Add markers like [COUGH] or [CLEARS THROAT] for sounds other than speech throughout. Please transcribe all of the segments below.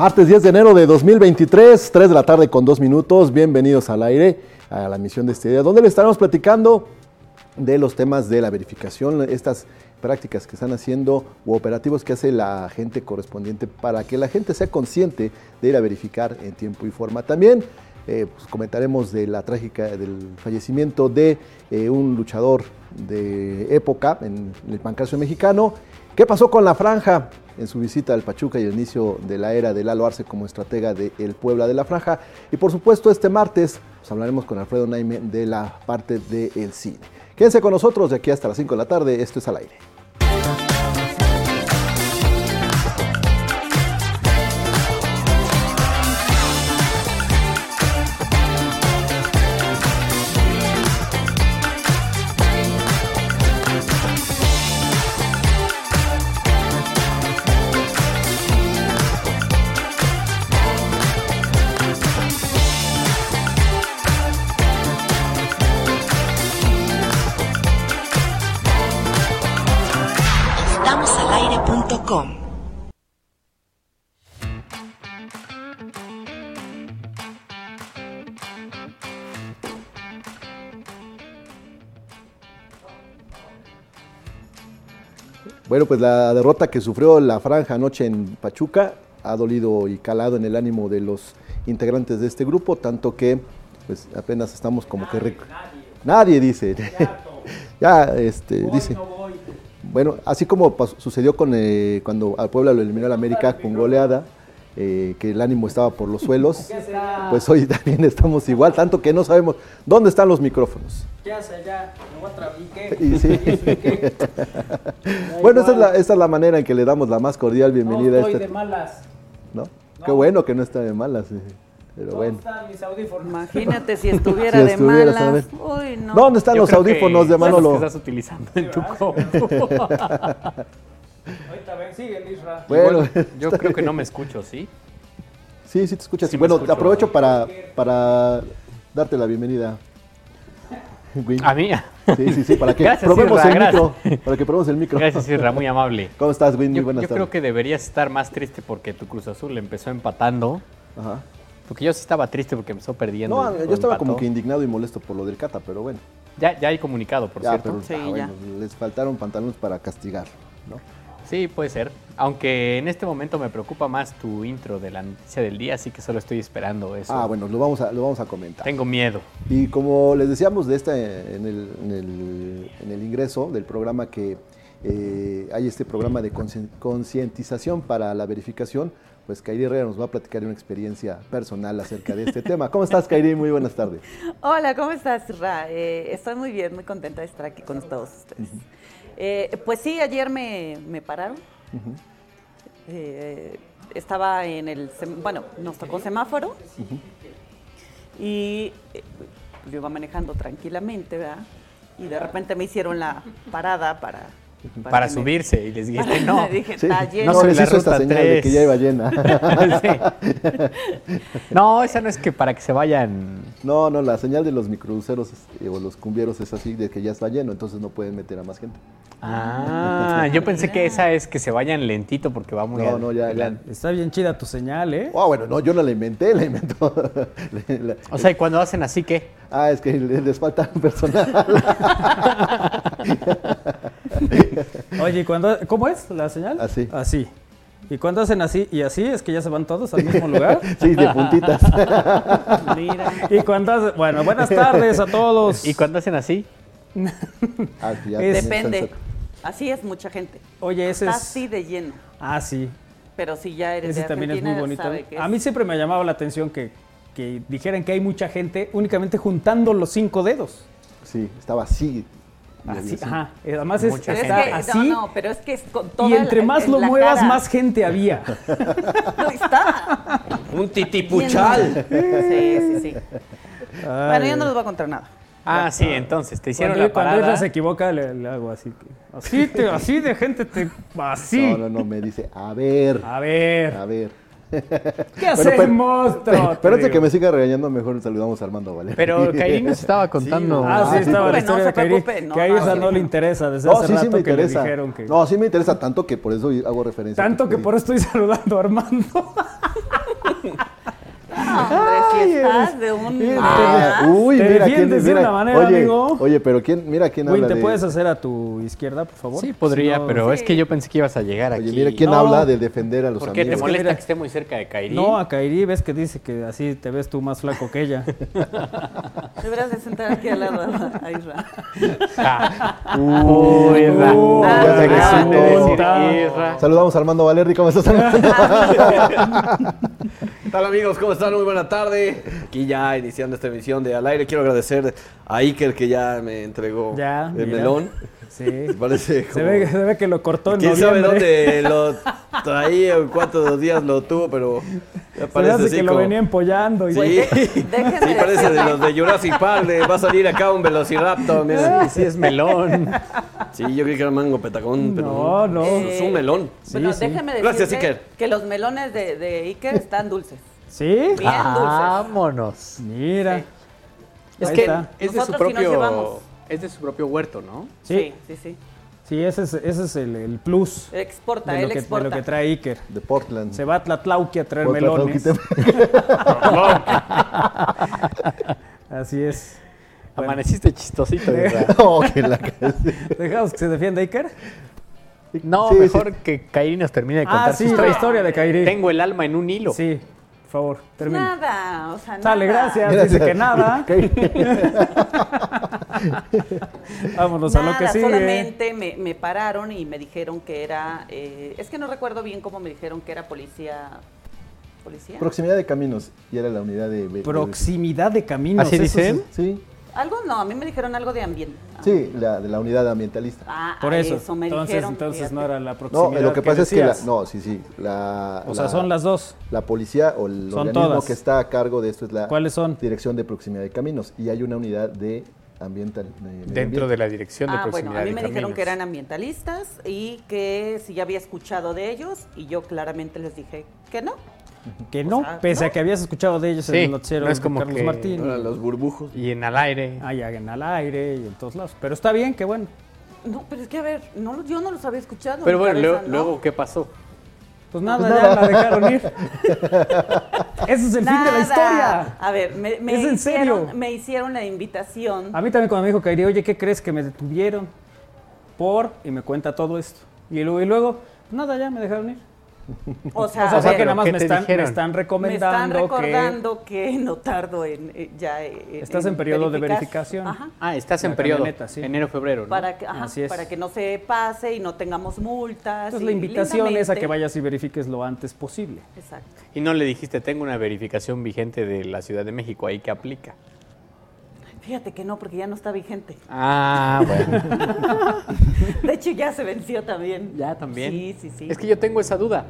Martes 10 de enero de 2023, 3 de la tarde con 2 minutos. Bienvenidos al aire, a la misión de este día, donde le estaremos platicando de los temas de la verificación, estas prácticas que están haciendo u operativos que hace la gente correspondiente para que la gente sea consciente de ir a verificar en tiempo y forma. También eh, pues, comentaremos de la trágica del fallecimiento de eh, un luchador de época en el pancracio mexicano. ¿Qué pasó con la franja? En su visita al Pachuca y el inicio de la era de Lalo como estratega del el Puebla de la Franja. Y por supuesto, este martes pues, hablaremos con Alfredo Naime de la parte del cine. Quédense con nosotros de aquí hasta las 5 de la tarde. Esto es al aire. Bueno, pues la derrota que sufrió la franja anoche en Pachuca ha dolido y calado en el ánimo de los integrantes de este grupo, tanto que pues apenas estamos como que... Nadie, nadie dice. [LAUGHS] ya, este, dice. Bueno, así como sucedió con eh, cuando al Puebla lo eliminó el América con goleada, eh, que el ánimo estaba por los suelos, pues hoy [LAUGHS] también estamos igual, tanto que no sabemos dónde están los micrófonos. ¿Qué hace allá? ¿Y sí. [LAUGHS] [LAUGHS] bueno, esa es, la, esa es, la, manera en que le damos la más cordial bienvenida no estoy a este... de malas. ¿No? Qué bueno que no está de malas. Pero bueno. están mis audífonos? Imagínate si estuviera, de malas. Uy, no. ¿Dónde están los audífonos de Manolo? que estás utilizando en tu Ahorita ven, sigue, Isra. Bueno, [LAUGHS] yo creo que no me escucho, ¿sí? Sí, sí te escuchas. Sí bueno, te aprovecho para, para darte la bienvenida. [LAUGHS] ¿A mí? Sí, sí, sí, para que [LAUGHS] probemos el micro. Para que probemos el micro. Gracias, Isra, muy amable. ¿Cómo estás, Win? Muy buenas yo creo que deberías estar más triste porque tu Cruz Azul empezó empatando. Ajá. Porque yo sí estaba triste porque empezó perdiendo. No, yo estaba como que indignado y molesto por lo del Cata, pero bueno. Ya, ya hay comunicado, por ya, cierto. Pero, sí, ah, ya. les faltaron pantalones para castigar, ¿no? Sí, puede ser. Aunque en este momento me preocupa más tu intro de la noticia del día, así que solo estoy esperando eso. Ah, bueno, lo vamos a, lo vamos a comentar. Tengo miedo. Y como les decíamos de este, en, el, en, el, en el ingreso del programa que eh, hay este programa de concientización para la verificación, pues Kairi Herrera nos va a platicar una experiencia personal acerca de este tema. ¿Cómo estás, Kairi? Muy buenas tardes. Hola, ¿cómo estás, Ra? Eh, estoy muy bien, muy contenta de estar aquí con todos ustedes. Eh, pues sí, ayer me, pararon. Eh, estaba en el, bueno, nos tocó semáforo y eh, yo iba manejando tranquilamente, ¿verdad? Y de repente me hicieron la parada para para, subirse y les dije no. [LAUGHS] dije, está lleno. No, les hizo esta señal de que ya iba llena. [LAUGHS] No, esa no es que para que se vayan. No, no, la señal de los microcruceros este, o los cumbieros es así de que ya está lleno, entonces no pueden meter a más gente. Ah, yo pensé que esa es que se vayan lentito porque va muy No, no, ya, Está bien chida tu señal, ¿eh? Ah, bueno, no, yo no la inventé, la inventó. [LAUGHS] o sea, y cuando hacen así, ¿qué? Ah, es que les falta personal. Oye, cuando, ¿cómo es la señal? Así. Así. ¿Y cuando hacen así y así es que ya se van todos al mismo lugar? [LAUGHS] sí, de puntitas. Mira. Y cuando bueno, buenas tardes a todos. ¿Y cuando hacen así? [LAUGHS] Ah, Depende. Así es mucha gente. Oye, ese Está es así de lleno. Ah, sí. Pero si ya eres ese también es muy bonito. A mí siempre me ha llamado la atención que, que dijeran que hay mucha gente únicamente juntando los cinco dedos. Sí, estaba así Así, ajá. Además es, está así. No, no, pero es que es con toda Y entre más lo muevas, más gente había. [LAUGHS] no está. Un titipuchal. Sí, sí, sí. Bueno, yo no les voy a contar nada. Ah, sí, entonces te hicieron cuando, la parada. Cuando ella se equivoca, le, hago así. Así, te, así de gente, te, [LAUGHS] así. No, no, no, me dice, a ver. A ver. A ver. ¿Qué hacemos, monstruo? Pero antes de que me siga regañando, mejor saludamos a Armando Valerio. Pero [LAUGHS] Kairi nos estaba contando. ah, sí, estaba la historia de Kairi. que a ella no, le interesa desde hace sí, rato sí me interesa. Que que... No, sí me interesa tanto que por eso hago referencia. Tanto que, por eso estoy [LAUGHS] saludando a Armando. Hombre, si estás de un... Ah, uy, Te mira quién de mira, una manera, oye, amigo. Oye, pero quién, mira quién Win, habla ¿te de- puedes hacer a tu izquierda, por favor? Sí, podría, Si no- pero es Sí. que yo pensé que ibas a llegar aquí. Oye, mira quién No. habla de defender a los ¿Por qué? ¿Te molesta mira- que esté muy cerca de Kairi? No, a Kairi ves que dice que así te ves tú más flaco que ella. [LAUGHS] Deberás de sentar aquí al lado a Isra. Ah. Uy, Isra. Uy, ya decir, Isra. Saludamos a Armando Valerri, ¿cómo estás? [LAUGHS] ¿Qué tal amigos? ¿Cómo están? Muy buena tarde. Aquí ya iniciando esta emisión de Al Aire. Quiero agradecer a Iker que ya me entregó Ya, el mira. melón. Sí. [LAUGHS] Se ve, se ve que lo cortó en ¿Quién sabe noviembre. dónde [LAUGHS] lo traía o cuántos días lo tuvo? Pero ya Se parece hace así que lo venía empollando. Y Sí, [LAUGHS] déjenme sí parece de los de Jurassic Park. le va a salir acá un Velociraptor. mira. Sí, sí, es melón. Sí, yo creí que era mango petacón, pero No, no. Es un melón. Bueno, sí. déjeme decirle Gracias, Iker. que los melones de, de Iker están dulces. ¿Sí? Bien dulces. Vámonos. Mira. Es Ahí que está. es de su Nosotros sí nos llevamos. propio es de su propio huerto, ¿no? Sí. sí, sí. Sí, ese es, ese es el, el plus Exporta, de él que, de exporta. lo que trae Iker. De Portland. Se va a Tlatlauqui a traer melones. [LAUGHS] Así es. Bueno, Amaneciste chistosito. [LAUGHS] [LAUGHS] Oh, que la- ¿Dejamos que se defienda Iker? No, Sí, mejor que Kairi nos termine de contar Ah, su sí, la historia. historia de Kairi. Tengo el alma en un hilo. Sí, por favor, termina. Nada, o sea, nada. Sale, gracias. Gracias. Dice que nada. [LAUGHS] [LAUGHS] Vámonos a lo que sigue. solamente me, me pararon y me dijeron que era, eh, es que no recuerdo bien cómo me dijeron que era policía, policía. Proximidad de caminos. Y era la unidad de... Proximidad de caminos. ¿Así dicen? es- Sí, Algo no, a mí me dijeron algo de ambiente. sí, la, de la unidad ambientalista. Ah, Por eso. me entonces, dijeron. entonces no era la No, proximidad. lo que pasa es que la, no, sí, sí, la, O sea, son las dos. la policía o el Son organismo todas. que está a cargo de esto es la ¿Cuáles son? Dirección de Proximidad de Caminos y hay una unidad de ambiental de Dentro ambiente. de la dirección de Ah, bueno, a mí de me dijeron que eran ambientalistas y que si ya había escuchado de ellos y yo claramente les dije que no. Que no, O sea, pese a que habías escuchado de ellos Sí, en el noticiero no es de como Carlos que- Martín. Los burbujos. Y en al aire. Ah, ya en al aire y en todos lados. Pero está bien, que bueno. No, pero es que a ver, no, yo no los había escuchado. Pero bueno, cabeza, luego, ¿qué pasó? Pues nada, ya la dejaron ir. [LAUGHS] Ese es el fin de la historia. A ver, me, me ¿Es en serio? hicieron- me hicieron la invitación. A mí también cuando me dijo Kairi, oye, ¿qué crees que me detuvieron? Por, y me cuenta todo esto. Y luego, y luego pues nada, ya me dejaron ir. O sea, O sea, a ver, que nada más ¿qué me están, me están me recomendando están recordando que... no tardo en eh, ya. eh, Estás en periodo de verificación. Ajá. Ah, estás en periodo. sí. Enero, febrero, ¿no? Para que, ajá, Así es. para que no se pase y no tengamos multas. Entonces y la invitación es a que vayas y verifiques lo antes posible. Exacto. Y no le dijiste, tengo una verificación vigente de la Ciudad de México, ahí que aplica. Fíjate que no, porque ya no está vigente. Ah, bueno. [LAUGHS] De hecho, ya se venció también. ya también. Sí, sí, sí. Es que yo tengo esa duda.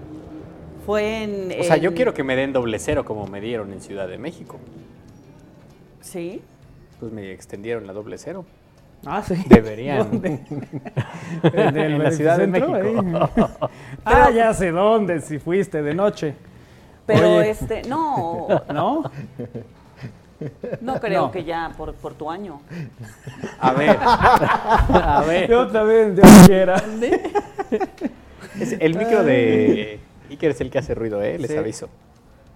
Fue en. O sea, yo quiero que me den doble cero como me dieron en Ciudad de México. Sí. Pues me extendieron la doble cero. Ah, sí. Deberían. [LAUGHS] ¿Dónde? ¿En, la Ciudad de? México. Ahí. [LAUGHS] ah, ya sé dónde, si fuiste de noche. Pero Oye. este, no, ¿No? No creo No. que ya por, por tu año. A ver. [LAUGHS] A ver. Yo vez, Dios quiera. Es- el micro de Iker es el que hace ruido, ¿eh? Les Sí. aviso.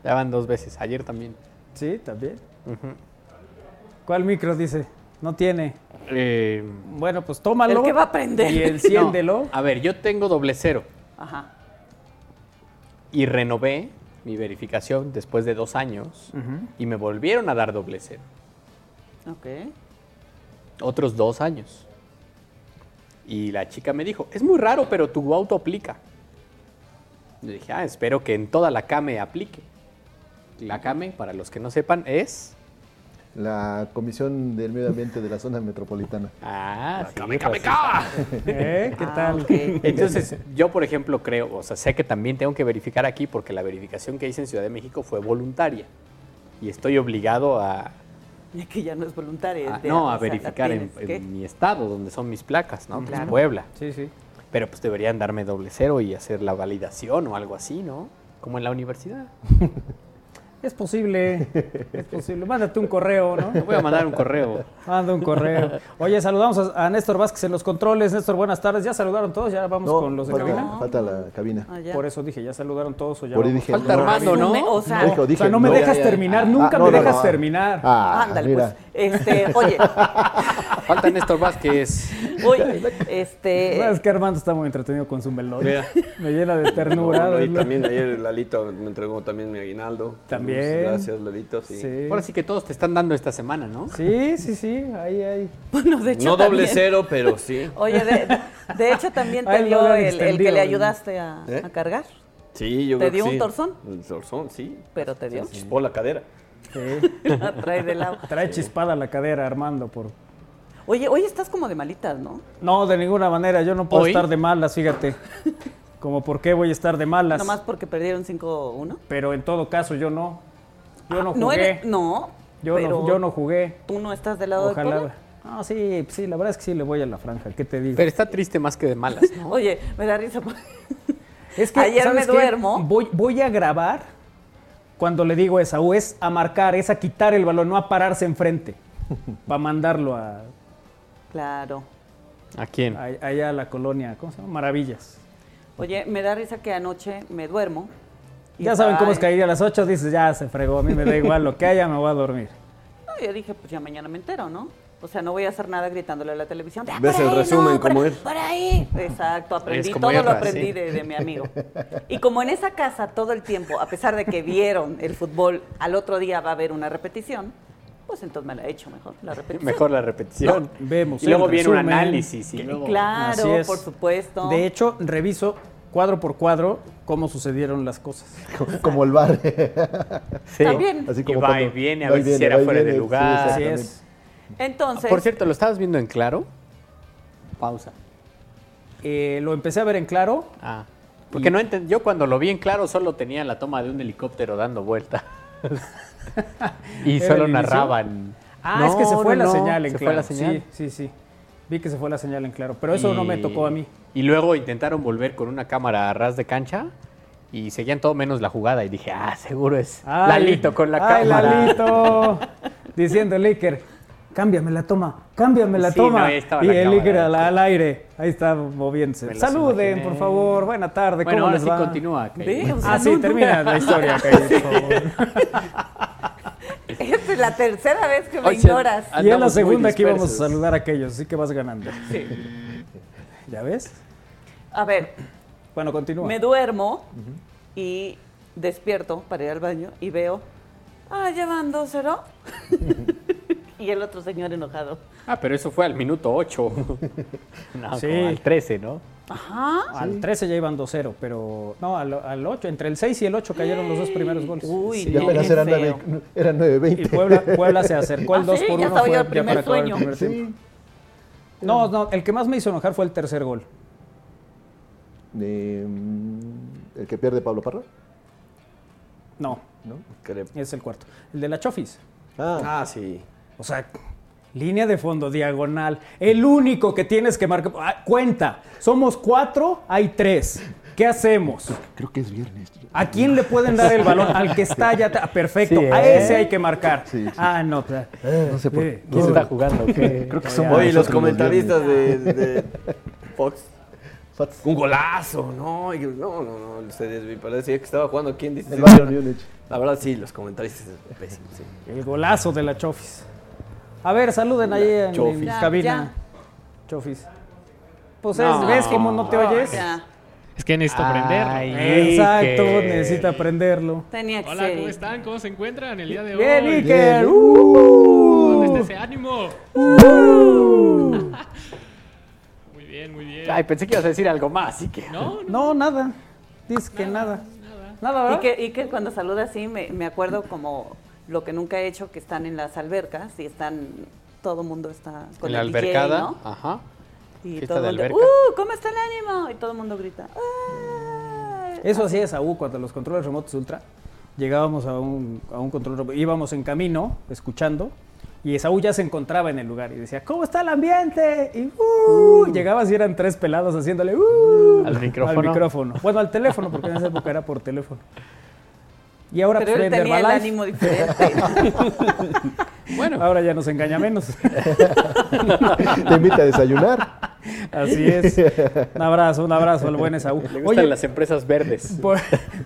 Ya van dos veces. Ayer también. Sí, también. ¿Cuál micro dice? No tiene. Eh, Bueno, pues tómalo. El que va a aprender. Y [LAUGHS] enciéndelo. no, a ver, yo tengo doble cero. Ajá. Y renové mi verificación después de dos años. Y me volvieron a dar doble cero. Ok. Otros dos años. Y la chica me dijo, es muy raro, pero tu auto aplica. Le dije, ah, espero que en toda la CAME aplique. La CAME, para los que no sepan, es... La Comisión del Medio Ambiente de la Zona Metropolitana. Ah, sí, ¿Eh? ¿Qué Ah, tal? Entonces, yo, por ejemplo, creo, o sea, sé que también tengo que verificar aquí porque la verificación que hice en Ciudad de México fue voluntaria. Y estoy obligado a, [LAUGHS] Ya que ya no es voluntario. a- es de- no, a verificar en, mi estado, donde son mis placas, ¿no? Que es Claro. Puebla. Sí, sí. Pero pues deberían darme doble cero y hacer la validación o algo así, ¿no? Como en la universidad. [LAUGHS] Es posible, es posible. Mándate un correo, ¿no? Te voy a mandar un correo. Manda un correo. Oye, saludamos a, a Néstor Vázquez en los controles. Néstor, buenas tardes. ¿Ya saludaron todos? ¿Ya vamos No, con los de falta, cabina? falta la cabina. Ah. Por eso dije, ¿ya saludaron todos o ya Por dije, Falta no. Armando, ¿no? Me- o sea, Dijo, O dije, sea, no me no, dejas ya, ya. terminar, Ah, nunca no, me no, dejas no. terminar. Ah, ándale, mira. pues. Este, oye, [LAUGHS] Falta Néstor Vázquez. oye, este. ¿Sabes que Armando está muy entretenido con su melón? Mira. Me llena de ternura. No, y también ayer Lalito me entregó también mi aguinaldo. También. Gracias. Sí. Sí. Ahora sí que todos te están dando esta semana, ¿no? Sí, sí, sí, ahí, ahí. Bueno, de hecho. No doble cero, pero sí. [LAUGHS] Oye, de, de hecho también te dio el, el que le ayudaste a, ¿Eh? a cargar, Sí, yo ¿Te creo que dio un sí. torzón? El torzón, sí. pero te dio. Se chispó la cadera. Sí. [LAUGHS] La trae de lado. [LAUGHS] Trae chispada la cadera, Armando, por... Oye, hoy estás como de malitas, ¿no? No, de ninguna manera, yo no puedo ¿Hoy? estar de malas, fíjate. Como por qué voy a estar de malas. Nomás porque perdieron 5-1. Pero en todo caso, yo no. Yo no jugué. No eres. No. yo, pero no yo no jugué. Tú no estás del lado de Ojalá. Puebla. Ah, sí, sí, la verdad es que sí le voy a la franja. ¿Qué te digo? Pero está triste más que de malas, ¿no? [LAUGHS] Oye, me da risa. porque- [LAUGHS] Es que, Ayer ¿sabes me duermo. Voy, voy a grabar cuando le digo a Esaú, es a marcar, es a quitar el balón, no a pararse enfrente. [LAUGHS] Para mandarlo a, Claro. ¿A quién? a- allá a la colonia, ¿cómo se llama? Maravillas. Oye, me da risa que anoche me duermo. y Ya saben cómo es caer a las 8, dices, ya se fregó, a mí me da igual lo que haya, me voy a dormir. [LAUGHS] No, yo dije, pues ya mañana me entero, ¿no? O sea, no voy a hacer nada gritándole a la televisión. "Ah, Ves el ahí, resumen no, como es. Por ahí. Exacto, aprendí. Todo lo aprendí sí. de, de mi amigo. [LAUGHS] Y como en esa casa todo el tiempo, a pesar de que vieron el fútbol, al otro día va a haber una repetición, pues entonces me la he hecho mejor, la [LAUGHS] repetición. Mejor la repetición. Vemos y luego viene un análisis. Y luego... Así Claro, es. por supuesto. De hecho, reviso cuadro por cuadro cómo sucedieron las cosas. [LAUGHS] Como el bar. [LAUGHS] Sí. También. Así Y como va cuando- y viene a va y ver si viene, era va y fuera de sí, lugar. Así es. Entonces, Por cierto, ¿lo estabas viendo en claro? Pausa. Eh, lo empecé a ver en claro. Ah. Porque no enten- yo cuando lo vi en claro solo tenía la toma de un helicóptero dando vuelta. Y ¿Era solo narraban. Ah, No, es que se fue no, la señal en se claro. fue la señal. Sí, sí, sí. Vi que se fue la señal en claro. Pero eso no me tocó a mí. Y luego intentaron volver con una cámara a ras de cancha y seguían todo menos la jugada. Y dije, ah, seguro es Ay, Lalito con la ay, cámara. Lalito. Diciendo el Iker, cámbiame la toma, cámbiame la Sí, toma. no, ahí estaba y la el. Iker al, al aire. Ahí está moviéndose. Saluden, por favor. Buena tarde. Bueno, ¿Cómo ahora les sí va? continúa. Kay. Ve, o sea, Ah, sí, termina la historia, [LAUGHS] Kay, por favor. [LAUGHS] esta es la tercera vez que me Oye, ignoras. ah, Y es la segunda que íbamos a saludar a aquellos, así que vas ganando. ¿Ya ves? A ver, Bueno, continúa. me duermo y despierto para ir al baño y veo, ah, ya van 2-0. [LAUGHS] y el otro señor enojado. Ah, pero eso fue al minuto 8. [LAUGHS] no, Sí. como al 13, ¿no? Ajá. Al 13 ya iban 2-0, pero no, al, al 8, entre el 6 y el 8 cayeron los dos primeros goles. Uy, Y apenas eran feo. 9, eran 9.20. Y Puebla, Puebla se acercó al Ah, 2 sí, por ya 1 estaba fue yo el ya primer para acabar el sueño. primer tiempo. No, no, el que más me hizo enojar fue el tercer gol. Eh, mm, el que pierde Pablo Parra. No, ¿no? Es el cuarto. El de la Chofis. Ah, Ah, sí. O sea, línea de fondo, diagonal. El único que tienes que marcar. Ah, cuenta, somos cuatro, hay tres. ¿Qué hacemos? creo que es viernes. ¿A quién le pueden dar el balón? Al que está atrás. Perfecto, Sí, a ¿eh? ese hay que marcar. Sí, sí. Ah, no. No sé por qué. ¿Quién está jugando? [LAUGHS] ¿Qué? Creo que somos Oye, los comentaristas de, de Fox. Fats. Un golazo, no, no, no, no, se parecía que estaba jugando. ¿Quién dice? El Bayern Múnich. La verdad, sí, los comentaristas es pésimo, sí. El golazo de la Chofis. A ver, saluden ahí en, Chofis. en cabina. ya. Chofis. Pues No. ¿ves cómo no te oyes? Ya, Es que necesito aprenderlo. Ay, Exacto, Iker. necesita aprenderlo. tenía que Hola, ser. ¿cómo están? ¿Cómo se encuentran el día de Bien, hoy? Iker. Bien. ¿Dónde está ese ánimo? Muy bien, muy bien. Ay, pensé que ibas a decir algo más, así que. No, no, No, nada. Dice que nada. Nada, ¿verdad? Y que, y que cuando saluda así me, me acuerdo como lo que nunca he hecho, que están en las albercas y están, todo el mundo está con En la el DJ, albercada. ¿no? Ajá. Y Fiesta todo el mundo. ¡uh! ¿Cómo está el ánimo? Y todo el mundo grita, ¡ay! Eso hacía Saúl cuando los controles remotos ultra. Llegábamos a un, a un control remoto, íbamos en camino, escuchando, y Saúl ya se encontraba en el lugar y decía, ¿cómo está el ambiente? Y uh, llegabas y eran tres pelados haciéndole uh, Al micrófono. Al micrófono. Bueno, al teléfono, porque en esa época era por teléfono. Y ahora Pero pues, él tenía el ánimo diferente. [LAUGHS] Bueno, Ahora ya nos engaña menos. [LAUGHS] Te invita a desayunar. Así es. Un abrazo, un abrazo al buen Esaú. le gustan Oye, las empresas verdes. por,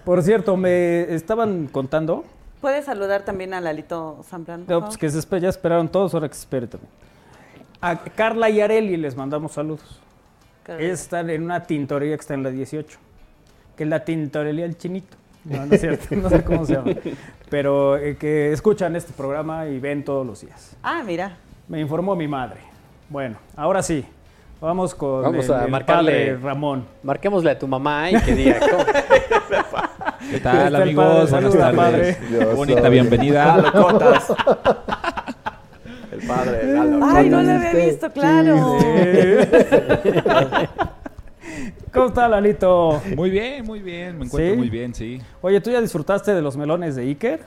por cierto, me estaban contando ¿Puedes saludar también a Lalito Zambrano? no, pues que se ya esperaron todos, ahora que se espere también. A Carla y Areli les mandamos saludos. Ellos están en una tintorería que está en la 18, que es la tintorería El Chinito. No, no es cierto, no sé cómo se llama. Pero eh, que escuchan este programa y ven todos los días. Ah, mira. Me informó mi madre. Bueno, ahora sí, vamos con Vamos el, a el marcarle. padre Ramón. Marquémosle a tu mamá y que diga. ¿cómo? [LAUGHS] ¿Qué tal, amigos? Buenas tardes. padre. Bonita bienvenida. [LAUGHS] Cotas. El padre. Ay, no lo había visto, claro. [LAUGHS] ¿Cómo está, Lalito? Muy bien, muy bien. Me encuentro ¿Sí? muy bien, sí. Oye, ¿tú ya disfrutaste de los melones de Iker?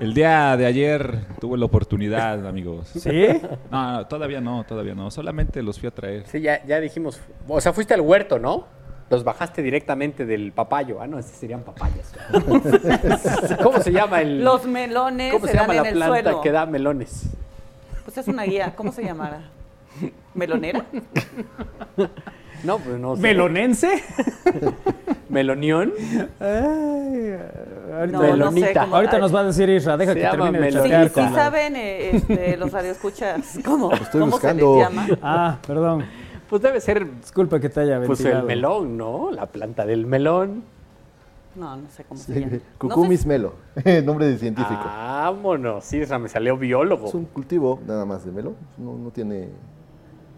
El día de ayer tuve la oportunidad, amigos. ¿Sí? No, no, todavía no, todavía no. Solamente los fui a traer. Sí, ya, ya dijimos. O sea, fuiste al huerto, ¿no? Los bajaste directamente del papayo. Ah, no, estos serían papayas. [LAUGHS] ¿Cómo se llama el. Los melones ¿Cómo se, se llama dan la en el planta suelo. que da melones? Pues es una guía. ¿Cómo se llamará? ¿Melonera? [LAUGHS] No, pues no sé. ¿Melonense? [LAUGHS] ¿Melonión? Ay, ahorita No, no sé Melonita. ahorita nos va a decir Isra, deja que termine de melón. Sí, sí la- saben eh, este, los radioescuchas [LAUGHS] cómo, estoy cómo buscando. se les llama. Ah, perdón. Pues debe ser. Disculpa que te haya Pues ventilado. el melón, ¿no? La planta del melón. No, no sé cómo se llama. [LAUGHS] Cucumis melo, nombre de científico. Vámonos. Sí, esa me salió biólogo. Es un cultivo nada más de melo. No, no tiene.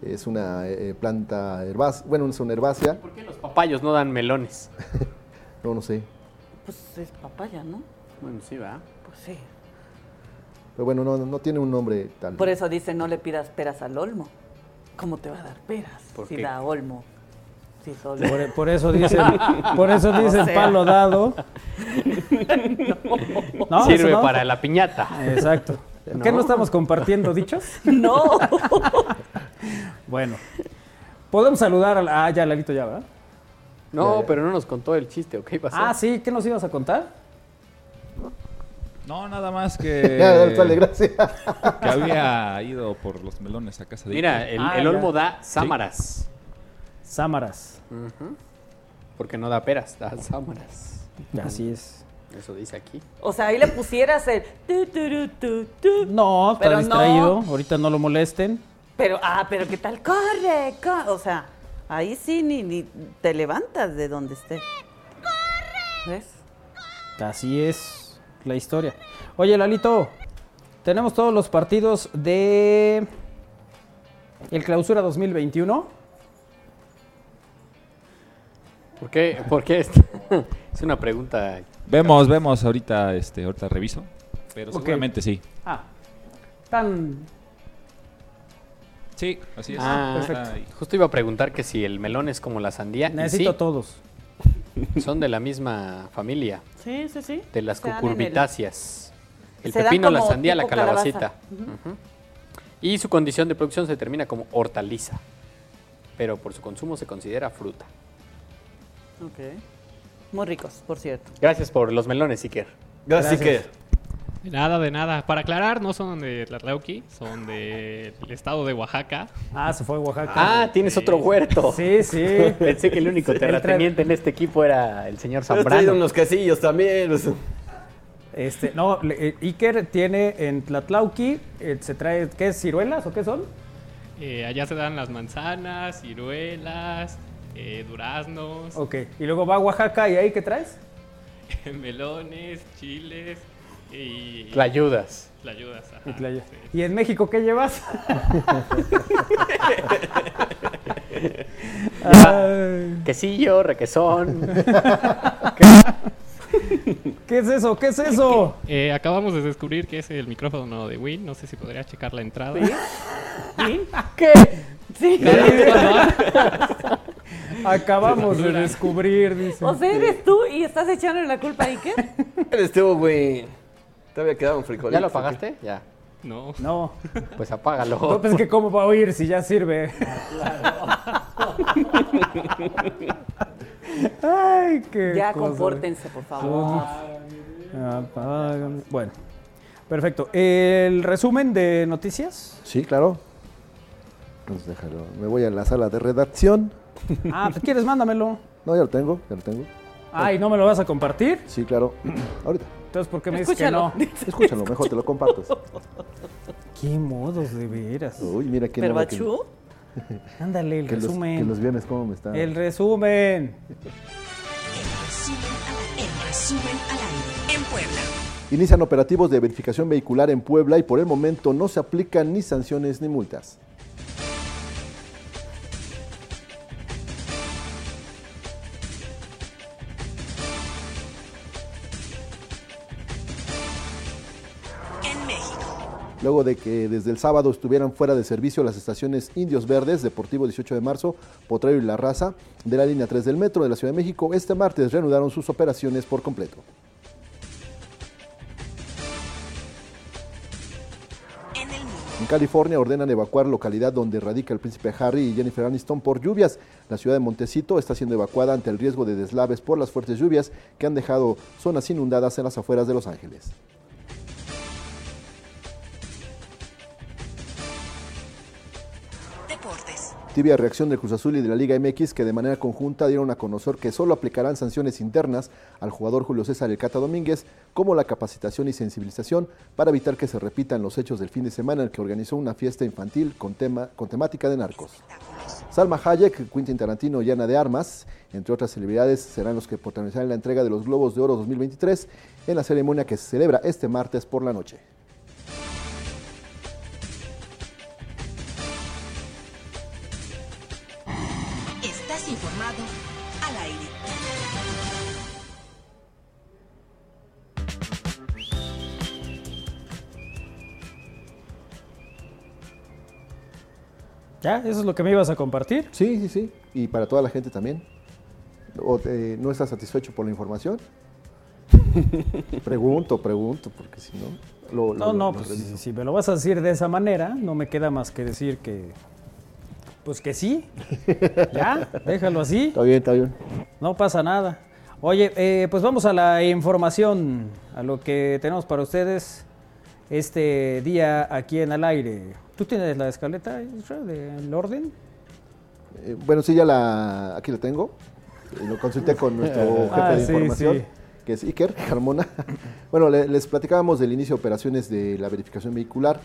Es una eh, planta herbácea. Bueno, es una herbácea. ¿Por qué los papayos no dan melones? [LAUGHS] No, no sé. Pues es papaya, ¿no? Bueno, sí, va. Pues sí. Pero bueno, no, no tiene un nombre tal. Por eso dice no le pidas peras al olmo. ¿Cómo te va a dar peras ¿Por si qué? da olmo? Si es olmo. Por, por eso dicen, [LAUGHS] por eso dicen O sea. palo dado. [LAUGHS] No, Sirve no. para la piñata. Exacto. ¿Qué no estamos compartiendo dichos? No. Bueno. Podemos saludar a la... Ah, ya, Lalito, ya, ¿verdad? No, Ya, ya. pero no nos contó el chiste, ¿o qué pasó? Ah, sí, ¿qué nos ibas a contar? No, nada más [LAUGHS] Ya, que. dale, gracias. que había ido por los melones a casa de Mira, el, Ah, el olmo da sámaras. Sámaras. Porque no da peras, da sámaras. Así es. Eso dice aquí. O sea, ahí le pusieras el tu, tu, tu, tu. No, está Pero no. distraído. Ahorita no lo molesten. Pero, ah, pero ¿qué tal? Corre, corre. O sea, ahí sí ni, ni te levantas de donde esté. ¿Ves? Así es la historia. Oye, Lalito, tenemos todos los partidos de el Clausura 2021. ¿Por qué? ¿Por qué? es- [LAUGHS] es una pregunta. Vemos, vemos ahorita, este, ahorita reviso. Pero seguramente sí. Ah, tan Sí, así es. Ah, Está ahí. Justo iba a preguntar que si el melón es como la sandía. necesito sí, todos. [LAUGHS] son de la misma familia, Sí, sí, sí. de las el- cucurbitáceas. El, pepino, la sandía, la calabaza. calabacita. Y su condición de producción se determina como hortaliza, pero por su consumo se considera fruta. Ok. Muy ricos, por cierto. Gracias por los melones, Iker. Gracias, Gracias. De nada, de nada. Para aclarar, no son de Tlatlauqui, son del estado de Oaxaca. Ah, se fue a Oaxaca. Ah, tienes otro huerto. sí, sí. [LAUGHS] Pensé que el único Sí, el terrateniente en este equipo era el señor Zambrano. unos quesillos también. Este, no, eh, Iker tiene en Tlatlauqui, eh, se trae, ¿qué es? ¿Ciruelas o qué son? Eh, allá se dan las manzanas, ciruelas, eh, duraznos, Ok, y luego va a Oaxaca y ahí ¿qué traes? [LAUGHS] melones, chiles y La ayudas. tlayudas. ajá, Y, sí. ¿Y en México qué llevas? [LAUGHS] [LAUGHS] Quesillo, requesón. [LAUGHS] ¿Qué es eso? ¿Qué es eso? Eh, acabamos de descubrir que es el micrófono de Win. No sé si podría checar la entrada. ¿Qué? Sí. Vez cuando- Acabamos de descubrir, dice. O sea, eres tú y estás echando la culpa a Iker. Eres tú, güey. Te había quedado un frijolito. ¿Ya lo apagaste? Ya. No. No, [LAUGHS] Pues apágalo. no pues que cómo va a oír si ya sirve. Ay, qué Ya cosa. compórtense, por favor. Apágame. Bueno, perfecto. El resumen de noticias. Sí, claro. Pues déjalo. Me voy a la sala de redacción. Ah, ¿tú quieres? Mándamelo. No, ya lo tengo, ya lo tengo. Ay, ¿no me lo vas a compartir? Sí, claro. [CLEARS THROAT] Ahorita. Entonces, ¿por qué me dices que Escúchalo. no? [LAUGHS] Escúchalo, mejor te lo compartes. Qué modos, de veras. Uy, mira qué Pero nada que, Bachú, Ándale, el que los, resumen. que los viernes cómo me están. El resumen. El resumen al, el resumen al aire en Puebla. Inician operativos de verificación vehicular en Puebla y por el momento no se aplican ni sanciones ni multas. Luego de que desde el sábado estuvieran fuera de servicio las estaciones Indios Verdes, Deportivo 18 de marzo, Potrero y La Raza de la línea 3 del metro de la Ciudad de México, este martes reanudaron sus operaciones por completo. En California ordenan evacuar localidad donde radica el príncipe Harry y Jennifer Aniston por lluvias. La ciudad de Montecito está siendo evacuada ante el riesgo de deslaves por las fuertes lluvias que han dejado zonas inundadas en las afueras de Los Ángeles. Tibia reacción del Cruz Azul y de la Liga MX que de manera conjunta dieron a conocer que solo aplicarán sanciones internas al jugador Julio César El Cata Domínguez, como la capacitación y sensibilización para evitar que se repitan los hechos del fin de semana en el que organizó una fiesta infantil con, tema, con temática de narcos. Salma Hayek, Quentin Tarantino y Ana de Armas, entre otras celebridades, serán los que protagonizarán la entrega de los Globos de Oro 2023 en la ceremonia que se celebra este martes por la noche. Estás informado al aire. ¿Ya? ¿Eso es lo que me ibas a compartir? Sí, sí, sí. Y para toda la gente también. ¿O te- ¿No estás satisfecho por la información? [LAUGHS] pregunto, pregunto, porque si no... lo- No, lo- no, lo pues si me lo vas a decir de esa manera, no me queda más que decir que. Pues que sí. Ya, déjalo así. Está bien, está bien. No pasa nada. Oye, eh, pues vamos a la información, a lo que tenemos para ustedes este día aquí en al aire. ¿Tú tienes la escaleta, del orden? Eh, bueno, sí, ya la... Aquí la tengo. Eh, Lo consulté con nuestro [LAUGHS] jefe Ah, de sí, información, sí. Que es Iker [LAUGHS] Carmona. bueno, le- les platicábamos del inicio de operaciones de la verificación vehicular,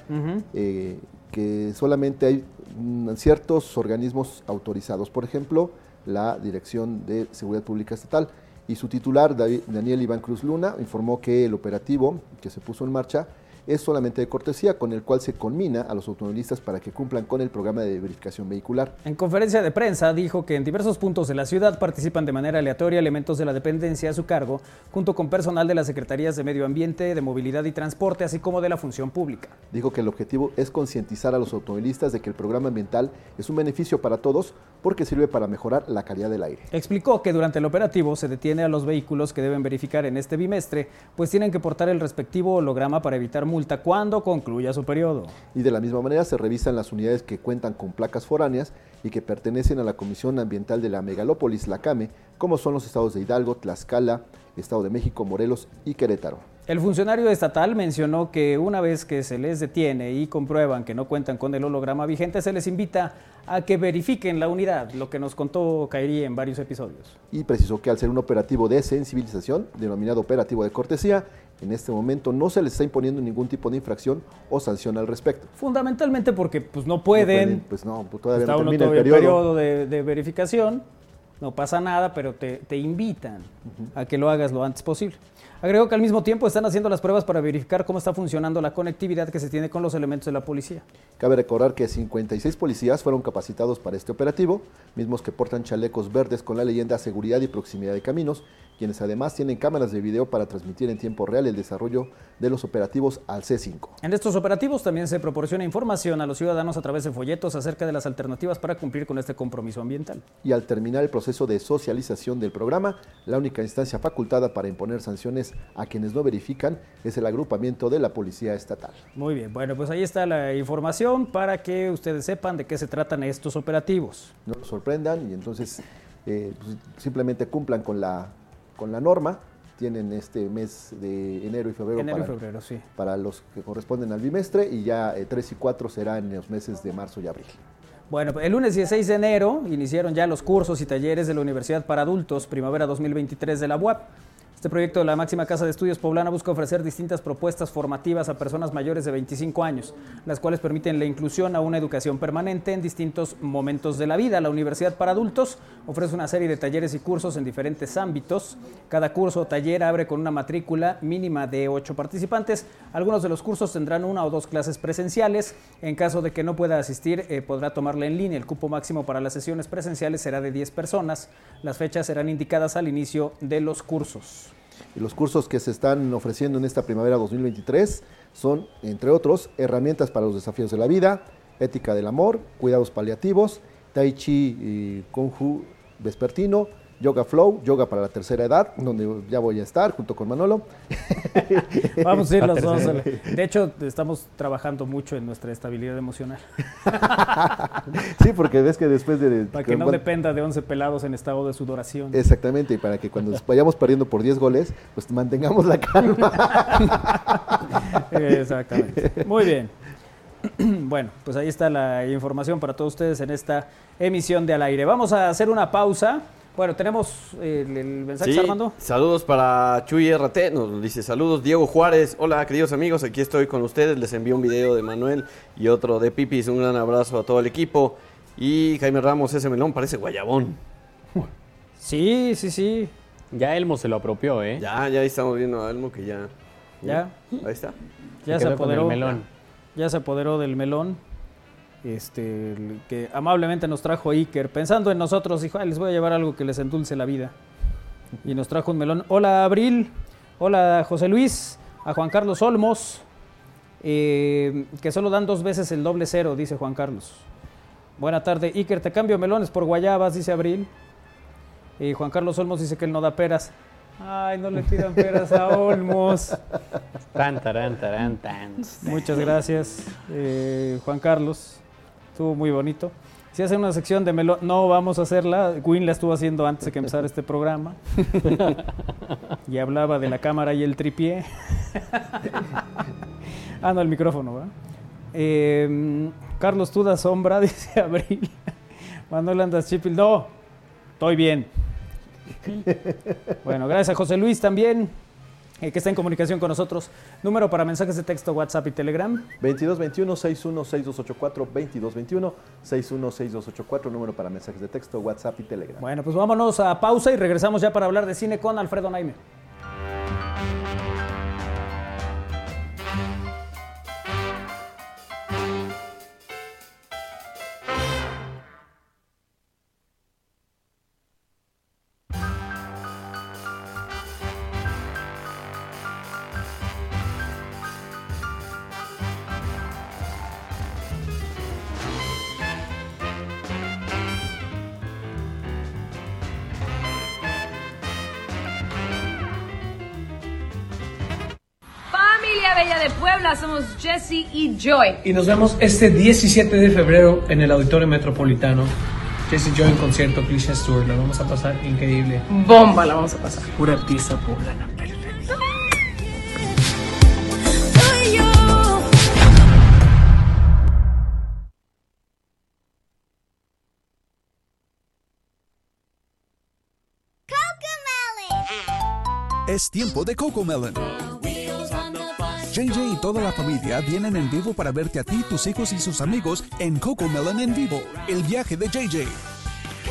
eh, que solamente hay mm, ciertos organismos autorizados. Por ejemplo, la Dirección de Seguridad Pública Estatal. Y su titular, David- Daniel Iván Cruz Luna, informó que el operativo que se puso en marcha es solamente de cortesía, con el cual se conmina a los automovilistas para que cumplan con el programa de verificación vehicular. En conferencia de prensa dijo que en diversos puntos de la ciudad participan de manera aleatoria elementos de la dependencia a su cargo, junto con personal de las Secretarías de Medio Ambiente, de Movilidad y Transporte, así como de la Función Pública. Dijo que el objetivo es concientizar a los automovilistas de que el programa ambiental es un beneficio para todos porque sirve para mejorar la calidad del aire. Explicó que durante el operativo se detiene a los vehículos que deben verificar en este bimestre, pues tienen que portar el respectivo holograma para evitar multa cuando concluya su periodo. Y de la misma manera se revisan las unidades que cuentan con placas foráneas y que pertenecen a la Comisión Ambiental de la Megalópolis, la CAME, como son los estados de Hidalgo, Tlaxcala, Estado de México, Morelos y Querétaro. El funcionario estatal mencionó que una vez que se les detiene y comprueban que no cuentan con el holograma vigente, se les invita a que verifiquen la unidad, lo que nos contó Kairi en varios episodios. Y precisó que al ser un operativo de sensibilización, denominado operativo de cortesía, en este momento no se les está imponiendo ningún tipo de infracción o sanción al respecto. Fundamentalmente porque pues, no No pueden, pues no, pues todavía está no termina el todavía en periodo. periodo de, de verificación, no pasa nada, pero te, te invitan a que lo hagas lo antes posible. Agregó que al mismo tiempo están haciendo las pruebas para verificar cómo está funcionando la conectividad que se tiene con los elementos de la policía. Cabe recordar que 56 policías fueron capacitados para este operativo, mismos que portan chalecos verdes con la leyenda Seguridad y Proximidad de Caminos, quienes además tienen cámaras de video para transmitir en tiempo real el desarrollo de los operativos al C5. En estos operativos también se proporciona información a los ciudadanos a través de folletos acerca de las alternativas para cumplir con este compromiso ambiental. Y al terminar el proceso de socialización del programa, la única instancia facultada para imponer sanciones a quienes no verifican es el agrupamiento de la Policía Estatal. Muy bien, bueno, pues ahí está la información para que ustedes sepan de qué se tratan estos operativos. No nos sorprendan y entonces eh, pues, simplemente cumplan con la, con la norma tienen este mes de enero y febrero, Enero y para, febrero, sí. para los que corresponden al bimestre y ya 3 y 4 serán en los meses de marzo y abril. Bueno, el lunes 16 de enero iniciaron ya los cursos y talleres de la Universidad para Adultos Primavera 2023 de la UAP. Este proyecto de la máxima casa de estudios poblana busca ofrecer distintas propuestas formativas a personas mayores de 25 años, las cuales permiten la inclusión a una educación permanente en distintos momentos de la vida. La Universidad para Adultos ofrece una serie de talleres y cursos en diferentes ámbitos. Cada curso o taller abre con una matrícula mínima de 8 participantes. Algunos de los cursos tendrán una o dos clases presenciales. En caso de que no pueda asistir, eh, podrá tomarla en línea. El cupo máximo para las sesiones presenciales será de 10 personas. Las fechas serán indicadas al inicio de los cursos. Los cursos que se están ofreciendo en esta primavera 2023 son, entre otros, herramientas para los desafíos de la vida, ética del amor, cuidados paliativos, tai chi y kung fu vespertino, yoga flow, yoga para la tercera edad, donde ya voy a estar junto con Manolo. [LAUGHS] Vamos a ir los dos. De hecho, estamos trabajando mucho en nuestra estabilidad emocional. [LAUGHS] sí, porque ves que después de... Para que no dependa de 11 pelados en estado de sudoración. Exactamente, y para que cuando vayamos perdiendo por 10 goles, pues mantengamos la calma. [LAUGHS] Exactamente. Muy bien. [CLEARS THROAT] Bueno, pues ahí está la información para todos ustedes en esta emisión de Al Aire. Vamos a hacer una pausa. Bueno, tenemos el, el mensaje, Sí, Armando. Saludos para Chuy RT, nos dice saludos Diego Juárez. Hola queridos amigos, aquí estoy con ustedes. Les envío un video de Manuel y otro de Pipis. Un gran abrazo a todo el equipo. Y Jaime Ramos, ese melón parece guayabón. Sí, sí, sí. Ya Elmo se lo apropió, ¿eh? Ya, ya ahí estamos viendo a Elmo que ya. Ya, Ahí está. ya Se se apoderó. melón. Ya se apoderó del melón. Este, el que amablemente nos trajo Iker, pensando en nosotros, dijo, "Ay, les voy a llevar algo que les endulce la vida. Y nos trajo un melón. Hola Abril, hola José Luis, a Juan Carlos Olmos, eh, que solo dan dos veces el doble cero, dice Juan Carlos. Buena tarde, Iker, te cambio melones por guayabas, dice Abril. Y Juan Carlos Olmos dice que él no da peras. Ay, no le pidan peras a Olmos. Tan, tan. Muchas gracias, eh, Juan Carlos. Estuvo muy bonito. Si hacen una sección de melón, no vamos a hacerla. Win la estuvo haciendo antes de que empezara este programa. [LAUGHS] y hablaba de la cámara y el tripié. [LAUGHS] ah, no, el micrófono, ¿verdad? Eh, Carlos, tú das sombra, [LAUGHS] dice Abril. Manuel Andas Chipil, no, estoy bien. Bueno, gracias a José Luis también, eh, que está en comunicación con nosotros. Número para mensajes de texto, WhatsApp y Telegram. 2221 616284 2221 616284 número para mensajes de texto, WhatsApp y Telegram. Bueno, pues vámonos a pausa y regresamos ya para hablar de cine con Alfredo Naime. Y Joy. Y nos vemos este 17 de febrero en el Auditorio Metropolitano. Jesse Joy en concierto, Cliché Tour. Lo vamos a pasar increíble. Bomba la vamos a pasar. Pura artista poblana. Es tiempo de Coco Melon. JJ y toda la familia vienen en vivo para verte a ti, tus hijos y sus amigos en Coco Melon en vivo, el viaje de JJ.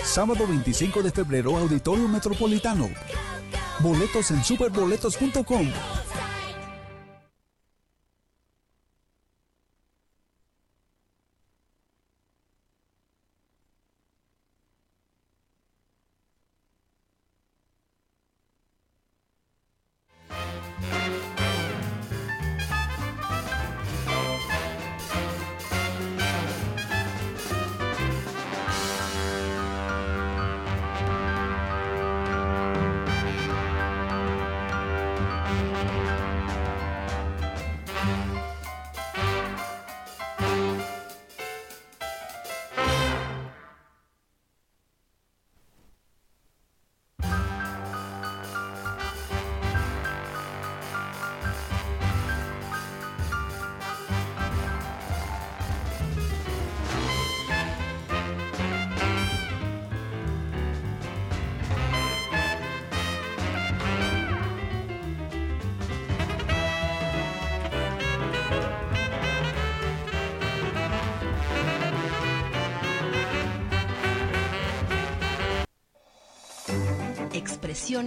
Sábado 25 de febrero, Auditorio Metropolitano. Boletos en superboletos.com.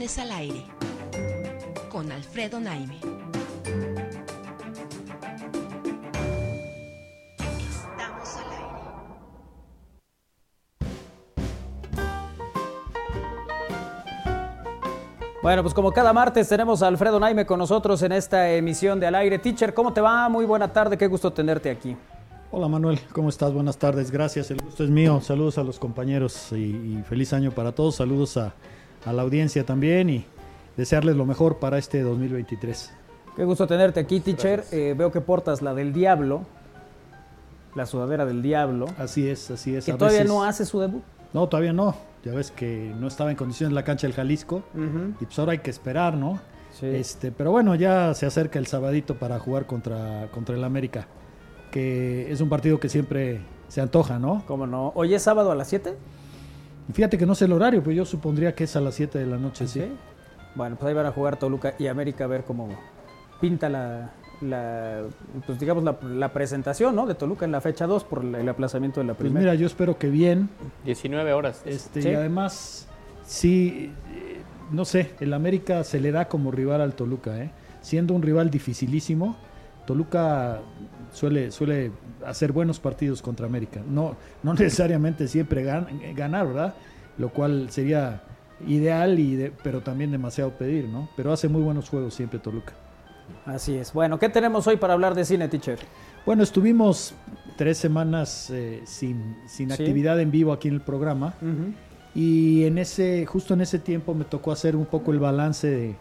Al aire. Con Alfredo Naime. Estamos al aire. Bueno, pues como cada martes tenemos a Alfredo Naime con nosotros en esta emisión de Al Aire. Teacher, ¿cómo te va? Muy buena tarde, qué gusto tenerte aquí. Hola Manuel, ¿cómo estás? Buenas tardes, gracias, el gusto es mío. Saludos a los compañeros y, y feliz año para todos. Saludos a, a la audiencia también y desearles lo mejor para este 2023. Qué gusto tenerte aquí, teacher. Eh, veo que portas la del diablo, la sudadera del diablo. Así es, así es. Que A todavía veces- no hace su debut. No, todavía no. Ya ves que no estaba en condiciones la cancha del Jalisco y pues ahora hay que esperar, ¿no? Sí. Este, pero bueno, ya se acerca el sabadito para jugar contra, contra el América, que es un partido que siempre se antoja, ¿no? ¿Cómo no? ¿Hoy es sábado a las 7? Fíjate que no sé el horario, pero yo supondría que es a las 7 de la noche, sí. Bueno, pues ahí van a jugar Toluca y América a ver cómo pinta la, la, pues digamos la, la presentación, ¿no? De Toluca en la fecha 2 por el aplazamiento de la Pues primera. mira, yo espero que bien. 19 horas. Este, Sí. Y además, sí, eh, no sé, el América se le da como rival al Toluca, ¿eh? Siendo un rival dificilísimo, Toluca suele, suele hacer buenos partidos contra América. No, no [LAUGHS] necesariamente siempre gan- ganar, ¿verdad? Lo cual sería ideal, y de- pero también demasiado pedir, ¿no? Pero hace muy buenos juegos siempre Toluca. Así es. Bueno, ¿qué tenemos hoy para hablar de cine, teacher? Bueno, estuvimos tres semanas eh, sin, sin Sí. actividad en vivo aquí en el programa. Y en ese, justo en ese tiempo me tocó hacer un poco el balance de,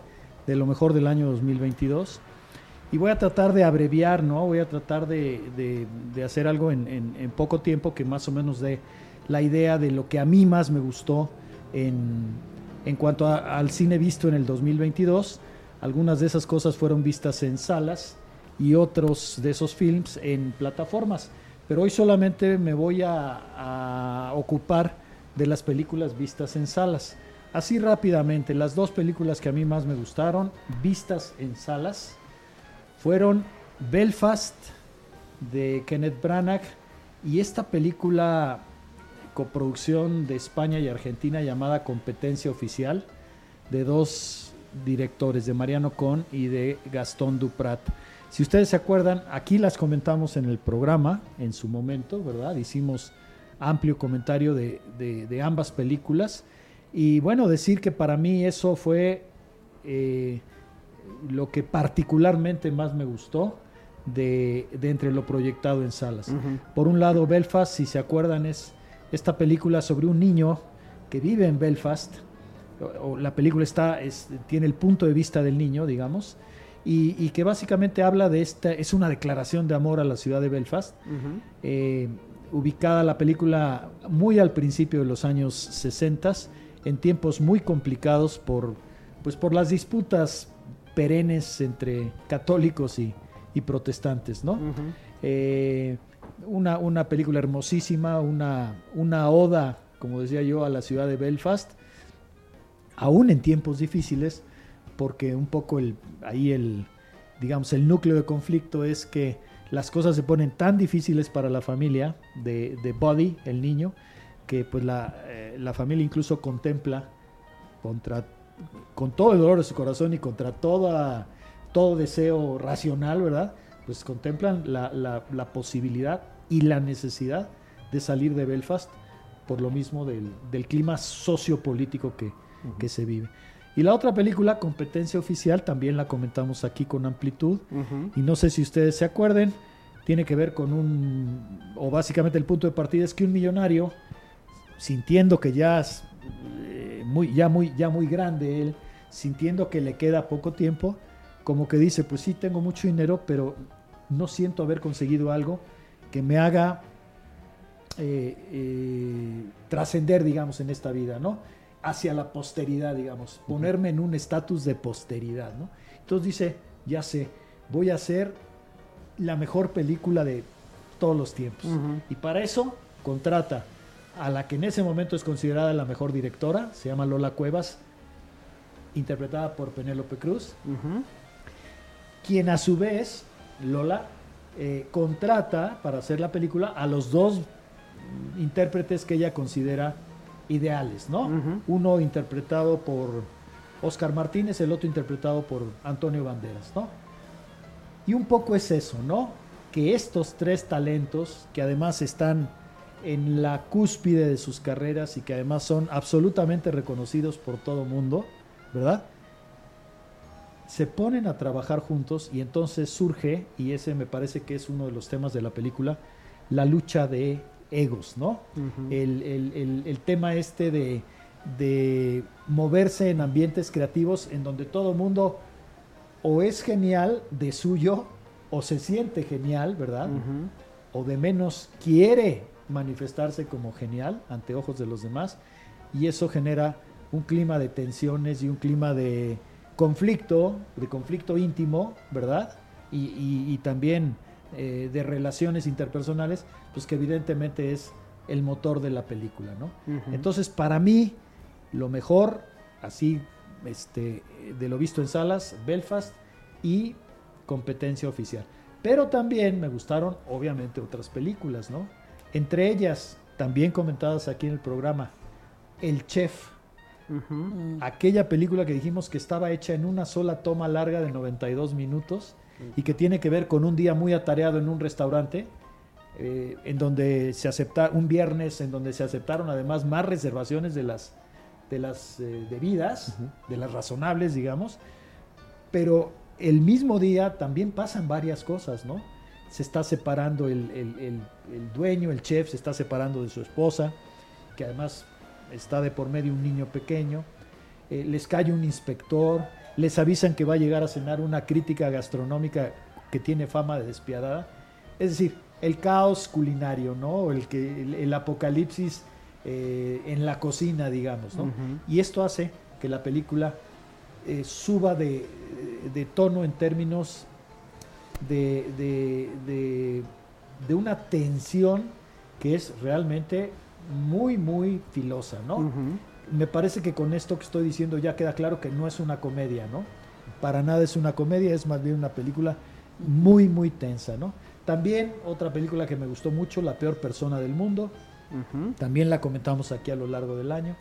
de lo mejor del año 2022. Y voy a tratar de abreviar, ¿no? Voy a tratar de, hacer algo en, poco tiempo que más o menos dé la idea de lo que a mí más me gustó en, en cuanto al cine visto en el 2022. Algunas de esas cosas fueron vistas en salas y otros de esos films en plataformas. Pero hoy solamente me voy a ocupar de las películas vistas en salas. Así rápidamente, las dos películas que a mí más me gustaron, vistas en salas, fueron Belfast de Kenneth Branagh y esta película coproducción de España y Argentina llamada Competencia Oficial de dos directores, de Mariano Con y de Gastón Duprat. Si ustedes se acuerdan, aquí las comentamos en el programa en su momento, ¿verdad? Hicimos amplio comentario de, ambas películas. Y bueno, decir que para mí eso fue eh, lo que particularmente más me gustó de, de entre lo proyectado en salas. Por un lado, Belfast, si se acuerdan, es esta película sobre un niño que vive en Belfast. O- o la película está, es- tiene el punto de vista del niño, digamos, y, y que básicamente habla de esta, es una declaración de amor a la ciudad de Belfast, eh, ubicada la película muy al principio de los años 60, en tiempos muy complicados por, pues por las disputas perennes entre católicos y, y protestantes, ¿no? Eh, una, una película hermosísima, una, una oda, como decía yo, a la ciudad de Belfast, aún en tiempos difíciles, porque un poco el, ahí el, digamos, el núcleo de conflicto es que las cosas se ponen tan difíciles para la familia de, de Buddy, el niño, que pues la, eh, la familia incluso contempla contra, con todo el dolor de su corazón y contra toda, todo deseo racional, ¿verdad? Pues contemplan la, la- la posibilidad y la necesidad de salir de Belfast por lo mismo del, del clima sociopolítico que, que se vive. Y la otra película, Competencia Oficial, también la comentamos aquí con amplitud. Y no sé si ustedes se acuerden, tiene que ver con un, o básicamente el punto de partida es que un millonario, sintiendo que ya eh, muy, ya muy, ya muy grande él, sintiendo que le queda poco tiempo, como que dice, pues sí, tengo mucho dinero, pero no siento haber conseguido algo que me haga eh, eh, trascender, digamos, en esta vida, ¿no? Hacia la posteridad, digamos, ponerme en un estatus de posteridad, ¿no? Entonces dice, ya sé, voy a hacer la mejor película de todos los tiempos. Y para eso contrata a la que en ese momento es considerada la mejor directora, se llama Lola Cuevas, interpretada por Penélope Cruz, quien a su vez, Lola, eh, contrata para hacer la película a los dos intérpretes que ella considera ideales, ¿no? Uno interpretado por Oscar Martínez, el otro interpretado por Antonio Banderas, ¿no? Y un poco es eso, ¿no? Que estos tres talentos, que además están en la cúspide de sus carreras y que además son absolutamente reconocidos por todo mundo, ¿verdad? Se ponen a trabajar juntos y entonces surge, y ese me parece que es uno de los temas de la película, la lucha de egos, ¿no? el, el- el- el tema este de, de moverse en ambientes creativos en donde todo mundo o es genial de suyo o se siente genial, ¿verdad? O de menos quiere manifestarse como genial ante ojos de los demás y eso genera un clima de tensiones y un clima de conflicto, de conflicto íntimo, ¿verdad? Y, y- y también eh, de relaciones interpersonales, pues que evidentemente es el motor de la película, ¿no? Entonces, para mí, lo mejor, así, este, de lo visto en salas, Belfast y competencia oficial. Pero también me gustaron, obviamente, otras películas, ¿no? Entre ellas, también comentadas aquí en el programa, El Chef. Aquella película que dijimos que estaba hecha en una sola toma larga de 92 minutos y que tiene que ver con un día muy atareado en un restaurante, eh, en donde se acepta un viernes, en donde se aceptaron además más reservaciones de las, de las eh, debidas, de las razonables, digamos, pero el mismo día también pasan varias cosas, ¿no? Se está separando el, el- el- el dueño, el chef, se está separando de su esposa, que además está de por medio un niño pequeño, eh, les cae un inspector, les avisan que va a llegar a cenar una crítica gastronómica que tiene fama de despiadada. Es decir, el caos culinario, ¿no? El, que, el, apocalipsis eh, en la cocina, digamos, ¿no? Y esto hace que la película eh, suba de, de tono en términos de, de- de- de una tensión que es realmente muy, muy filosa, ¿no? Me parece que con esto que estoy diciendo ya queda claro que no es una comedia, ¿no? Para nada es una comedia, es más bien una película muy, muy tensa, ¿no? También otra película que me gustó mucho, La peor persona del mundo, también la comentamos aquí a lo largo del año,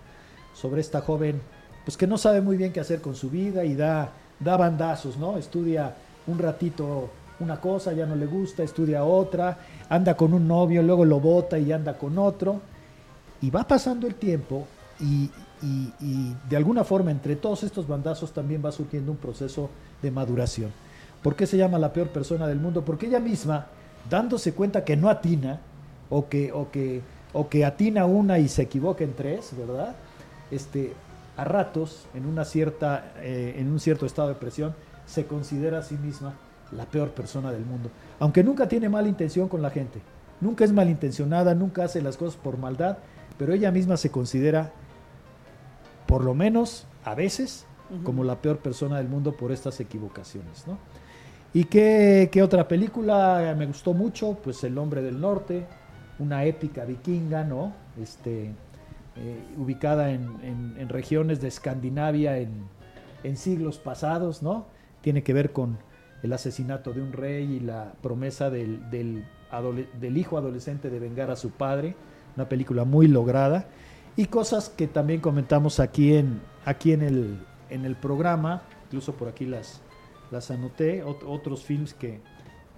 sobre esta joven, pues que no sabe muy bien qué hacer con su vida y da, da bandazos, ¿no? Estudia un ratito una cosa, ya no le gusta, estudia otra, anda con un novio, luego lo bota y anda con otro, y va pasando el tiempo y, y- de alguna forma entre todos estos bandazos también va surgiendo un proceso de maduración. ¿Por qué se llama la peor persona del mundo? Porque ella misma, dándose cuenta que no atina, o que, o que, o que atina una y se equivoca en tres, ¿verdad? Este, a ratos, en, una cierta, eh, en un cierto estado de presión, se considera a sí misma la peor persona del mundo. Aunque nunca tiene mala intención con la gente, nunca es malintencionada, nunca hace las cosas por maldad, pero ella misma se considera, por lo menos a veces, como la peor persona del mundo por estas equivocaciones, ¿no? ¿Y qué, qué otra película me gustó mucho? Pues El Hombre del Norte, una épica vikinga, ¿no? Este, eh, ubicada en, en- en regiones de Escandinavia en, en siglos pasados, ¿no? Tiene que ver con el asesinato de un rey y la promesa del, del hijo adolescente de vengar a su padre, una película muy lograda, y cosas que también comentamos aquí en, aquí en, el, en el programa, incluso por aquí las, las anoté, ot- otros films que,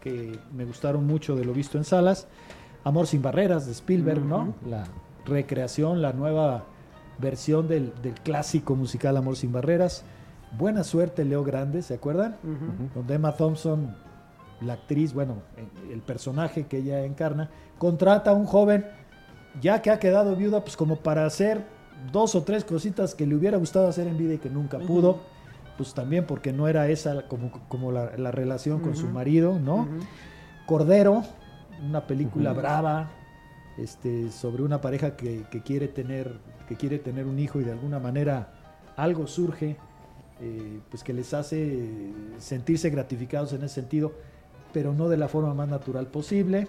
que me gustaron mucho de lo visto en salas, Amor sin barreras de Spielberg, ¿no? La recreación, la nueva versión del, del clásico musical Amor sin barreras. Buena suerte, Leo Grande, ¿se acuerdan? Donde Emma Thompson, la actriz, bueno, el- personaje que ella encarna, contrata a un joven, ya que ha quedado viuda, pues como para hacer dos o tres cositas que le hubiera gustado hacer en vida y que nunca pudo, pues también porque no era esa como, como la, la relación con su marido, ¿no? Cordero, una película brava, este, sobre una pareja que, que quiere tener, que quiere tener un hijo y de alguna manera algo surge, eh, pues que les hace sentirse gratificados en ese sentido, pero no de la forma más natural posible.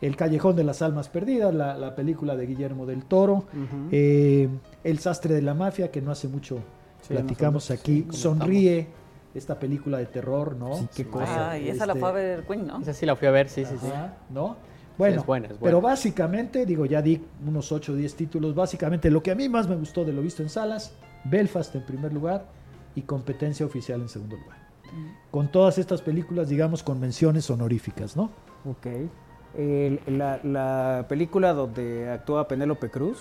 El Callejón de las Almas Perdidas, la, la película de Guillermo del Toro. Eh, el Sastre de la Mafia, que no hace mucho Sí, platicamos nosotros aquí. sí. Sonríe, esta película de terror, ¿no? Sí, qué cosa. Ah, y esa la Este, fue a ver Queen, ¿no? Esa sí la fui a ver, sí, sí, sí. ¿no? Bueno, es buena, es buena. pero básicamente, digo, ya di unos 8 o 10 títulos. Básicamente, lo que a mí más me gustó de lo visto en salas, Belfast en primer lugar y competencia oficial en segundo lugar. Con todas estas películas, digamos, con menciones honoríficas, ¿no? Ok. La, la película donde actúa Penélope Cruz,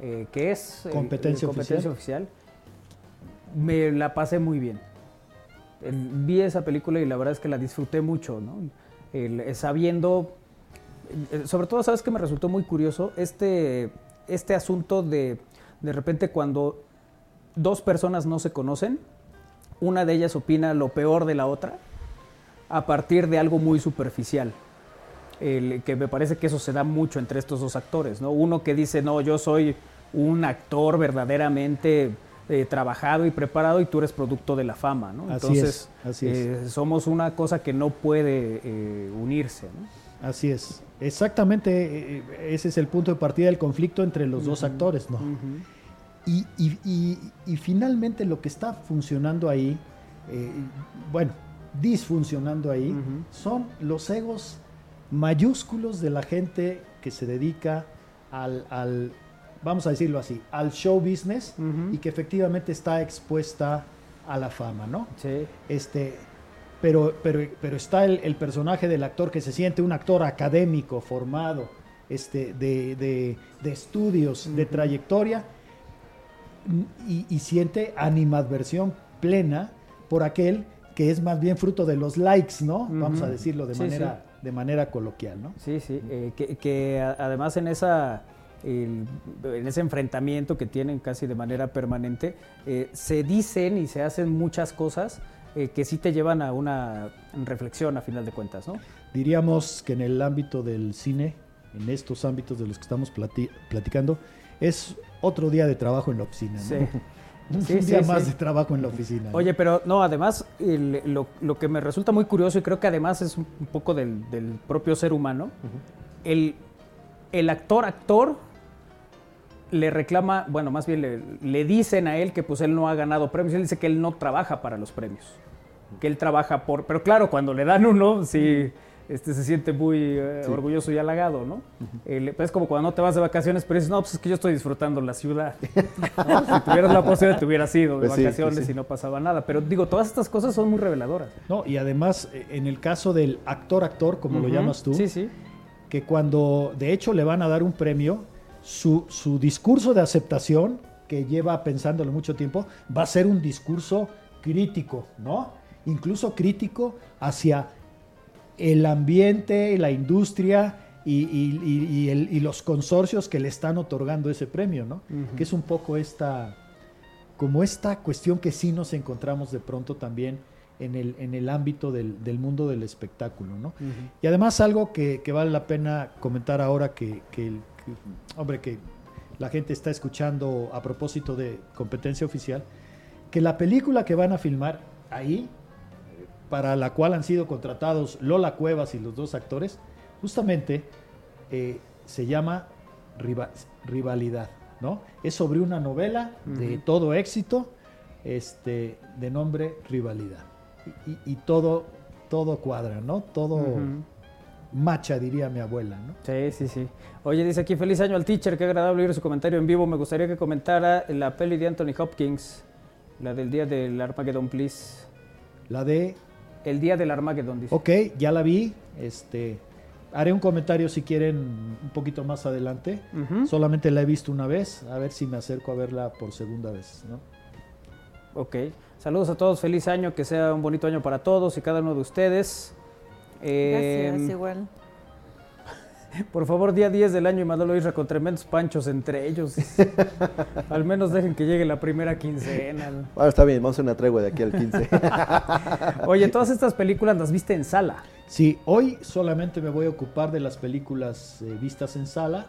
eh, que es eh, Competencia eh, oficial. oficial, me la pasé muy bien. Vi esa película y la verdad es que la disfruté mucho, ¿no? Eh, sabiendo, eh, sobre todo, ¿sabes que me resultó muy curioso? Este, este asunto de, de repente cuando dos personas no se conocen, una de ellas opina lo peor de la otra a partir de algo muy superficial. El- que me parece que eso se da mucho entre estos dos actores, ¿no? Uno que dice, no, yo soy un actor verdaderamente eh, trabajado y preparado y tú eres producto de la fama, ¿no? Así Entonces, es, así es. eh, somos una cosa que no puede eh, unirse, ¿no? Así es. Exactamente, ese es el punto de partida del conflicto entre los dos actores, ¿no? Y, y- y- y finalmente lo que está funcionando ahí, eh, bueno, disfuncionando ahí, son los egos mayúsculos de la gente que se dedica al, al, vamos a decirlo así, al show business y que efectivamente está expuesta a la fama, ¿no? Sí. Este, pero, pero, pero está el, el personaje del actor que se siente un actor académico, formado, este, de, de- de estudios, de trayectoria, y, y siente animadversión plena por aquel que es más bien fruto de los likes, ¿no? Vamos a decirlo de Sí, manera, de manera coloquial, ¿no? Sí, sí, eh, que, que además en esa el- en ese enfrentamiento que tienen casi de manera permanente, eh, se dicen y se hacen muchas cosas eh, que sí te llevan a una reflexión a final de cuentas, ¿no? Diríamos que en el ámbito del cine, en estos ámbitos de los que estamos plati- platicando, es otro día de trabajo en la oficina. ¿no? Sí. [LAUGHS] Un sí, día más sí. de trabajo en la oficina. ¿no? Oye, pero no, además, el- lo, lo que me resulta muy curioso y creo que además es un un poco del, del propio ser humano, el, el actor, actor, le reclama, bueno, más bien le, le dicen a él que pues él no ha ganado premios, él dice que él no trabaja para los premios, que él trabaja por, pero claro, cuando le dan uno, sí, este, se siente muy eh, Sí. orgulloso y halagado, ¿no? El- pues, es como cuando no te vas de vacaciones, pero dices, no, pues es que yo estoy disfrutando la ciudad. ¿no? [LAUGHS] Si tuvieras la posibilidad, te hubieras ido de Pues sí, vacaciones pues sí. y no pasaba nada. Pero digo, todas estas cosas son muy reveladoras. No, y además, eh, en el caso del actor-actor, como lo llamas tú, Sí, sí. que cuando de hecho le van a dar un premio, su, su discurso de aceptación, que lleva pensándolo mucho tiempo, va a ser un discurso crítico, ¿no? Incluso crítico hacia el ambiente, la industria y, y- y- y el- y los consorcios que le están otorgando ese premio, ¿no? Que es un poco esta, como esta cuestión que sí nos encontramos de pronto también en el, en el ámbito del, del mundo del espectáculo, ¿no? Y además algo que, que vale la pena comentar ahora que, que el- que- hombre, que la gente está escuchando a propósito de competencia oficial, que la película que van a filmar ahí, para la cual han sido contratados Lola Cuevas y los dos actores, justamente eh, se llama Riva- Rivalidad, ¿no? Es sobre una novela de todo éxito, este, de nombre Rivalidad. Y, y- y todo, todo cuadra, ¿no? Todo Ujú. macha, diría mi abuela, ¿no? Sí, sí, sí. Oye, dice aquí, feliz año al teacher, qué agradable oír su comentario en vivo. Me gustaría que comentara la peli de Anthony Hopkins, la del día del Armageddon, please. La de... El día del Armageddon, dice. Ok, ya la vi. Este, haré un comentario si quieren un poquito más adelante. Solamente la he visto una vez, a ver si me acerco a verla por segunda vez, ¿no? Ok. Saludos a todos, feliz año, que sea un bonito año para todos y cada uno de ustedes. Eh, Gracias, igual. Por favor, día 10 del año y Manolo Isra con tremendos panchos entre ellos. [LAUGHS] Al menos dejen que llegue la primera quincena. Ahora está bien, vamos a hacer una tregua de aquí al 15. [LAUGHS] Oye, todas estas películas las viste en sala. Sí, hoy solamente me voy a ocupar de las películas eh, vistas en sala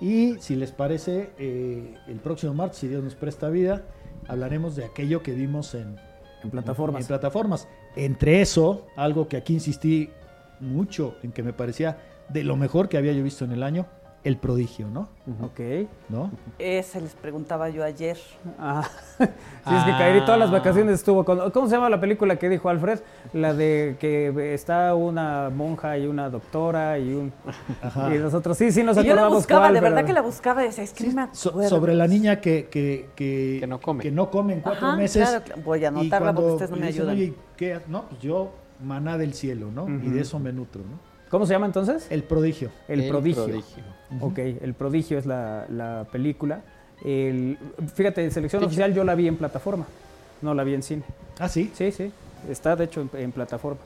y si les parece, eh, el próximo martes, si Dios nos presta vida, hablaremos de aquello que vimos en, En plataformas. en plataformas. Entre eso, algo que aquí insistí mucho en que me parecía de lo mejor que había yo visto en el año, El prodigio, ¿no? Ok. ¿No? Ese les preguntaba yo ayer. Ah, [LAUGHS] sí, es que Kairi todas las vacaciones estuvo con... ¿Cómo se llama la película que dijo Alfred? La de que está una monja y una doctora y un... Ajá. Y nosotros sí, sí nos Y yo la acordamos buscaba, cuál, de pero- verdad que la buscaba decía, es que no me So- acuerdo. sobre la niña que, que, que, Que no come. que no come en cuatro Ajá, meses. claro, claro. Voy a anotarla porque ustedes no me ayudan. "Oye, ¿qué? No, pues yo, maná del cielo, ¿no? Y de eso me nutro, ¿no? ¿Cómo se llama entonces? El prodigio. El, El prodigio. prodigio. Ok, El prodigio es la, la película. El, fíjate, en selección Sí, oficial yo la vi en plataforma, no la vi en cine. Ah, sí. Sí, sí, está de hecho en, en plataforma.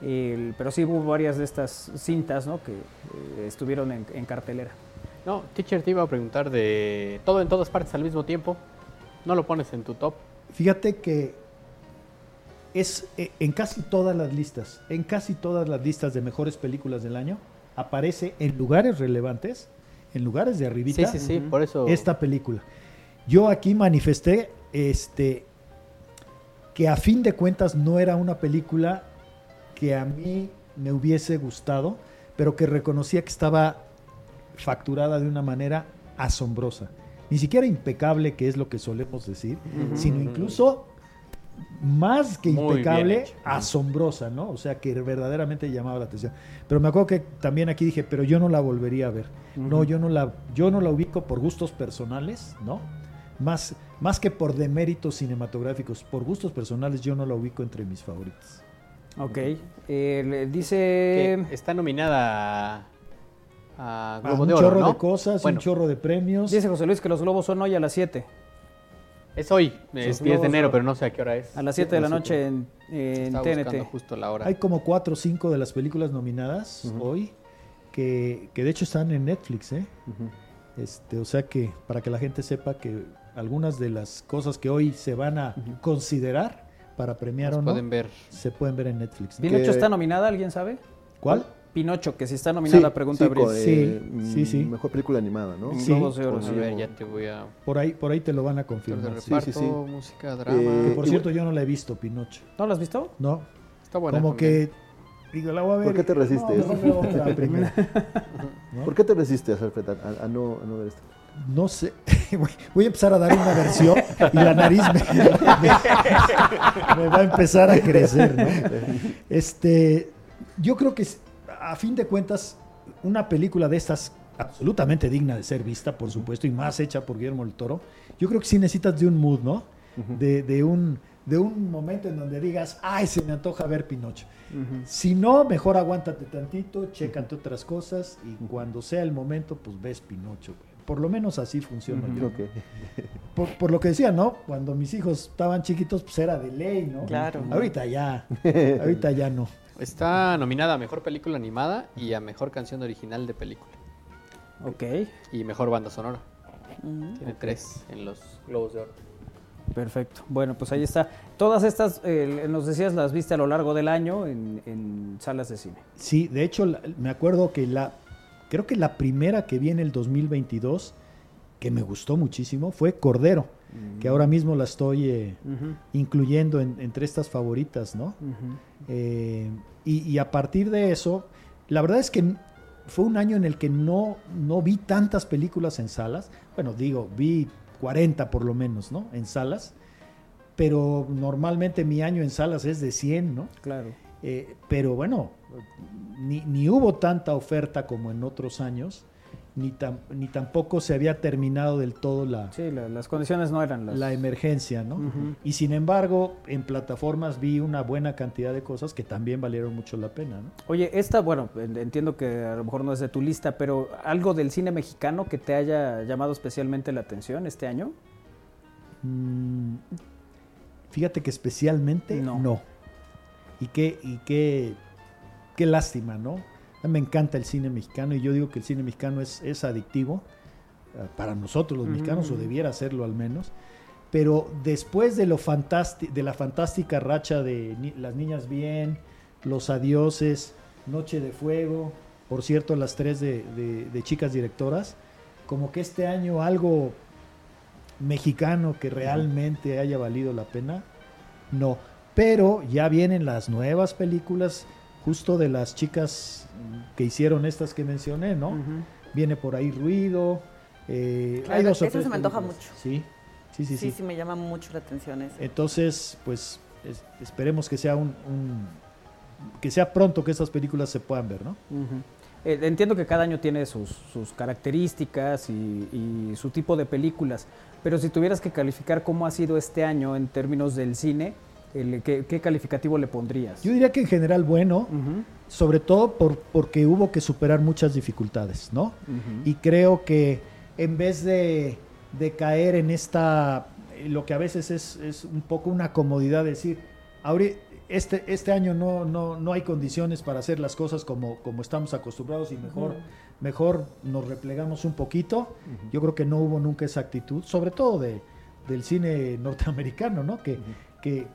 El- pero sí hubo varias de estas cintas ¿no? que eh, estuvieron en, en cartelera. No, teacher te iba a preguntar de todo en todas partes al mismo tiempo. ¿No lo pones en tu top? Fíjate que es eh, en casi todas las listas, en casi todas las listas de mejores películas del año, aparece en lugares relevantes, en lugares de arribita, Sí, sí, sí, por eso. esta película. Yo aquí manifesté este que a fin de cuentas no era una película que a mí me hubiese gustado, pero que reconocía que estaba facturada de una manera asombrosa. Ni siquiera impecable, que es lo que solemos decir, sino incluso más que Muy impecable, asombrosa, ¿no? O sea, que verdaderamente llamaba la atención. Pero me acuerdo que también aquí dije, pero yo no la volvería a ver. No, yo no la, yo no la ubico por gustos personales, ¿no? Más, más que por deméritos cinematográficos, por gustos personales yo no la ubico entre mis favoritos. Ok, eh, le dice... que está nominada a, Ah, un de Oro, chorro ¿no? de cosas, Bueno, un chorro de premios. Dice José Luis que los globos son hoy a las 7. Es hoy, es Los 10 de enero, pero no sé a qué hora es. A las 7 de la noche en, en Estaba TNT. justo la hora. Hay como cuatro o cinco de las películas nominadas hoy que, que de hecho están en Netflix, ¿eh? Este, o sea que para que la gente sepa que algunas de las cosas que hoy se van a considerar para premiar Las o no pueden ver. se pueden ver en Netflix. ¿no? ¿Pinocho Que- está nominada? ¿Alguien sabe? ¿Cuál? Pinocho, que si está nominada, pregunta sí, Abril. Sí, eh, sí, sí. Mejor película animada, ¿no? Sí. Globos de Oro, Con sí. A ver, Diego. ya te voy a... Por ahí, por ahí te lo van a confirmar. sí. reparto, sí, sí. música, drama... Eh, Que por cierto yo no la he visto, Pinocho. ¿No lo has visto? No, Está buena como también. que digo, la voy a ver. ¿Por qué te resistes? No. ¿no? [LAUGHS] [LAUGHS] ¿Por qué te resistes, Alfred, a, a no, a no ver esto? No sé. [LAUGHS] Voy- a empezar a dar una versión y la nariz me, me- me va a empezar a crecer, ¿no? Este, yo creo que a fin de cuentas una película de estas absolutamente digna de ser vista, por supuesto, y más hecha por Guillermo del Toro. Yo creo que sí necesitas de un mood, ¿no? de, de un de un momento en donde digas, ay, se me antoja ver Pinocho. Si no, mejor aguántate tantito, chécate otras cosas y cuando sea el momento, pues ves Pinocho. Por lo menos así funciona yo. Ok. [LAUGHS] Por, por lo que decía, ¿no? Cuando mis hijos estaban chiquitos, pues era de ley, ¿no? Claro. Ahorita ya, ahorita ya no. Está nominada a Mejor Película Animada y a Mejor Canción Original de Película. Ok, Y Mejor Banda Sonora. Mm. Tiene tres en los Globos de Oro. perfecto. Bueno, pues ahí está. Todas estas, eh, nos decías, las viste a lo largo del año en, en salas de cine. Sí, de hecho, la- me acuerdo que la, creo que la primera que vi en el 2022, que me gustó muchísimo, fue Cordero, que ahora mismo la estoy eh, incluyendo en- entre estas favoritas, ¿no? Eh, y, y a partir de eso, la verdad es que fue un año en el que no, no vi tantas películas en salas. Bueno, digo, vi 40 por lo menos, ¿no? En salas. Pero normalmente mi año en salas es de 100, ¿no? Claro. Eh, pero bueno, ni, ni hubo tanta oferta como en otros años, ni, tam- ni tampoco se había terminado del todo la, Sí, la- las condiciones no eran las... la emergencia, ¿no? Y sin embargo, en plataformas vi una buena cantidad de cosas que también valieron mucho la pena, ¿no? Oye, esta, bueno, en- entiendo que a lo mejor no es de tu lista, pero algo del cine mexicano que te haya llamado especialmente la atención este año. Mm, fíjate que especialmente No. no. Y qué, y qué, qué lástima, ¿no? A mí Me encanta el cine mexicano y yo digo que el cine mexicano es, es adictivo eh, para nosotros los mexicanos, o ujú. debiera serlo al menos. Pero después de, lo de la fantástica racha de Ni- Las Niñas Bien, Los Adioses, Noche de Fuego, por cierto, las tres de, de- de chicas directoras, como que este año algo mexicano que realmente haya valido la pena, no. Pero ya vienen las nuevas películas justo de las chicas que hicieron estas que mencioné, ¿no? viene por ahí ruido. eh, Claro, hay dos eso se me antoja mucho. Sí, sí, sí. Sí, sí. sí, me llama mucho la atención eso. Entonces, pues es- esperemos que sea un, un- que sea pronto que estas películas se puedan ver, ¿no? Eh, entiendo que cada año tiene sus, sus características y, y su tipo de películas, pero si tuvieras que calificar cómo ha sido este año en términos del cine, el- ¿qué, qué calificativo le pondrías? Yo diría que en general bueno, sobre todo por, porque hubo que superar muchas dificultades, ¿no? Y creo que en vez de, de caer en esta, eh, lo que a veces es, es un poco una comodidad, decir, ahori- este, este año no, no, no hay condiciones para hacer las cosas como, como estamos acostumbrados y mejor, mejor nos replegamos un poquito. Yo creo que no hubo nunca esa actitud, sobre todo de, del cine norteamericano, ¿no? Que, que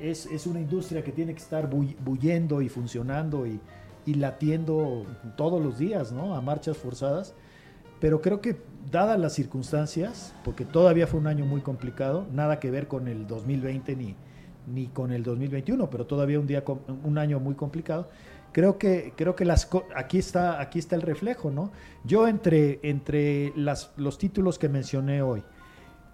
es, es una industria que tiene que estar bull- bullendo y funcionando y, y latiendo todos los días, ¿no? A marchas forzadas. Pero creo que, dadas las circunstancias, porque todavía fue un año muy complicado, nada que ver con el 2020 ni, ni con el 2021, pero todavía un, día, un año muy complicado. Creo que, creo que las, aquí, está, aquí está el reflejo, ¿no? Yo entre, entre las, los títulos que mencioné hoy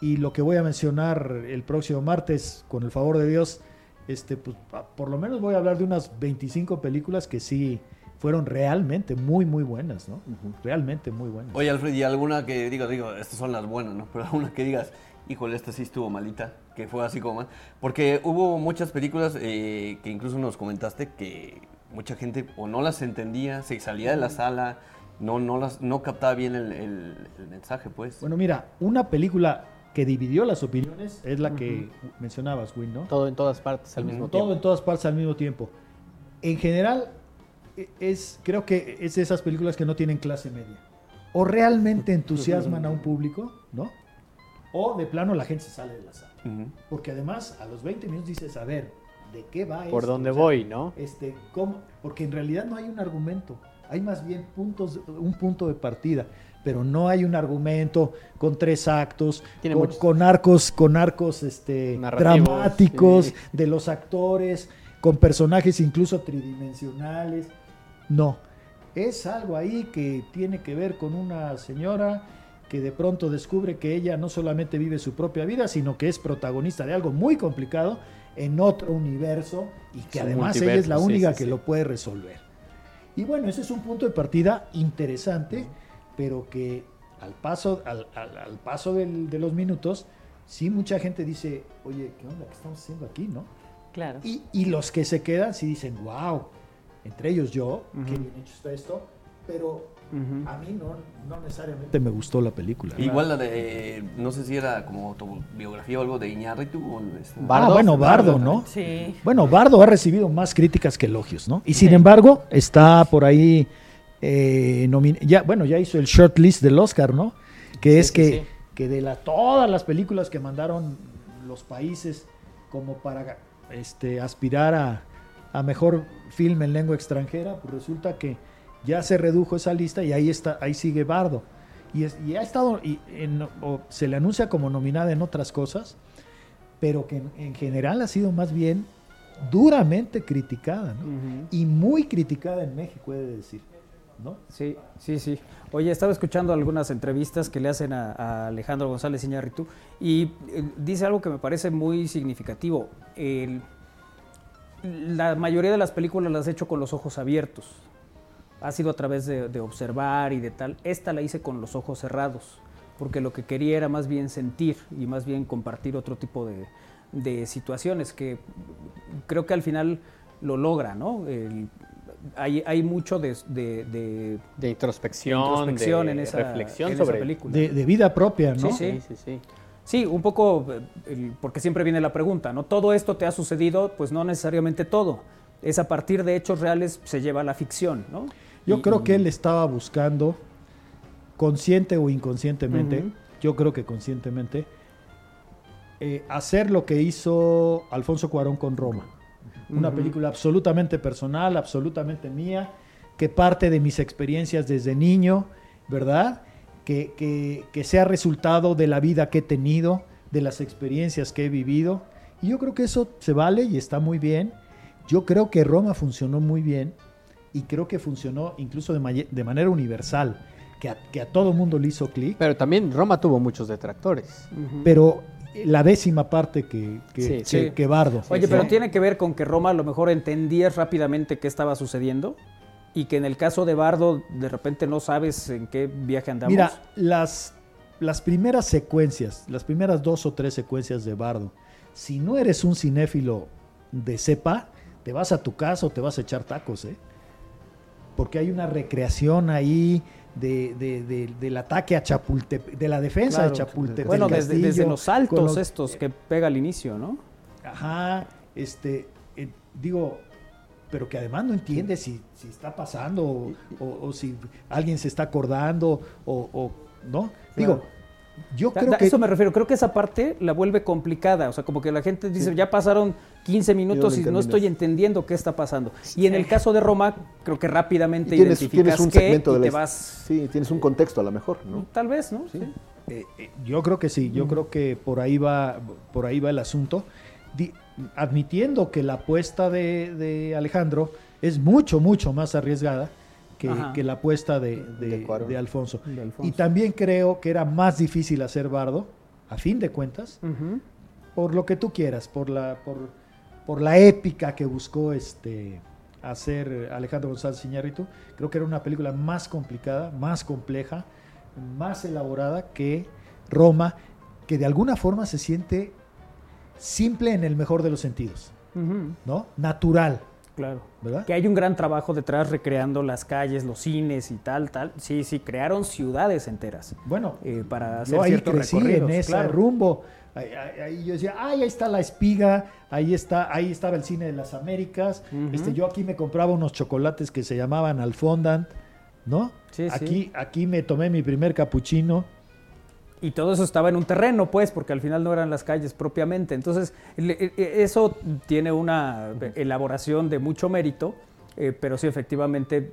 y lo que voy a mencionar el próximo martes, con el favor de Dios, este, pues, por lo menos voy a hablar de unas 25 películas que sí fueron realmente muy, muy buenas, ¿no? Realmente muy buenas. Oye, Alfred, ¿y alguna que digo, digo, estas son las buenas, ¿no? Pero alguna que digas, híjole, esta sí estuvo malita, que fue así como mal. Porque hubo muchas películas eh, que incluso nos comentaste que mucha gente o no las entendía, se salía de la sala, no, no, las, no captaba bien el, el- el mensaje, pues. Bueno, mira, una película que dividió las opiniones es la que mencionabas, Win, ¿no? Todo en todas partes al mismo Todo tiempo. en todas partes al mismo tiempo. En general, e- es, creo que es de esas películas que no tienen clase media. O realmente [LAUGHS] entusiasman a un público, ¿no? O de plano la gente se sale de la sala. Ujú. Porque además, a los 20 minutos dices, a ver, ¿de qué va Por esto? dónde O sea, voy, ¿no? Este, ¿cómo? Porque en realidad no hay un argumento. Hay más bien puntos, un punto de partida. Pero no hay un argumento con tres actos, con, con arcos, con arcos este, Narrativos, dramáticos sí. de los actores, con personajes incluso tridimensionales. No, es algo ahí que tiene que ver con una señora que de pronto descubre que ella no solamente vive su propia vida, sino que es protagonista de algo muy complicado en otro universo y que además ella es la multiverso, sí, única sí, que sí. lo puede resolver. Y bueno, ese es un punto de partida interesante, pero que al paso, al, al- al paso del- de los minutos, sí mucha gente dice, oye, ¿qué onda? ¿Qué estamos haciendo aquí? ¿no? Claro. Y, y los que se quedan sí dicen, wow, entre ellos yo, qué Ujú. bien hecho está esto, pero a mí no, no necesariamente me gustó la película. Igual la de, no sé si era como autobiografía o algo de Iñárritu. o este- Ah, bueno, Bardo, ¿no? Sí. Bueno, Bardo ha recibido más críticas que elogios, ¿no? Y sin embargo, está por ahí, eh, ya, bueno, ya hizo el shortlist del Oscar, ¿no? Que Sí, es sí, que, sí. que de la, todas las películas que mandaron los países como para este, aspirar a, a mejor film en lengua extranjera, pues resulta que ya se redujo esa lista y ahí está, ahí sigue Bardo. Y, es- y ha estado, y en- o se le anuncia como nominada en otras cosas, pero que en, en general ha sido más bien duramente criticada. Y muy criticada en México, he de decir, ¿no? Sí, sí, sí. Oye, estaba escuchando algunas entrevistas que le hacen a, Alejandro González Iñárritu y eh, dice algo que me parece muy significativo. La mayoría de las películas las he hecho con los ojos abiertos. Ha sido a través de, observar y de tal. Esta la hice con los ojos cerrados, porque lo que quería era más bien sentir y más bien compartir otro tipo de, situaciones que creo que al final lo logra, ¿no? Hay, hay mucho de, de- de- De introspección, de introspección de en esa, reflexión en esa sobre- película. De, de vida propia, ¿no? Sí, sí. Sí, sí, sí. Sí, un poco, porque siempre viene la pregunta, ¿no? Todo esto te ha sucedido, pues no necesariamente todo. Es a partir de hechos reales se lleva a la ficción, ¿no? Yo Y- creo que él estaba buscando, consciente o inconscientemente, yo creo que conscientemente, eh, hacer lo que hizo Alfonso Cuarón con Roma. Una Ujú. película absolutamente personal, absolutamente mía, que parte de mis experiencias desde niño, ¿verdad? Que, que, que sea resultado de la vida que he tenido, de las experiencias que he vivido. Y yo creo que eso se vale y está muy bien. Yo creo que Roma funcionó muy bien y creo que funcionó incluso de manera universal. que a, que a todo mundo le hizo clic, Pero también Roma tuvo muchos detractores. pero la décima parte que, que, Sí, que- sí. que Bardo. Oye, pero tiene que ver con que Roma a lo mejor entendías rápidamente qué estaba sucediendo y que en el caso de Bardo de repente no sabes en qué viaje andamos. Mira, las, las primeras secuencias, las primeras dos o tres secuencias de Bardo, si no eres un cinéfilo de cepa, te vas a tu casa o te vas a echar tacos, ¿eh? Porque hay una recreación ahí de, de- de- del ataque a Chapultepec, de la defensa Claro. de Chapultepec. bueno, desde, desde los saltos los- estos que pega al inicio, ¿no? Ajá, este, eh, digo, pero que además no entiende si, si está pasando o, o- o si alguien se está acordando o, o- ¿no? Digo, yo Da- creo da- que... Eso me refiero, creo que esa parte la vuelve complicada, o sea, como que la gente dice, ya pasaron 15 minutos y, no estoy entendiendo qué está pasando. Y en el caso de Roma, creo que rápidamente Y tienes, identificas tienes un qué segmento y de la te vas... Sí, tienes un contexto a lo mejor, ¿no? Tal vez, ¿no? Sí. Eh, eh, yo creo que sí, yo creo que por ahí va, por ahí va el asunto. Di- admitiendo que la apuesta de, de Alejandro es mucho, mucho más arriesgada que, la apuesta de, de- De Cuarón. de Alfonso. De Alfonso. Y también creo que era más difícil hacer Bardo, a fin de cuentas, por lo que tú quieras, por la, por, por la épica que buscó este hacer Alejandro González Iñárritu. Creo que era una película más complicada, más compleja, más elaborada que Roma, que de alguna forma se siente simple en el mejor de los sentidos. ¿no? Natural, Claro. ¿verdad? Que hay un gran trabajo detrás recreando las calles, los cines y tal, tal. Sí, sí, crearon ciudades enteras Bueno, eh, para hacer yo ahí ciertos crecí en ese claro. rumbo. Ahí, yo decía, ay, ahí está la espiga, ahí está, ahí estaba el cine de las Américas. Este, yo aquí me compraba unos chocolates que se llamaban Alfondant, ¿no? Sí, sí. aquí, aquí me tomé mi primer capuchino. Y todo eso estaba en un terreno, pues, porque al final no eran las calles propiamente. Entonces, e- e- eso tiene una elaboración de mucho mérito, eh, pero sí, efectivamente,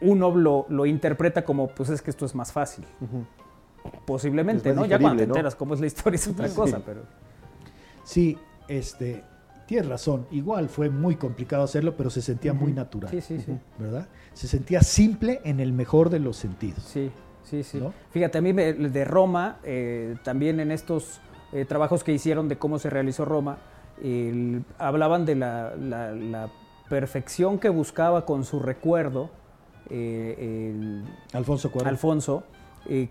uno lo, lo interpreta como, pues es que esto es más fácil. Más ¿no? Ya cuando te enteras cómo es la historia es otra Sí. cosa, pero... Sí, este, tienes razón. Igual fue muy complicado hacerlo, pero se sentía muy natural. Sí, sí, sí. ¿Verdad? Se sentía simple en el mejor de los sentidos. Sí, sí, sí. ¿No? Fíjate, a mí me- de Roma, eh, también en estos eh, trabajos que hicieron de cómo se realizó Roma, el- hablaban de la, la- la perfección que buscaba con su recuerdo eh, el Alfonso Cuarón. Alfonso, eh,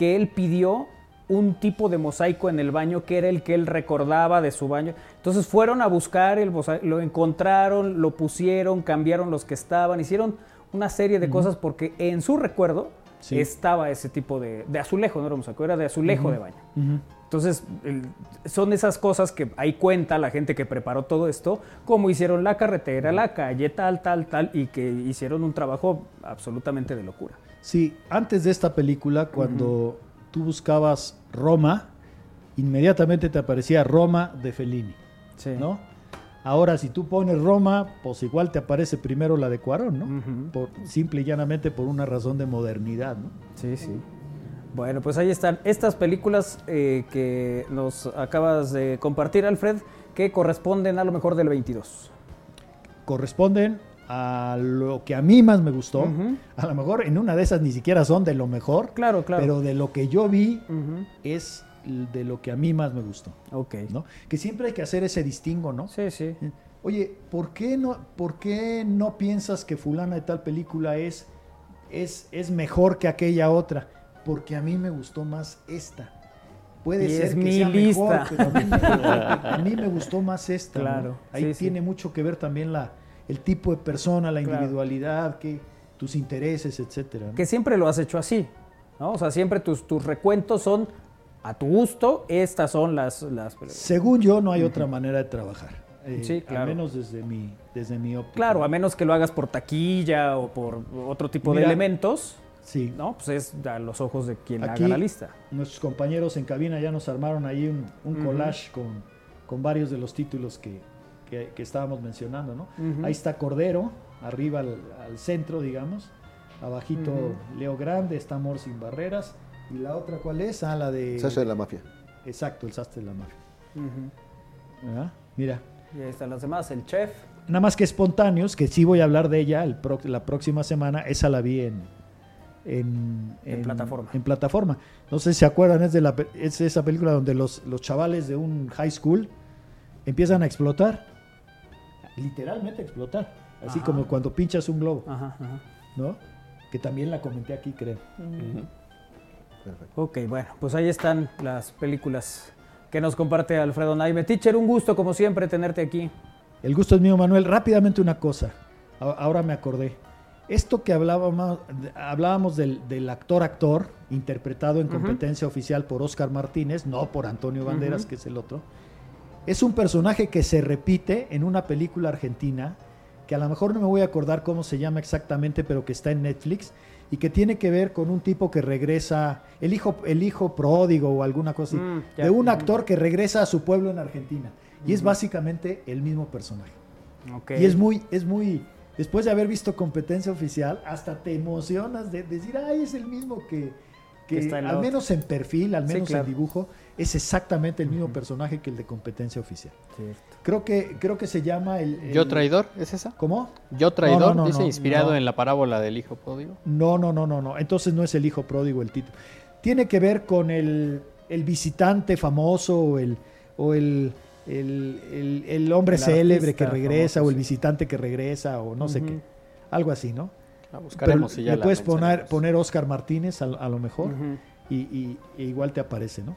que él pidió un tipo de mosaico en el baño que era el que él recordaba de su baño. Entonces fueron a buscar el mosaico, lo encontraron, lo pusieron, cambiaron los que estaban, hicieron una serie de cosas porque en su recuerdo Sí. estaba ese tipo de, de azulejo, no era mosaico, era de azulejo de baño. Entonces, el- son esas cosas que ahí cuenta la gente que preparó todo esto, cómo hicieron la carretera, la calle, tal, tal, tal, y que hicieron un trabajo absolutamente de locura. Sí, antes de esta película, cuando tú buscabas Roma, inmediatamente te aparecía Roma de Fellini, Sí. ¿no? Ahora, si tú pones Roma, pues igual te aparece primero la de Cuarón, ¿no? Por, simple y llanamente por una razón de modernidad, ¿no? Sí, sí. Bueno, pues ahí están estas películas eh, que nos acabas de compartir, Alfred, que corresponden a lo mejor del 22. Corresponden a lo que a mí más me gustó. A lo mejor en una de esas ni siquiera son de lo mejor, Claro, claro. pero de lo que yo vi es de lo que a mí más me gustó, Ok. ¿no? Que siempre hay que hacer ese distingo, ¿no? Sí, sí. Oye, ¿por qué no, por qué no piensas que fulana de tal película es, es, es mejor que aquella otra? Porque a mí me gustó más esta. Puede Y ser es que mi sea mejor, pero a mí, me, a mí me gustó más esta. ¿no? Claro, Ahí sí, sí. tiene mucho que ver también la, el tipo de persona, la Claro. individualidad, que, tus intereses, etcétera. ¿no? Que siempre lo has hecho así, ¿no? O sea, siempre tus, tus recuentos son a tu gusto, estas son las... las Según yo, no hay otra manera de trabajar. eh, Sí, claro. Al menos desde mi, desde mi óptica. Claro, a menos que lo hagas por taquilla o por otro tipo de elementos, Sí. ¿no? Pues es a los ojos de quien Aquí, haga la lista. Nuestros compañeros en cabina ya nos armaron ahí un, collage con, con varios de los títulos que, que- que estábamos mencionando, ¿no? Ahí está Cordero, arriba al, al centro, digamos. Abajito. Leo Grande, está Amor sin barreras. ¿Y la otra cuál es? Ah, la de... Sasha de la mafia. Exacto, el sastre de la mafia. Mira. Y ahí están las demás, el chef. Nada más que Espontáneos, que sí voy a hablar de ella el pro- la próxima semana, esa la vi en, en, En plataforma. en plataforma. No sé si se acuerdan, es, de la, es esa película donde los, los chavales de un high school empiezan a explotar. Literalmente explotar. Así Ajá. como cuando pinchas un globo, Ajá, ajá. ¿no? Que también la comenté aquí, creo. Ok, bueno, pues ahí están las películas que nos comparte Alfredo Naime. Teacher, un gusto como siempre tenerte aquí. El gusto es mío, Manuel. Rápidamente una cosa. A- Ahora me acordé. Esto que hablábamos, hablábamos del, del actor-actor, interpretado en competencia oficial por Oscar Martínez, no por Antonio Banderas, que es el otro, es un personaje que se repite en una película argentina, que a lo mejor no me voy a acordar cómo se llama exactamente, pero que está en Netflix, y que tiene que ver con un tipo que regresa, el hijo, el hijo pródigo o alguna cosa así, Mm, ya. de un Ujú. actor que regresa a su pueblo en Argentina. Y es Ujú. básicamente el mismo personaje. Ok. Y es muy, es muy, después de haber visto competencia oficial, hasta te emocionas de decir, ay, es el mismo que, que Que al otra". menos en perfil, al Sí, menos claro. en dibujo, es exactamente el mismo personaje que el de competencia oficial. Creo que, creo que se llama el... el- ¿Yo traidor? ¿Es esa? ¿Cómo? Yo traidor, No, no, no, dice no, inspirado no. en la parábola del hijo pródigo. No, no, no, no, no. Entonces no es el hijo pródigo el título. Tiene que ver con el, el visitante famoso o el, o el, el, el- el hombre El célebre que regresa famoso, o el visitante que regresa o no sé qué. Algo así, ¿no? La buscaremos Pero y ya le la puedes poner, poner Oscar Martínez a, a lo mejor y- e igual te aparece, ¿no?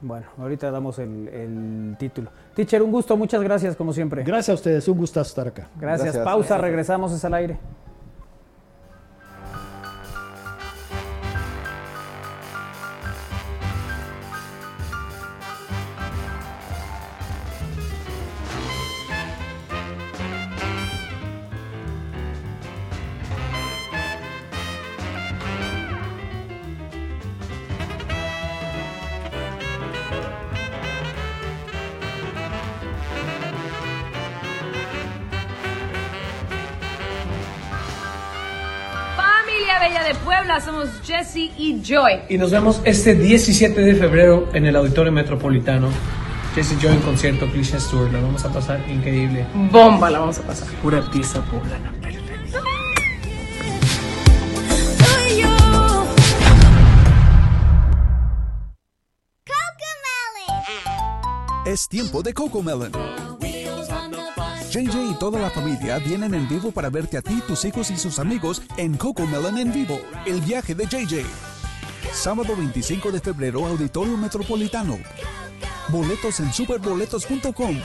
Bueno, ahorita damos el, el título. Teacher, un gusto, muchas gracias como siempre. Gracias a ustedes, un gustazo estar acá. Gracias. Gracias. Pausa, regresamos, es al aire. Bella de Puebla, somos Jesse y Joy. Y nos vemos este 17 de febrero en el Auditorio Metropolitano. Jesse Joy en concierto, Christian Stewart. La vamos a pasar increíble. Bomba la vamos a pasar. Pura artista poblana. Es tiempo de Coco Melon. JJ y toda la familia vienen en vivo para verte a ti, tus hijos y sus amigos en Coco Melon en vivo, el viaje de JJ. Sábado 25 de febrero, Auditorio Metropolitano. Boletos en superboletos.com.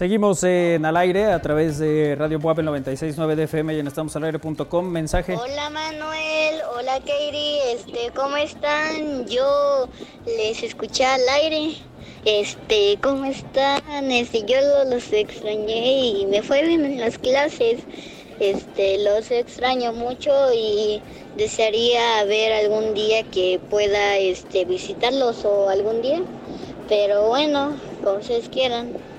Seguimos en al aire a través de Radio en 96.9 de FM y en estamosalaire.com. Mensaje. Hola Manuel, hola Katie, este, ¿cómo están? Yo les escuché al aire. Este, ¿cómo están? Este, yo lo- los extrañé y me fue bien en las clases. Este, los extraño mucho y desearía ver algún día que pueda este visitarlos o algún día. Pero bueno, como ustedes quieran.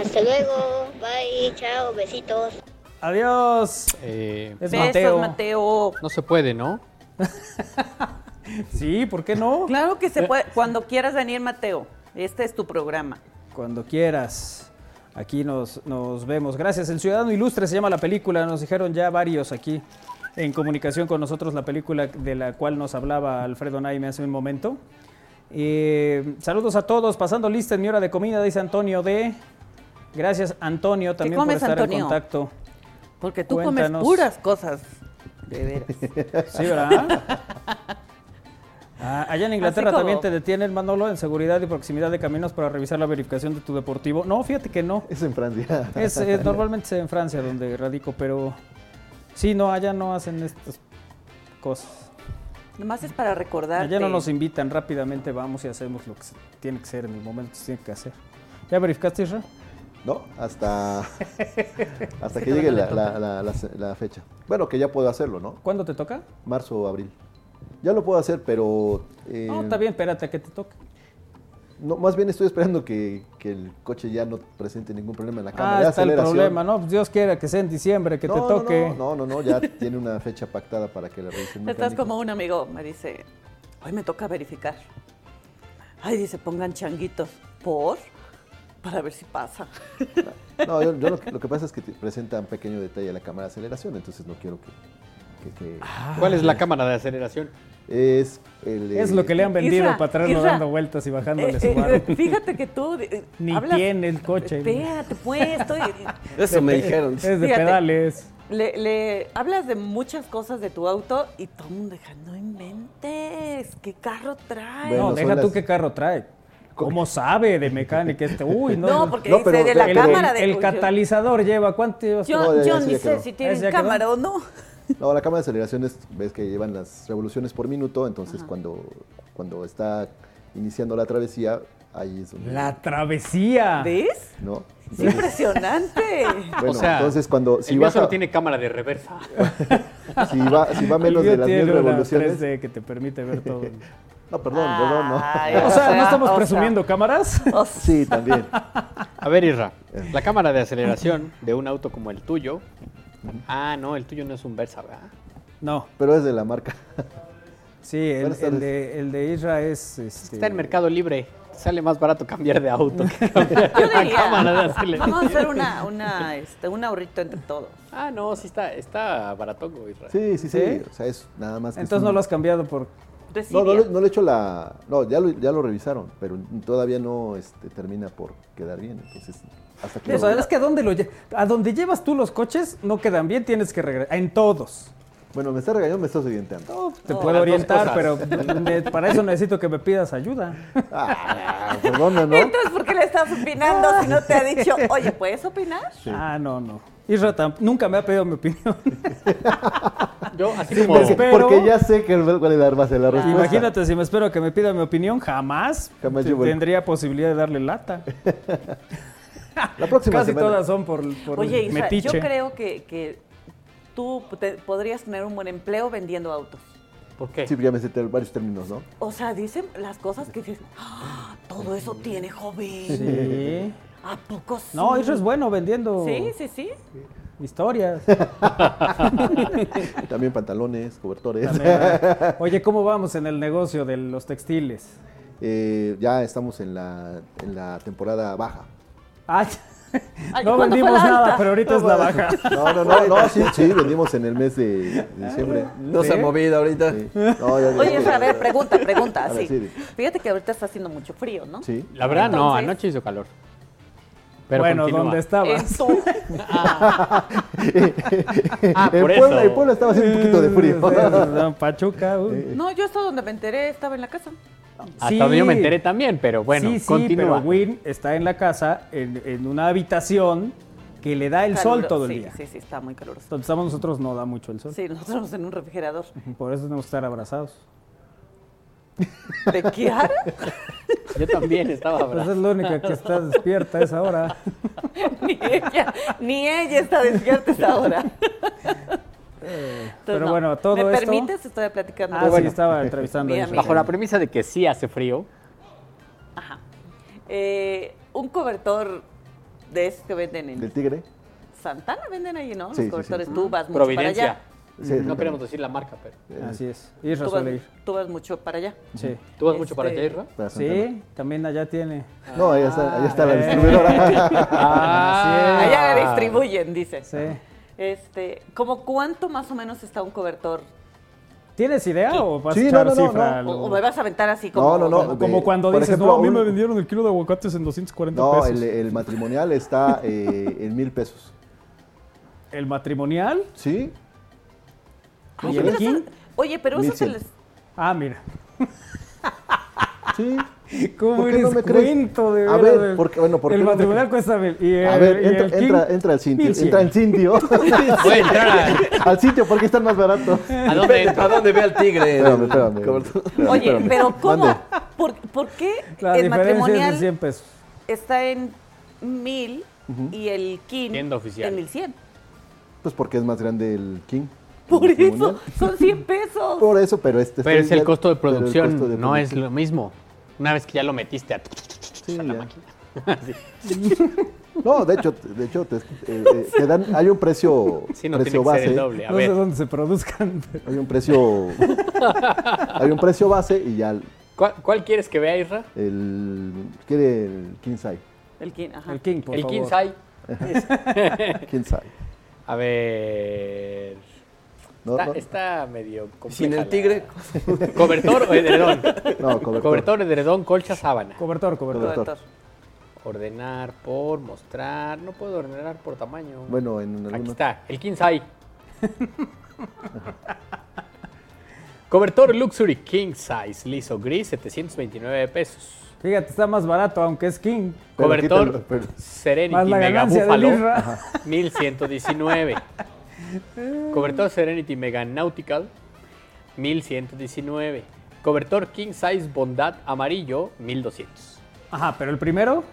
Hasta luego, bye, chao, besitos. Adiós. Eh, Es Besos, Mateo. Mateo. no se puede, ¿no? [LAUGHS] Sí, ¿por qué no? Claro que se puede. Cuando quieras venir, Mateo. Este es tu programa. Cuando quieras. Aquí nos, nos vemos. Gracias. El Ciudadano Ilustre se llama la película. Nos dijeron ya varios aquí en comunicación con nosotros la película de la cual nos hablaba Alfredo Naime hace un momento. Eh, saludos a todos. Pasando lista en mi hora de comida, dice Antonio D. Gracias, Antonio, también por comes, estar Antonio? en contacto. Porque tú Cuéntanos. comes puras cosas. De veras. [LAUGHS] Sí, ¿verdad? [LAUGHS] Ah, allá en Inglaterra como- también te detienen, Manolo, en seguridad y proximidad de caminos para revisar la verificación de tu deportivo. No, fíjate que no. Es en Francia. Es, [LAUGHS] normalmente es en Francia donde radico, pero sí, no, allá no hacen estas cosas. Nomás es para recordar. Allá no nos invitan, rápidamente vamos y hacemos lo que tiene que ser en el momento que se tiene que hacer. ¿Ya verificaste, Isra? No, hasta, [LAUGHS] hasta que llegue la, la- la- la- la fecha. Bueno, que ya puedo hacerlo, ¿no? ¿Cuándo te toca? Marzo o abril. Ya lo puedo hacer, pero... eh, No, está bien, espérate a que te toque. no, más bien estoy esperando que, que el coche ya no presente ningún problema en la cámara Ah, de está el problema, ¿no? Pues Dios quiera que sea en diciembre, que No, te no, toque. No, no, no, ya tiene una fecha pactada para que la revise el Estás como un amigo, me dice, hoy me toca verificar. Ay, dice, pongan changuitos. ¿Por? Para ver si pasa. No, yo, yo lo, que, lo que pasa es que te presenta un pequeño detalle a la cámara de aceleración, entonces no quiero que... que- que- ¿Cuál es la cámara de aceleración? Es el... Es lo que le han vendido Isra, para traerlo Isra. dando vueltas y bajándole Eh, su eh, barro. fíjate que tú eh, Ni hablas- tiene el coche. Espérate, pues, estoy... Eso me dijeron. Es de Fíjate. pedales. Le, le hablas de muchas cosas de tu auto y todo el mundo deja, no inventes, ¿qué carro trae? Bueno, no, deja tú qué carro trae. ¿Cómo sabe de mecánica este? Uy, no. No, porque No, dice pero- de la pero- cámara de... El catalizador lleva, ¿cuánto llevas? Yo, No, ya- yo ni sé quedó. si ¿Ese tienen quedó? cámara o no. No, la cámara de aceleración es, ves que llevan las revoluciones por minuto, entonces cuando, cuando está iniciando la travesía, ahí es donde... La travesía. ¿Ves? ¿No? Es impresionante. [LAUGHS] Bueno, o sea, entonces cuando... Si el baja, solo tiene cámara de reversa. [LAUGHS] si va, si va menos El de las 10 tiene una revoluciones... 3D que te permite ver todo. [LAUGHS] No, perdón, perdón, no. Ay, o sea, ¿no estamos o sea, presumiendo cámaras? o sea, Sí, también. A ver, Isra, la cámara de aceleración de un auto como el tuyo. Ah, no, el tuyo no es un Versa, ¿verdad? No, Pero es de la marca. sí, el, de, el de Isra es... Este, Está en Mercado Libre. Sale más barato cambiar de auto que [LAUGHS] cambiar la cámara de aceleración. vamos a hacer una, una, este, un ahorrito entre todos. Ah, no, sí está, está baratongo, Isra. Sí, sí, sí. ¿Sí? O sea, es nada más que... es Entonces no un- lo has cambiado por... No, no, le- no le he hecho la... No, ya lo, ya lo revisaron, pero todavía no este, termina por quedar bien. Entonces, hasta que... O lo- sea, es que a dónde, lo, lle- a donde llevas tú los coches no quedan bien, tienes que regresar. En todos. Bueno, me está regañando, me estás orientando. No, te No, puedo orientar, pero me- para eso necesito que me pidas ayuda. Ah, perdona, ¿no? Entonces, ¿por qué le estás opinando si no te ha dicho, [LAUGHS] oye, ¿puedes opinar? Ah, no, no. Isra nunca me ha pedido mi opinión. [LAUGHS] Yo, así Sí, como. porque, porque ya sé que cuál es la base de la respuesta. Imagínate si me espero que me pida mi opinión, jamás, Jamás tendría posibilidad de darle lata. [LAUGHS] La próxima Casi semana. todas son por, por Oye, Isra, metiche. yo creo que, que tú te- podrías tener un buen empleo vendiendo autos. ¿Por qué? Sí, ya me sé varios términos, ¿no? O sea, dicen las cosas que dices, "Ah, todo eso tiene joven. Sí. ¿A poco sí? No, Isra es bueno vendiendo Sí, sí, sí. historias. [LAUGHS] También pantalones, cobertores. [LAUGHS] Oye, ¿cómo vamos en el negocio de los textiles? Eh, ya estamos en la, en la temporada baja. Ay, Ay, no ¿cuándo fue vendimos nada, pero ahorita es la baja. No, no, no, no, sí, sí, vendimos en el mes de diciembre. No se ha movido ahorita. Sí. No, ya- ya- Oye, a ver, pregunta, pregunta, sí. Fíjate que ahorita está haciendo mucho frío, ¿no? Sí. La verdad, no, anoche hizo calor. Pero bueno, continúa. ¿dónde estabas? [LAUGHS] [LAUGHS] Ah, en, por Puebla, eso. en Puebla estaba haciendo un poquito de frío. [LAUGHS] Pachuca. uy. No, yo hasta donde me enteré estaba en la casa. Hasta Sí. donde yo me enteré también, pero bueno, sí, sí, continúa. pero Win está en la casa, en, en una habitación que le da el sol todo el sí, día. Sí, sí, está muy caluroso. Donde estamos nosotros no da mucho el sol. Sí, nosotros estamos en un refrigerador. Por eso tenemos que estar abrazados. ¿De Kiara? Yo también estaba Pues es la única que está despierta a esa hora. ni ella, ni ella está despierta a esa hora. pero no. bueno, todo ¿Me esto- permites? Estoy platicando. Ah, sí, estaba entrevistando a Mira, Israel. Bajo la premisa de que sí hace frío, Eh, un cobertor de esos que venden en Del tigre. Santana, venden ahí, ¿no? Sí, Los cobertores. sí. Tú vas mucho para Providencia. allá. Sí, no queremos decir la marca, pero. Así es. Isra Tú vas, suele ir. tú vas mucho para allá. Sí. ¿Tú vas mucho para Este, allá, Isra? Sí, también allá tiene. No, ahí está, ahí está la Eh. distribuidora. [LAUGHS] Ah, Allá la distribuyen, dice. Sí. Este, ¿como cuánto más o menos está un cobertor? ¿Tienes idea o vas Sí, a echar no, no, no, cifra? no. O, o me vas a aventar así como... No, no, no. Como, cuando por dices, ejemplo, no, a mí un- me vendieron el kilo de aguacates en 240 No, pesos. el, el matrimonial está eh, en mil pesos. ¿El matrimonial? ¿Sí? Ay, ¿Y el pero king? eso- Oye, pero eso se 1100. les... Ah, mira. [LAUGHS] Sí. ¿Cómo ¿Por qué eres no me crees? cuento de A ver, porque- bueno, ¿por El no me matrimonial crees? cuesta mil. Y el, A ver, y entra, el entra, entra al sitio. 1100. Entra al sitio. [LAUGHS] Voy a entrar a- al sitio porque están más baratos. ¿A dónde? ¿A dónde ve al tigre? Espérame, espérame. Oye, espérame. pero ¿cómo? ¿Por, por qué La el diferencia es de matrimonial 100 pesos. está en mil y el king en 1100? Pues porque es más grande el King. [LAUGHS] Por el eso, son 100 pesos. Por eso, pero este Pero es el ya- costo de el producción, costo de no es lo mismo. Una vez que ya lo metiste a, Sí, a la ya. máquina. [LAUGHS] No, de hecho, de hecho te, eh, eh, te dan, hay un precio, Sí, no precio base. el doble. A No sé ver, dónde se produzcan. pero- Hay un precio, [LAUGHS] hay un precio base y ya el, ¿cuál, cuál quieres que vea, Isra? el- quiere el king. El king, ajá. El king, por El favor. King Size. King. A ver. No, está, no. está medio compleja Sin el la- tigre. [LAUGHS] ¿Cobertor o edredón? No, cobertor. Cobertor, edredón, colcha, sábana. Cobertor, cobertor. Cobertor. Ordenar por, mostrar. No puedo ordenar por tamaño. Bueno, en Aquí está, el King [LAUGHS] Size. Cobertor Luxury King Size, liso gris, 729 pesos. Fíjate, está más barato, aunque es king. Pero Cobertor quítalo, pero- Serenity Mega Isra. 1119. Cobertor Serenity Mega Nautical, 1119. Cobertor King Size Bondad Amarillo, 1200. Ajá, pero el primero,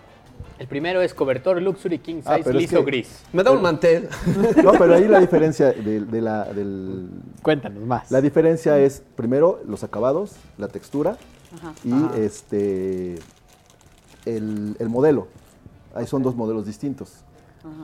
El primero es cobertor Luxury King Ah, Size es liso que- gris. Me da un mantel. [LAUGHS] No, pero ahí la diferencia de, de la, del, Cuéntanos más. la diferencia es primero los acabados, la textura Ajá. y este el, el modelo. Ahí son dos modelos distintos.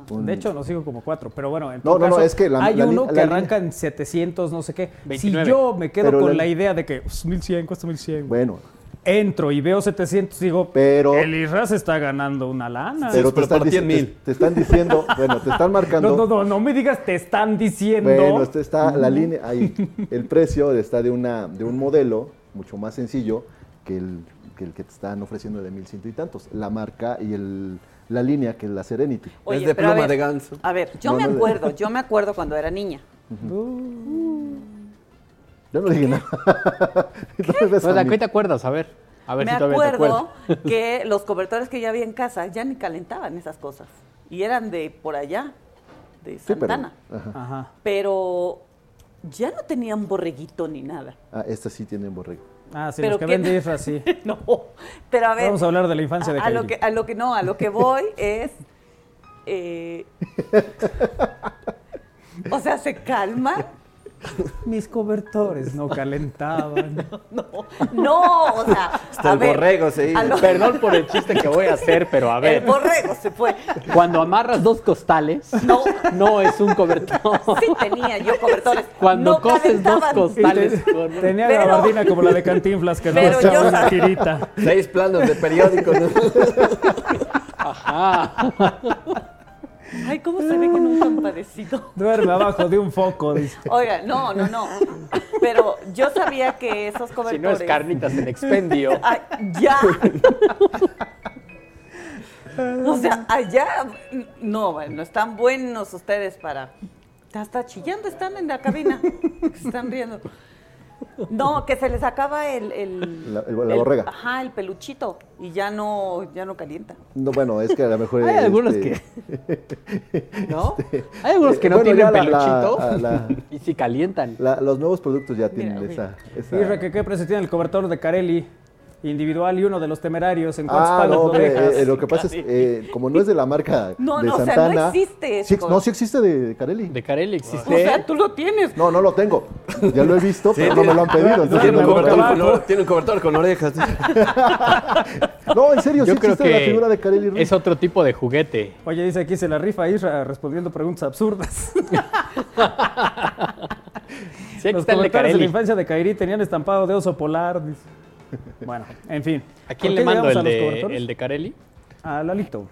Un- de hecho, nos sigo como cuatro, pero bueno, en No, no, no, es que la- hay la uno la que arranca en 700, no sé qué. 29. Si yo me quedo Pero con la- la idea de que pues, 1100 cuesta 1100, bueno, entro y veo 700, digo, pero el Isras está ganando una lana. pero te pero están, para ti en dici- mil. te- te están diciendo, [LAUGHS] bueno, te están marcando. no, no, no, no me digas, te están diciendo. Bueno, este está la línea, ahí el precio está de una de un modelo mucho más sencillo que el que, el que te están ofreciendo de mil ciento y tantos. La marca y el, la línea que es la Serenity. Oye, es de pluma ver, de ganso. A ver, yo No, me no acuerdo, yo me acuerdo cuando era niña. Yo no dije nada. [LAUGHS] A O sea, mí. ¿qué te acuerdas? A ver. A ver me si todavía te acuerdo [LAUGHS] que los cobertores que yo había en casa ya ni calentaban esas cosas. Y eran de por allá, de Sí, pero- Santana. ajá. Ajá. pero... ya no tenían borreguito ni nada. Ah, esta sí tiene borrego. Ah, sí, Pero los que ¿qué- vende Isras, sí. [LAUGHS] no, pero a ver... Vamos a hablar de la infancia de a, a lo que A lo que no, a lo que voy [LAUGHS] es... eh, [LAUGHS] o sea, se calman. Mis cobertores no calentaban. No, no, o sea, Hasta a el ver, borrego se hizo. lo- Perdón por el chiste que voy a hacer, pero a el ver. borrego se fue. Cuando amarras dos costales, No. no es un cobertor. Sí tenía yo cobertores. Cuando no coses dos costales con Tenía Pero- gabardina como la de Cantinflas que no echaba una sabía- tirita. Seis planos de periódico. ¿no? [LAUGHS] Ajá. Ay, ¿cómo se ve que nunca han padecido? Duerme abajo de un foco, [LAUGHS] dice. Oiga, no, no, no. Pero yo sabía que esos Si cobertores. no es carnitas en expendio. [LAUGHS] Ay, ya. O sea, allá. No, bueno, están buenos ustedes para. Hasta chillando están en la cabina. Se están riendo. [LAUGHS] No, que se les acaba el... el La- el- la borrega. Ajá, el peluchito. Y ya no, ya no calienta. No, bueno, es que a lo mejor. [LAUGHS] Hay algunos este, [LAUGHS] ¿No? Hay algunos que no Bueno, tienen peluchito la- la- y si calientan. la- los nuevos productos ya tienen Mira, esa. que qué precio tiene el cobertor de Carelli individual y uno de los temerarios en cuántos Ah, palos no, lo hombre, dejas. eh, lo que pasa es, eh, como no es de la marca No, de no, o sea, no existe Sí, no, sí existe de Carelli. De Carelli O existe. sea, tú lo tienes. No, no lo tengo. Ya lo he visto, pero no me lo han pedido. Tiene no un, lo cobertor con, or- tiene un cobertor con orejas. [LAUGHS] No, en serio, Yo sí creo existe la figura de Carelli Ruiz. es otro tipo de juguete. Oye, dice aquí se la rifa Isra respondiendo preguntas absurdas. Sí, Los está el de comentarios de la infancia de Kairi tenían estampado de oso polar. dice. Bueno, en fin. ¿A quién ¿Por le mando el a los de, cobertores? el de Carelli? A Lalito.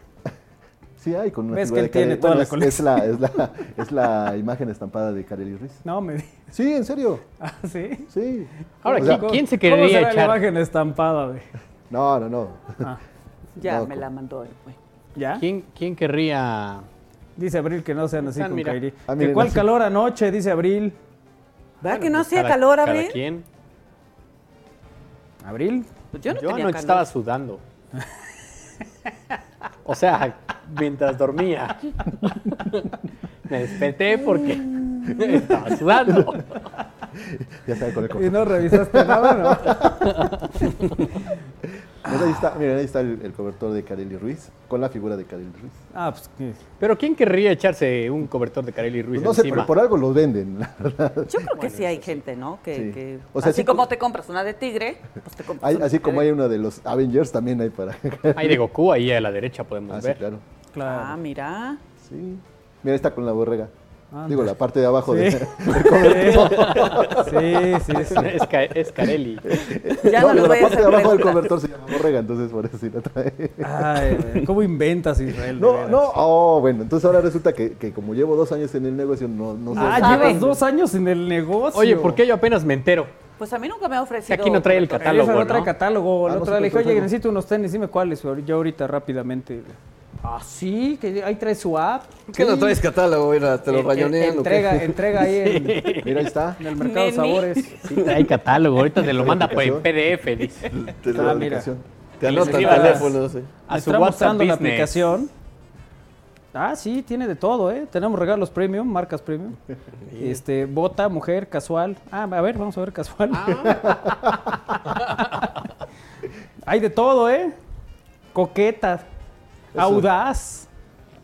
Sí hay con una Ves de él tiene Carelli. toda Bueno, la es- es, colección. la, es, la, es la imagen estampada de Carelli Ruiz. No, me Sí, en serio. Ah, ¿sí? Sí. Ahora, O sea, ¿quién, quién se ¿Cómo quería la echar? imagen estampada, güey? No, no, no. Ah, [LAUGHS] Ya No, me la mandó el güey. ¿Ya? ¿Quién, quién querría? Dice Abril que no sean así Están, con. Kairi. Ah, ¿Que miren, ¿Cuál así. calor anoche? Dice Abril. ¿Verdad que no Pues hacía calor, Abril? quien. ¿Abril? Pues yo no Yo tenía anoche calor. estaba sudando. O sea, mientras dormía. Me desperté porque estaba sudando. Ya está con el ¿Y no revisaste nada, no? [LAUGHS] Pues ahí está, miren, ahí está el, el cobertor de Carelli Ruiz, con la figura de Carelli Ruiz. Ah, pues Pero ¿quién querría echarse un cobertor de Carelli Ruiz Pues no sé, encima? pero por algo los venden. la verdad. Yo creo que sí hay gente, ¿no? Que, Sí. que- O sea, así sí como co- te compras una de tigre, pues te compras Hay- una así de como tigre. hay una de los Avengers, también hay para. [LAUGHS] Hay de Goku ahí a la derecha podemos Ah, sí, ver. claro. claro. Ah, mira. Sí. Mira, está con la borrega. Ah, Digo, la parte de abajo Sí. de, [LAUGHS] del cobertor. Sí, sí, sí. Es, Ca- es Carelli. Ya No, no, voy la parte de abajo del cobertor se llama borrega, entonces por eso sí la trae. Ay, ¿cómo inventas, Israel? No, no, oh, bueno, entonces ahora resulta que, que como llevo dos años en el negocio, no, no sé. Ah, llevas dos años en el negocio. Oye, ¿por qué yo apenas me entero? Pues a mí nunca me ha ofrecido. Que aquí no trae el catálogo. Esa no trae catálogo. Ah, no otra sé le dije, oye, necesito unos tenis, dime cuáles. Yo ahorita rápidamente. Ah, sí, que ahí trae su app. ¿Qué no traes catálogo? Mira, te lo Eh, eh, rayonean. ¿o qué? Entrega, entrega ahí en, [LAUGHS] Mira, ahí está. en el mercado de sabores. Sí, trae catálogo. Ahorita te lo manda por en PDF, dice. Te Ah, la mira. aplicación. Te anotan escriba las- teléfono, sí. A su WhatsApp la aplicación. Ah, sí, tiene de todo, ¿eh? Tenemos regalos premium, marcas premium. [LAUGHS] Este, bota, mujer, casual. Ah, a ver, vamos a ver casual. [LAUGHS] Hay de todo, ¿eh? Audaz.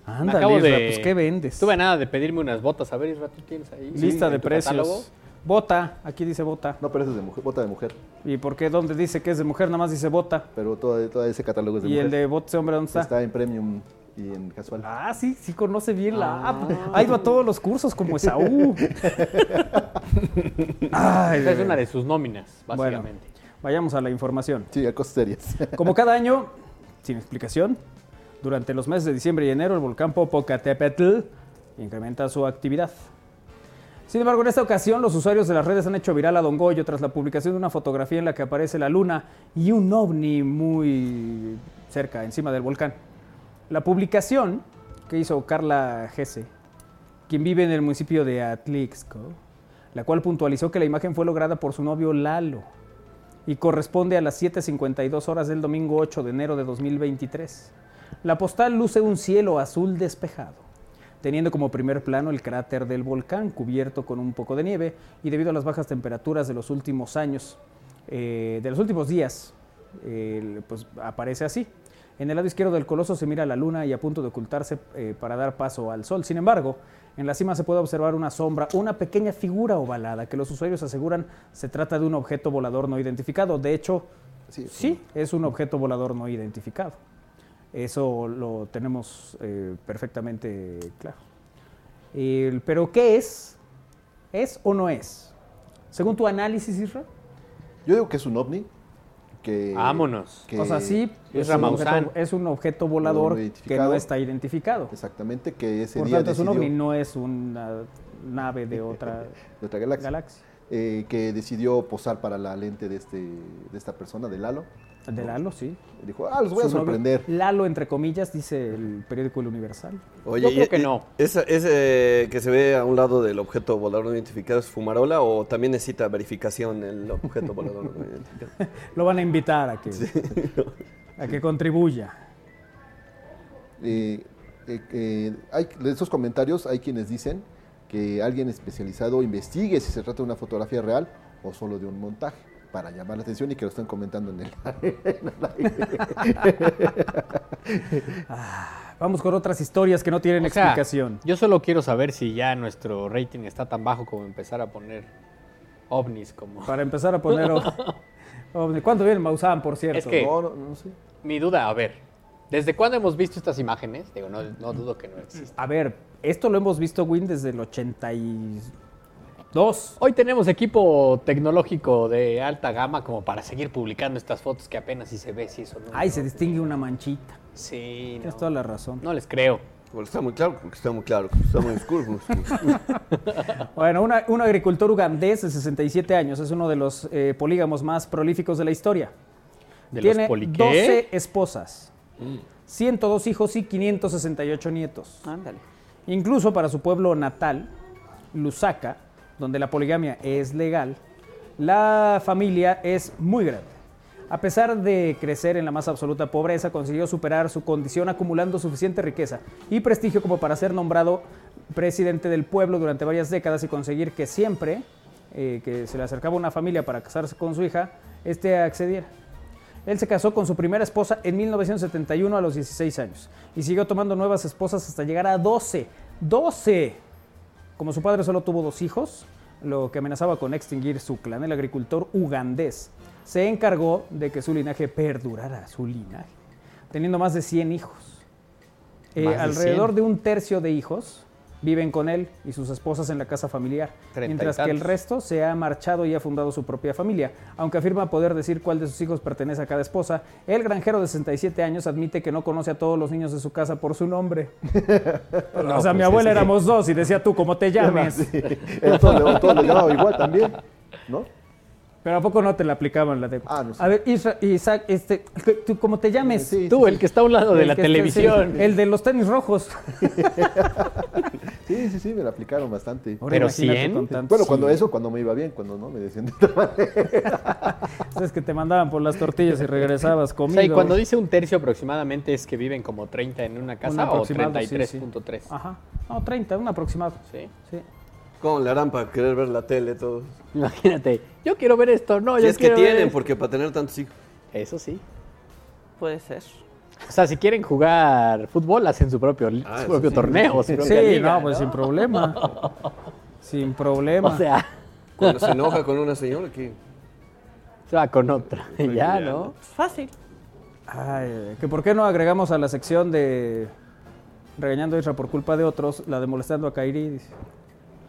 Ándale, acabo Isra, de... pues ¿qué vendes? Tuve nada de pedirme unas botas. A ver, Isra, ¿tú tienes ahí? Lista de precios. catálogo? Bota, aquí dice bota. No, pero ese es de mujer, bota de mujer. ¿Y por qué? ¿Dónde dice que es de mujer? Nada más dice bota. Pero todo, todo ese catálogo es de ¿Y mujer. el de bota ese hombre dónde está? Está en premium y en casual. Ah, sí, sí conoce bien la app. Ha ido a todos los cursos como Esaú. [LAUGHS] Ay, Esa es una de sus nóminas, Bueno, básicamente. vayamos a la información. Sí, a cosas serias. Como cada año, sin explicación, durante los meses de diciembre y enero el volcán Popocatépetl incrementa su actividad. Sin embargo, en esta ocasión los usuarios de las redes han hecho viral a Don Goyo tras la publicación de una fotografía en la que aparece la luna y un ovni muy cerca, encima del volcán. La publicación que hizo Carla Gese, quien vive en el municipio de Atlixco, la cual puntualizó que la imagen fue lograda por su novio Lalo y corresponde a las 7.52 horas del domingo 8 de enero de 2023. La postal luce un cielo azul despejado, teniendo como primer plano el cráter del volcán cubierto con un poco de nieve y debido a las bajas temperaturas de los últimos años, eh, de los últimos días, eh, pues aparece así. En el lado izquierdo del coloso se mira la luna y a punto de ocultarse eh, para dar paso al sol. Sin embargo, en la cima se puede observar una sombra, una pequeña figura ovalada que los usuarios aseguran se trata de un objeto volador no identificado. De hecho, Sí, sí, es un objeto volador no identificado. Eso lo tenemos eh, perfectamente claro. Pero ¿qué es? ¿Es o no es? Según tu análisis, Isra. Yo digo que es un ovni. Que, Vámonos. que o sea, sí, es un objeto- es un objeto volador No que no está identificado. Exactamente, que ese Por día tanto, es un ovni, no es una nave de [LAUGHS] otra de otra galaxia. galaxia. eh, que decidió posar para la lente de, este, de esta persona, de Lalo. De Lalo, sí. Dijo, ah, los voy a Su novio, sorprender. Lalo, entre comillas, dice el periódico El Universal. Oye, Yo creo y- que y- no. ¿esa- ¿Ese que se ve a un lado del objeto volador no identificado es fumarola o también necesita verificación el objeto [LAUGHS] volador no identificado? [LAUGHS] Lo van a invitar a que, [LAUGHS] a que contribuya. Eh, eh, eh, hay, de esos comentarios hay quienes dicen que alguien especializado investigue si se trata de una fotografía real o solo de un montaje para llamar la atención y que lo estén comentando en el, [LAUGHS] en el aire. Vamos con otras historias que no tienen O sea, explicación. yo solo quiero saber si ya nuestro rating está tan bajo como empezar a poner ovnis como... Para empezar a poner... [LAUGHS] o- ovni. ¿Cuánto viene Maussan, por cierto? Es que No, no, no sé. mi duda, a ver, ¿desde cuándo hemos visto estas imágenes? Digo, no, no dudo que no existen. A ver, esto lo hemos visto, Win, desde el 82. Hoy tenemos equipo tecnológico de alta gama como para seguir publicando estas fotos que apenas si se ve si eso no. Ay, se distingue una manchita. Sí, Tienes no. toda la razón. No les creo. Bueno, está muy claro, porque está muy claro, que está muy oscuro. [LAUGHS] Bueno, una- un agricultor ugandés de 67 años es uno de los eh, polígamos más prolíficos de la historia. ¿De los Tiene poli qué? 12 esposas, 102 hijos y 568 nietos. Ándale. Incluso para su pueblo natal, Lusaka, donde la poligamia es legal, la familia es muy grande. A pesar de crecer en la más absoluta pobreza, consiguió superar su condición acumulando suficiente riqueza y prestigio como para ser nombrado presidente del pueblo durante varias décadas y conseguir que siempre eh, que se le acercaba una familia para casarse con su hija, este accediera. Él se casó con su primera esposa en 1971 a los 16 años y siguió tomando nuevas esposas hasta llegar a 12. ¡12! Como su padre solo tuvo dos hijos, lo que amenazaba con extinguir su clan, el agricultor ugandés se encargó de que su linaje perdurara, su linaje, teniendo más de 100 hijos. Eh, de alrededor 100. de un tercio de hijos viven con él y sus esposas en la casa familiar, mientras que el resto se ha marchado y ha fundado su propia familia. Aunque afirma poder decir cuál de sus hijos pertenece a cada esposa, el granjero de 67 años admite que no conoce a todos los niños de su casa por su nombre. [LAUGHS] o sea, mi pues, abuela que- éramos dos y decía tú, ¿cómo te [LAUGHS] llames? Sí. Llamaba igual también, ¿no? Pero ¿a poco no te la aplicaban la de... Ah, no sé. A ver, Isra- Isaac, este, ¿tú cómo te llames? Sí, Tú, el que está a un lado de la televisión. sí, el de los tenis rojos. [LAUGHS] Sí, sí, sí, me la aplicaron bastante. Ahora Pero imagínate 100. con tantos. Bueno, cuando Sí. eso, cuando me iba bien, cuando no, me decían de otra [LAUGHS] manera. Es que te mandaban por las tortillas y regresabas O conmigo. sea, y cuando dice un tercio aproximadamente es que viven como 30 en una Un casa o sí, sí. 33.3. Ajá. No, 30, un aproximado. Sí. Sí. ¿Cómo le harán para querer ver la tele todos? Imagínate, yo quiero ver esto, no, Si yo es que ver tienen, esto. porque para tener tantos hijos. Eso sí. Puede ser. O sea, si quieren jugar fútbol, hacen su propio, Ah, su propio sí. torneo. su Sí, liga, no, pues sin problema. sin [LAUGHS] problema. O sea, Cuando se enoja con una señora, que se va con otra. [LAUGHS] Ya, ya, ¿no? Fácil. Ay, que por qué no agregamos a la sección de regañando a Isra por culpa de otros, la de molestando a Kairi. dice.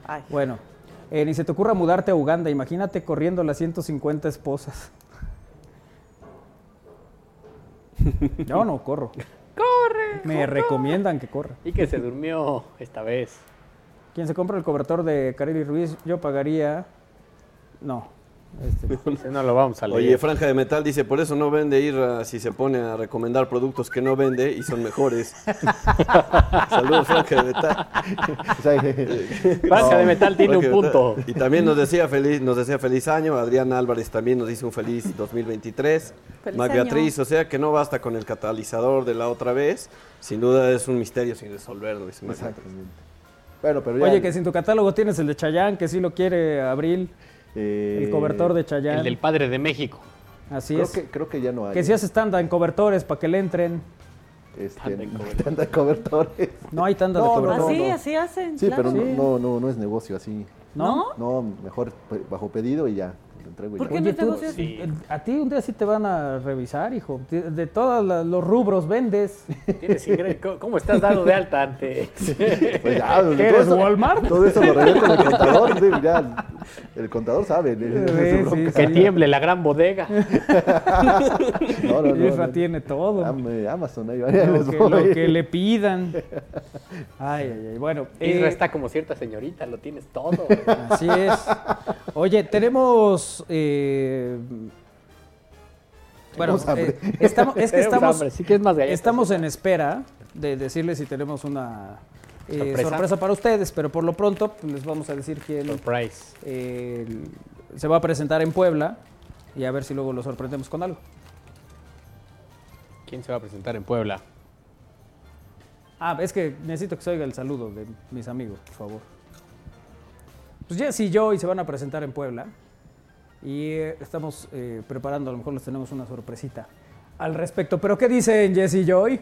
Ay. Bueno, eh, ni se te ocurra mudarte a Uganda, imagínate corriendo las 150 esposas. [LAUGHS] Yo no corro. ¡Corre! Me recomiendan que corra. Y que se durmió esta vez. Quien se compra el cobertor de Kareli Ruiz, yo pagaría. No. Este [LAUGHS] no. Lo vamos a leer. Oye, Franja de Metal dice, por eso no vende ir a- si se pone a recomendar productos que no vende y son mejores. [LAUGHS] Saludos, Franja de Metal. [LAUGHS] Franja de Metal tiene un punto. Metal. Y también nos decía feliz, nos decía feliz año. Adrián Álvarez también nos dice un feliz 2023. Feliz Mac año. Beatriz, o sea que no basta con el catalizador de la otra vez. Sin duda es un misterio sin resolver, dice Mac. Exactamente. Bueno, pero ya. Oye, que si en tu catálogo tienes el de Chayán, que sí lo quiere Abril, eh, el cobertor de Chayán. El del padre de México. Así Creo es. que, creo que ya no hay. Que si haces tanda en cobertores para que le entren. Este, Tanda en [LAUGHS] cobertores. tanda de cobertores. No hay tanda de No, no, cobertores. así, no. así hacen. Sí, claro. pero no, Sí. no, no, no es negocio así. ¿No? No, mejor bajo pedido y ya. Le entrego ¿Por qué Oye, no tú, negocias? sí, a ti un día sí te van a revisar, hijo. De, todos los rubros vendes. Tienes ¿Cómo- ¿Cómo estás dado de alta ante...? Pues ya, [LAUGHS] todo ¿Qué eres, eso- Walmart? Todo eso lo arreglé con el contador. sí, ya, el contador sabe. Sí, Que tiemble la gran bodega. [LAUGHS] No, no, no, Isra no. tiene todo. Am- Amazon, ahí, ahí Lo que, lo que le pidan. Ay, ay, ay. Bueno, Isra eh, está como cierta señorita, lo tienes todo. así es. Oye, tenemos. Eh, bueno, eh, estamos, es que [LAUGHS] Tenemos estamos, hambre. Si quieres más galletas. estamos en espera de decirles si tenemos una eh, Sorpresa. sorpresa. para ustedes, pero por lo pronto pues, les vamos a decir quién Surprise. eh, se va a presentar en Puebla y a ver si luego lo sorprendemos con algo. ¿Quién se va a presentar en Puebla? Ah, es que necesito que se oiga el saludo de mis amigos, por favor. Pues Jess y Joy se van a presentar en Puebla y estamos eh, preparando, a lo mejor les tenemos una sorpresita al respecto. Pero ¿qué dicen Jess y Joy?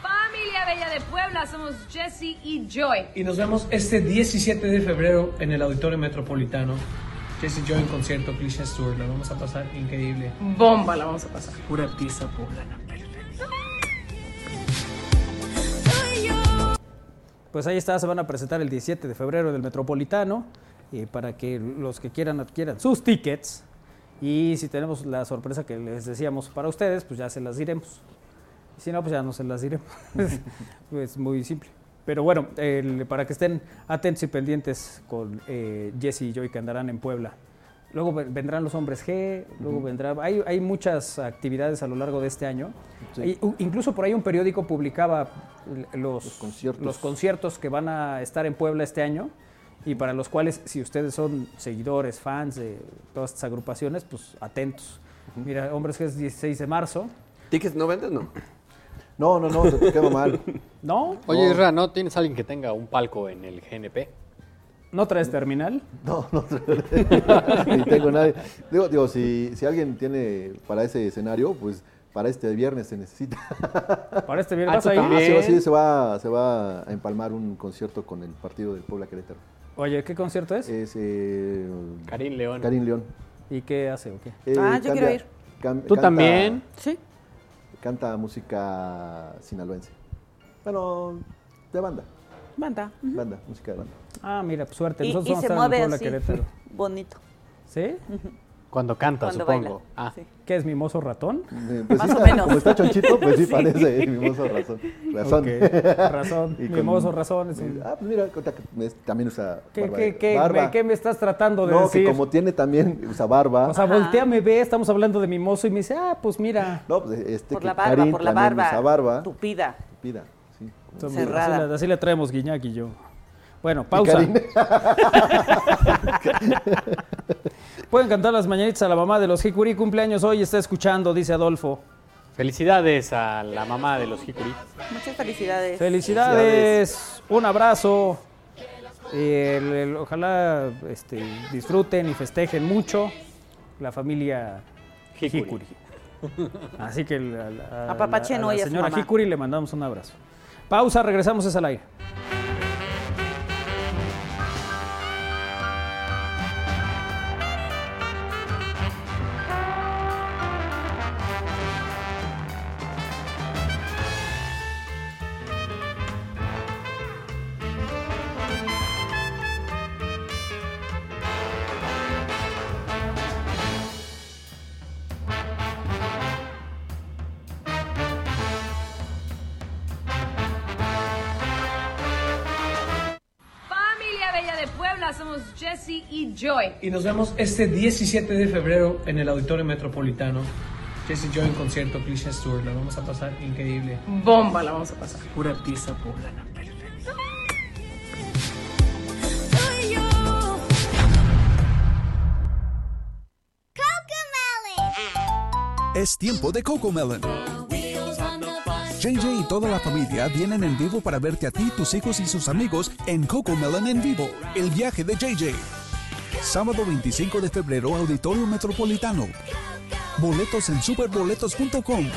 Familia Bella de Puebla, somos Jesse y Joy. Y nos vemos este 17 de febrero en el Auditorio Metropolitano. Jesse Joy en concierto, Cliché Tour. La vamos a pasar increíble. Bomba la vamos a pasar. Pura pizza poblana. Pues ahí está, se van a presentar el 17 de febrero en el Metropolitano eh, para que los que quieran adquieran sus tickets. Y si tenemos la sorpresa que les decíamos para ustedes, pues ya se las diremos. Y si no, pues ya no se las diremos. [LAUGHS] es muy simple. Pero bueno, el- para que estén atentos y pendientes con eh, Jesse y Joy que andarán en Puebla. Luego ven- vendrán los hombres G, luego vendrá... Hay, hay muchas actividades a lo largo de este año. Sí. Incluso por ahí un periódico publicaba los, Los conciertos. los conciertos que van a estar en Puebla este año y para los cuales, si ustedes son seguidores, fans de todas estas agrupaciones, pues atentos. Mira, Hombres G es 16 de marzo. ¿Tickets no vendes? No. No, no, no, te quema mal. [LAUGHS] ¿No? Oye, Isra, ¿no tienes alguien que tenga un palco en el GNP? ¿No traes terminal? No, no, [LAUGHS] ni tengo nadie. Digo, digo si, si alguien tiene para ese escenario, pues para este viernes se necesita. [LAUGHS] Para este viernes Ah, vas ¿tú a ir. Ah, sí, se va, se va a empalmar un concierto con el partido del Puebla Querétaro. Oye, ¿qué concierto es? Es eh, Karim León. Karim León. ¿Y qué hace o qué? Eh, Ah, yo quiero ir. cam- ¿Tú canta- también? Sí. Canta música sinaloense. Bueno, de banda. Banda. Banda, música de banda. Ah, mira, pues suerte. Y, Nosotros y vamos se a estar mueve Puebla, así. Querétaro. Bonito. ¿Sí? Cuando canta, Cuando supongo. baila. Ah, Sí. ¿Qué es mimoso ratón? Eh, pues Más sí o menos. Como está chonchito, pues sí [LAUGHS] parece mimoso razón. Razón. Ok, razón. [LAUGHS] Y con- Mimoso razón. es un- Ah, pues mira, también usa ¿Qué, barba. qué, qué, barba. me, qué me estás tratando de no, decir? que como tiene también, usa barba. O sea, voltea, me ve, estamos hablando de mimoso y me dice, ah, pues mira. no, pues este Por que la barba, Karin por la barba. usa barba. Tupida. Pida, sí. Entonces, Cerrada. Así, así le traemos Guiñac y yo. Bueno, pausa. [LAUGHS] Pueden cantar las mañanitas a la mamá de los Hikuri. Cumpleaños hoy, está escuchando, dice Adolfo. Felicidades a la mamá de los Hikuri. Muchas felicidades. Felicidades, un abrazo. Y el- el- ojalá este, disfruten y festejen mucho la familia Hikuri. Hikuri. Así que la, la- a la- a la a su señora. Hikuri le mandamos un abrazo. Pausa, regresamos es al aire. Y nos vemos este 17 de febrero en el Auditorio Metropolitano. Jesse Joy en concierto, Cliché Tour. La vamos a pasar increíble. Bomba la vamos a pasar. Pura pizza poblana. Es tiempo de Cocomelon. JJ y toda la familia vienen en vivo para verte a ti, tus hijos y sus amigos en Cocomelon en vivo, el viaje de JJ. Sábado 25 de febrero, Auditorio Metropolitano. Boletos en superboletos.com.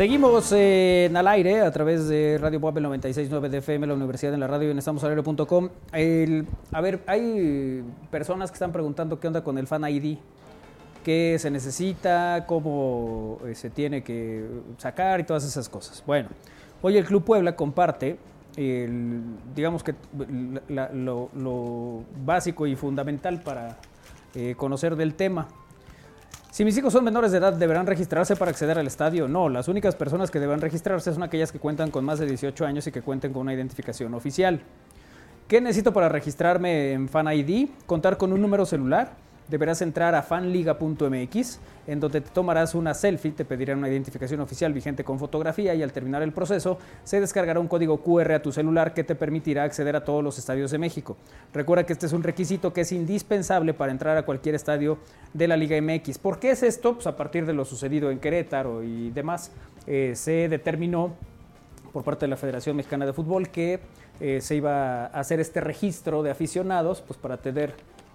Seguimos eh, en al aire a través de Radio el 96.9 de FM, la Universidad en la Radio y en estamosalaire.com. El- A ver, hay personas que están preguntando qué onda con el Fan ID, qué se necesita, cómo eh, se tiene que sacar y todas esas cosas. Bueno, hoy el Club Puebla comparte, digamos que lo básico y fundamental para eh, conocer del tema. Si mis hijos son menores de edad, ¿deberán registrarse para acceder al estadio? No, las únicas personas que deberán registrarse son aquellas que cuentan con más de 18 años y que cuenten con una identificación oficial. ¿Qué necesito para registrarme en Fan ID? Contar con un número celular. Deberás entrar a fanliga.mx, en donde te tomarás una selfie, te pedirán una identificación oficial vigente con fotografía y al terminar el proceso se descargará un código QR a tu celular que te permitirá acceder a todos los estadios de México. Recuerda que este es un requisito que es indispensable para entrar a cualquier estadio de la Liga MX. ¿Por qué es esto? Pues a partir de lo sucedido en Querétaro y demás, eh, se determinó por parte de la Federación Mexicana de Fútbol que eh, se iba a hacer este registro de aficionados pues para tener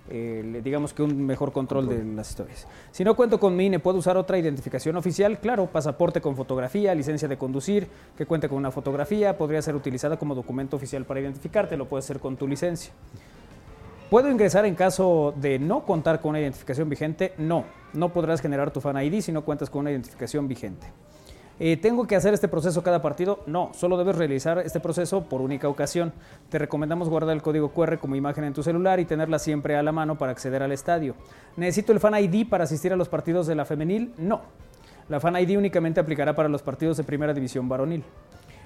eh, digamos que un mejor control de las historias. Si no cuento con mi INE, ¿puedo usar otra identificación oficial? Claro, pasaporte con fotografía, licencia de conducir, que cuente con una fotografía, podría ser utilizada como documento oficial para identificarte, lo puedes hacer con tu licencia. ¿Puedo ingresar en caso de no contar con una identificación vigente? No, no podrás generar tu Fan ID si no cuentas con una identificación vigente. Eh, ¿Tengo que hacer este proceso cada partido? No, solo debes realizar este proceso por única ocasión. Te recomendamos guardar el código QR como imagen en tu celular y tenerla siempre a la mano para acceder al estadio. ¿Necesito el Fan ID para asistir a los partidos de la femenil? No. La Fan ID únicamente aplicará para los partidos de primera división varonil.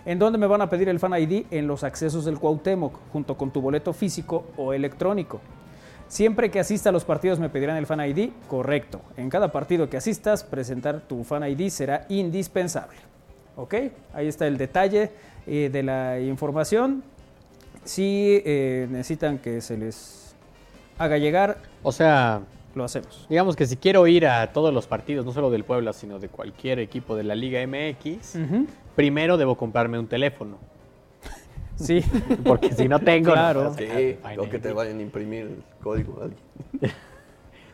¿En dónde me van a pedir el Fan ID? En los accesos del Cuauhtémoc, junto con tu boleto físico o electrónico. Siempre que asista a los partidos me pedirán el Fan ID, correcto. En cada partido que asistas, presentar tu Fan ID será indispensable. ¿Ok? Ahí está el detalle eh, de la información. Si eh, necesitan que se les haga llegar, O sea, lo hacemos. digamos que si quiero ir a todos los partidos, no solo del Puebla, sino de cualquier equipo de la Liga MX, primero debo comprarme un teléfono. Sí. [LAUGHS] Porque si no tengo... Claro. no, Sí, o que te vayan a imprimir el código. a alguien. [LAUGHS]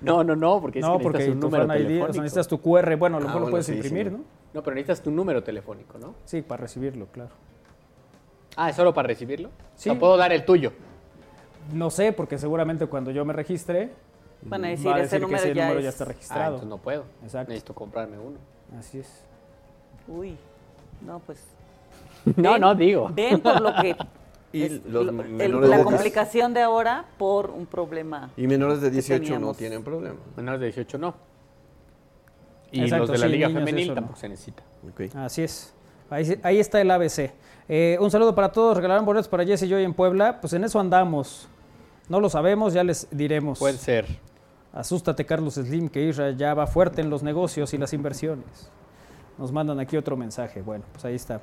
No, no, no, porque es No, que porque necesitas un tu número Fan ID, o sea, telefónico. necesitas tu QR. Bueno, a lo Ah, mejor lo puedes sí, imprimir, no. ¿no? No, pero necesitas tu número telefónico, ¿no? Sí, para recibirlo, claro. Ah, ¿es solo para recibirlo? Sí. O sea, puedo dar el tuyo. No sé, porque seguramente cuando yo me registre, Van a decir, va a ese decir que número ese ya número es- ya está Ah, registrado. entonces no puedo. Exacto. Necesito comprarme uno. Así es. Uy, no, pues. [LAUGHS] No, ven- no, digo. Ven por lo que. [LAUGHS] Y es los el- la complicación de ahora por un problema. Y menores de que 18 no tienen problema. Menores de 18 no. Y Exacto, los de la sí, Liga Femenil no. tampoco se necesita. Así es. Ahí, ahí está el ABC. Eh, un saludo para todos. Regalaron boletos para Jesse y yo en Puebla. Pues en eso andamos. No lo sabemos, ya les diremos. Puede ser. Asústate, Carlos Slim, que Isra ya va fuerte en los negocios y las inversiones. Nos mandan aquí otro mensaje. Bueno, pues ahí está.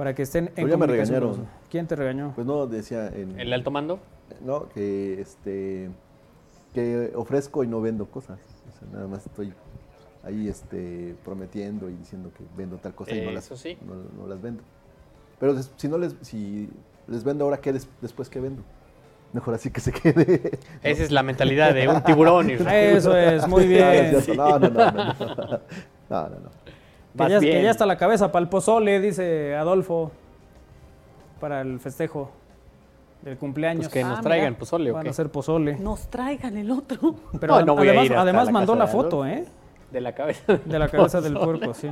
Para que estén en me regañaron. ¿Quién te regañó? Pues no, decía en... ¿El alto mando? No, que este que ofrezco y no vendo cosas. O sea, nada más estoy ahí este prometiendo y diciendo que vendo tal cosa y no las, Eso sí. no, no las vendo. Pero des- si no les si les vendo ahora qué des- después que vendo. Mejor así que se quede. [LAUGHS] Esa es la mentalidad de un tiburón. [LAUGHS] Eso es, muy [LAUGHS] No, no bien. cierto. No, no, no, no, no. Que ya, que bien. ya está la cabeza para el pozole, dice Adolfo, para el festejo del cumpleaños. Pues que nos Ah, traigan mira. pozole o Van qué. a hacer pozole. Nos traigan el otro. [LAUGHS] Pero No, no voy a además, ir hasta además la mandó la foto. ¿eh? De la cabeza. [LAUGHS] De la cabeza del puerco, sí.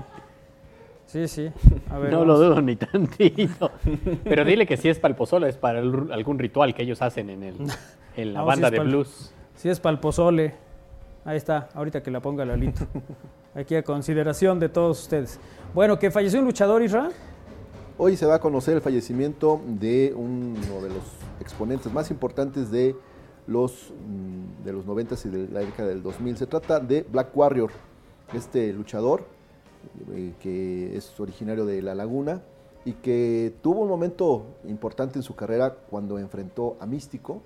Sí, sí. A ver, No vamos. lo dudo ni tantito. [LAUGHS] Pero dile que si es para el pozole, es para el- algún ritual que ellos hacen en, el, en la No, banda de pa'l- blues. Sí, es para el pozole. Ahí está, ahorita que la ponga Lalito. Aquí a consideración de todos ustedes. Bueno, que falleció un luchador, Isra. Hoy se va a conocer el fallecimiento de uno de los exponentes más importantes de los, mm, de los 90 y de la década del 2000. Se trata de Black Warrior, este luchador eh, que es originario de La Laguna y que tuvo un momento importante en su carrera cuando enfrentó a Místico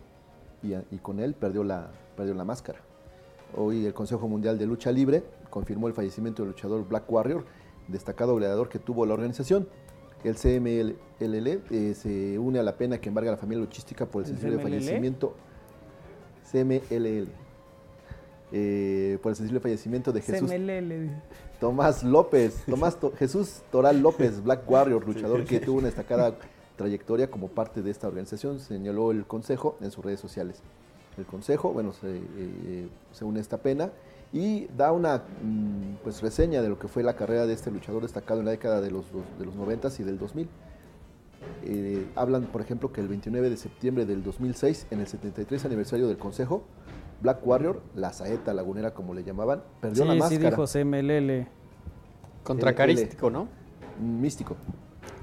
y, y con él perdió la, perdió la máscara. Hoy el Consejo Mundial de Lucha Libre confirmó el fallecimiento del luchador Black Warrior, destacado gladiador que tuvo la organización. El CMLL eh, se une a la pena que embarga a la familia luchística por el ¿El sensible CMLL? fallecimiento. CMLL. eh, por el sensible fallecimiento de Jesús, CMLL. Tomás López, Tomás To- Jesús Toral López, Black Warrior, luchador que tuvo una destacada trayectoria como parte de esta organización, señaló el Consejo en sus redes sociales. El Consejo, bueno, se, eh, se une a esta pena y da una mm, pues, reseña de lo que fue la carrera de este luchador destacado en la década de los, de los 90 y del 2000. Eh, hablan, por ejemplo, que el 29 de septiembre del 2006, en el 73 aniversario del Consejo, Black Warrior, la saeta lagunera como le llamaban, perdió sí, la sí máscara. dijo CMLL. Contra L- Carístico, ¿no? Místico.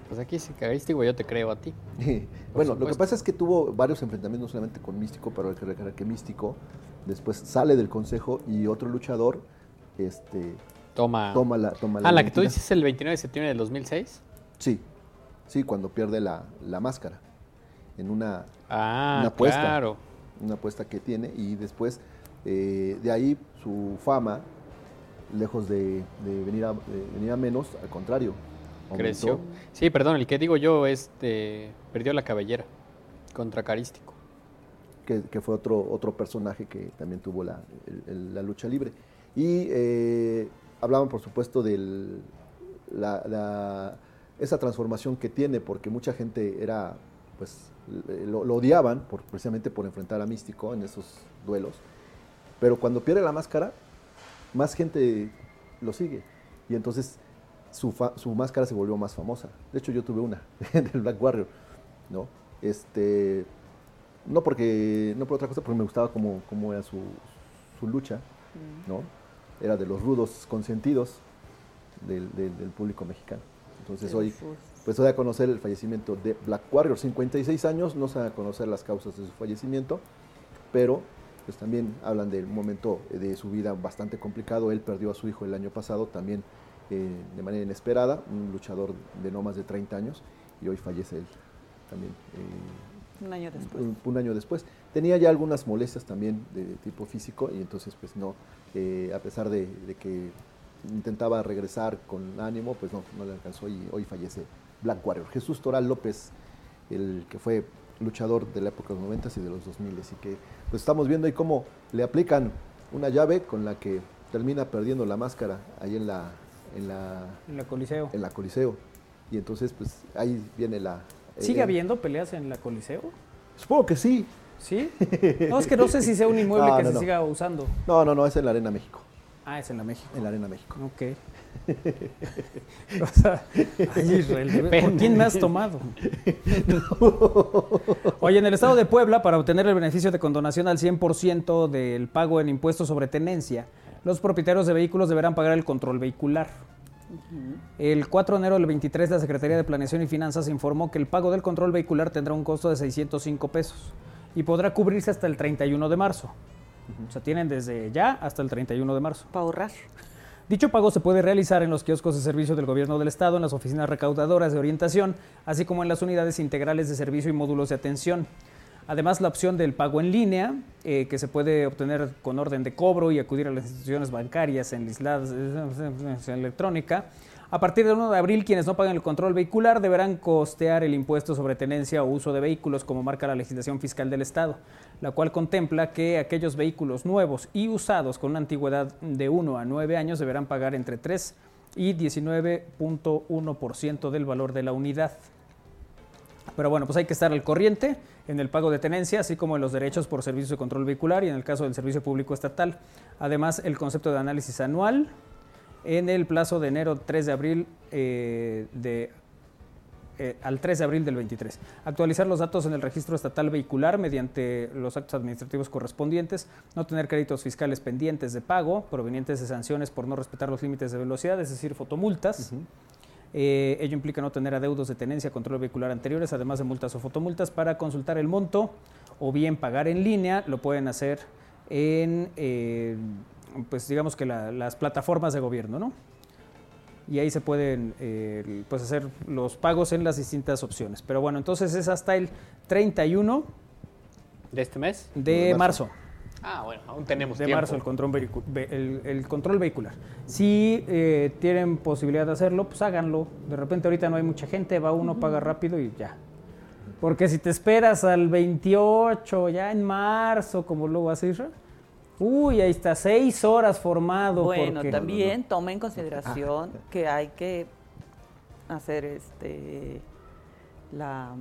Pues aquí sí, Carístico, yo te creo a ti. [LAUGHS] bueno, lo que pasa es que tuvo varios enfrentamientos, no solamente con Místico, pero hay que recordar que Místico después sale del consejo y otro luchador este, Toma. toma la toma Ah, la que tú dices el 29 de septiembre del 2006. Sí, sí, cuando pierde la, la máscara en una, Ah, una apuesta. claro. Una apuesta que tiene y después eh, de ahí su fama, lejos de, de venir, a, de venir a menos, al contrario. Creció. Sí, perdón, el que digo yo este perdió la cabellera contra Carístico. que, que fue otro, otro personaje que también tuvo la, el- el- la lucha libre. Y eh, hablaban, por supuesto, de esa transformación que tiene, porque mucha gente era, pues, lo, lo odiaban por, precisamente por enfrentar a Místico en esos duelos. Pero cuando pierde la máscara, más gente lo sigue. Y entonces su, fa- su máscara se volvió más famosa. De hecho, yo tuve una [LAUGHS] del Black Warrior, ¿no? Este, no porque, no por otra cosa, porque me gustaba cómo, cómo era su, su lucha, ¿no? Era de los rudos consentidos del, del- del público mexicano. Entonces hoy, pues hoy a conocer el fallecimiento de Black Warrior, 56 años, no se van a conocer las causas de su fallecimiento, pero pues también hablan del momento de su vida bastante complicado. Él perdió a su hijo el año pasado también eh, de manera inesperada, un luchador de no más de 30 años, y hoy fallece él también. eh, Un año después. un, un año después. Tenía ya algunas molestias también de tipo físico y entonces pues no, eh, a pesar de, de que intentaba regresar con ánimo, pues no, no le alcanzó y hoy fallece Black Warrior. Jesús Toral López, el que fue luchador de la época de los 90 y de los 2000 y que pues estamos viendo ahí cómo le aplican una llave con la que termina perdiendo la máscara ahí en la en la En la Coliseo. en la Coliseo y entonces pues ahí viene la ¿Sigue eh, habiendo peleas en la Coliseo? Supongo que sí. ¿Sí? No, es que no sé si sea un inmueble [LAUGHS] No, que no, se no. siga usando. No, no, no, es en la Arena México. Ah, es en la México. En la Arena México. Ok. [LAUGHS] [LAUGHS] o sea, ay, Israel, ¿por quién me has tomado? Oye, en el estado de Puebla, para obtener el beneficio de condonación al 100% del pago en impuestos sobre tenencia, los propietarios de vehículos deberán pagar el control vehicular. El 4 de enero del 23, la Secretaría de Planeación y Finanzas informó que el pago del control vehicular tendrá un costo de 605 pesos y podrá cubrirse hasta el 31 de marzo. O sea, tienen desde ya hasta el 31 de marzo. Para ahorrar. Dicho pago se puede realizar en los kioscos de servicio del Gobierno del Estado, en las oficinas recaudadoras de orientación, así como en las unidades integrales de servicio y módulos de atención. Además, la opción del pago en línea, eh, que se puede obtener con orden de cobro y acudir a las instituciones bancarias en lisladas eh, electrónica. A partir del 1 de abril, quienes no pagan el control vehicular deberán costear el impuesto sobre tenencia o uso de vehículos, como marca la legislación fiscal del Estado, la cual contempla que aquellos vehículos nuevos y usados con una antigüedad de 1 a 9 años deberán pagar entre 3 y 19.1% del valor de la unidad. Pero bueno, pues hay que estar al corriente en el pago de tenencia, así como en los derechos por servicio de control vehicular y en el caso del servicio público estatal. Además, el concepto de análisis anual en el plazo de enero 3 de abril eh, de, eh, al 3 de abril del 23. Actualizar los datos en el registro estatal vehicular mediante los actos administrativos correspondientes. No tener créditos fiscales pendientes de pago provenientes de sanciones por no respetar los límites de velocidad, es decir, fotomultas. Eh, ello implica no tener adeudos de tenencia, control vehicular anteriores, además de multas o fotomultas. Para consultar el monto o bien pagar en línea, lo pueden hacer en, eh, pues digamos que la- las plataformas de gobierno, ¿no? Y ahí se pueden eh, pues hacer los pagos en las distintas opciones. Pero bueno, entonces es hasta el 31 ¿De este mes? de marzo. Ah, bueno, aún tenemos de tiempo. marzo el control, el, el control vehicular. Si eh, tienen posibilidad de hacerlo, pues háganlo. De repente ahorita no hay mucha gente, va uno, paga rápido y ya. Porque si te esperas al 28, ya en marzo, como luego hace Isra, Uy, ahí está, seis horas formado. Bueno, porque- también toma en consideración que hay que hacer este la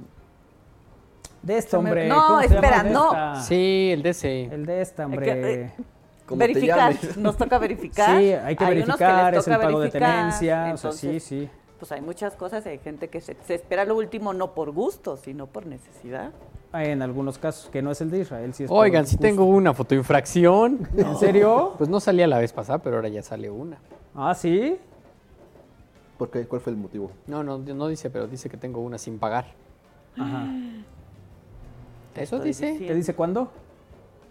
De este, hombre. No, espera, De no. esta. Sí, el DC. El de esta, hombre. que, eh, Como te verificar, nos toca [LAUGHS] verificar. Sí, hay que verificar, es el toca pago de verificar, tenencia, o sea, entonces, sí, sí. Pues hay muchas cosas, hay gente que se, se espera lo último no por gusto, sino por necesidad. Hay en algunos casos, que no es el de Israel, sí es Oigan, si tengo una fotoinfracción. ¿En serio? Pues no salía la vez pasada, pero ahora ya sale una. Ah, ¿sí? ¿Por qué? ¿Cuál fue el motivo? No, no, no dice, pero dice que tengo una sin pagar. Ajá. ¿Eso estoy dice? diciendo. ¿Te dice cuándo?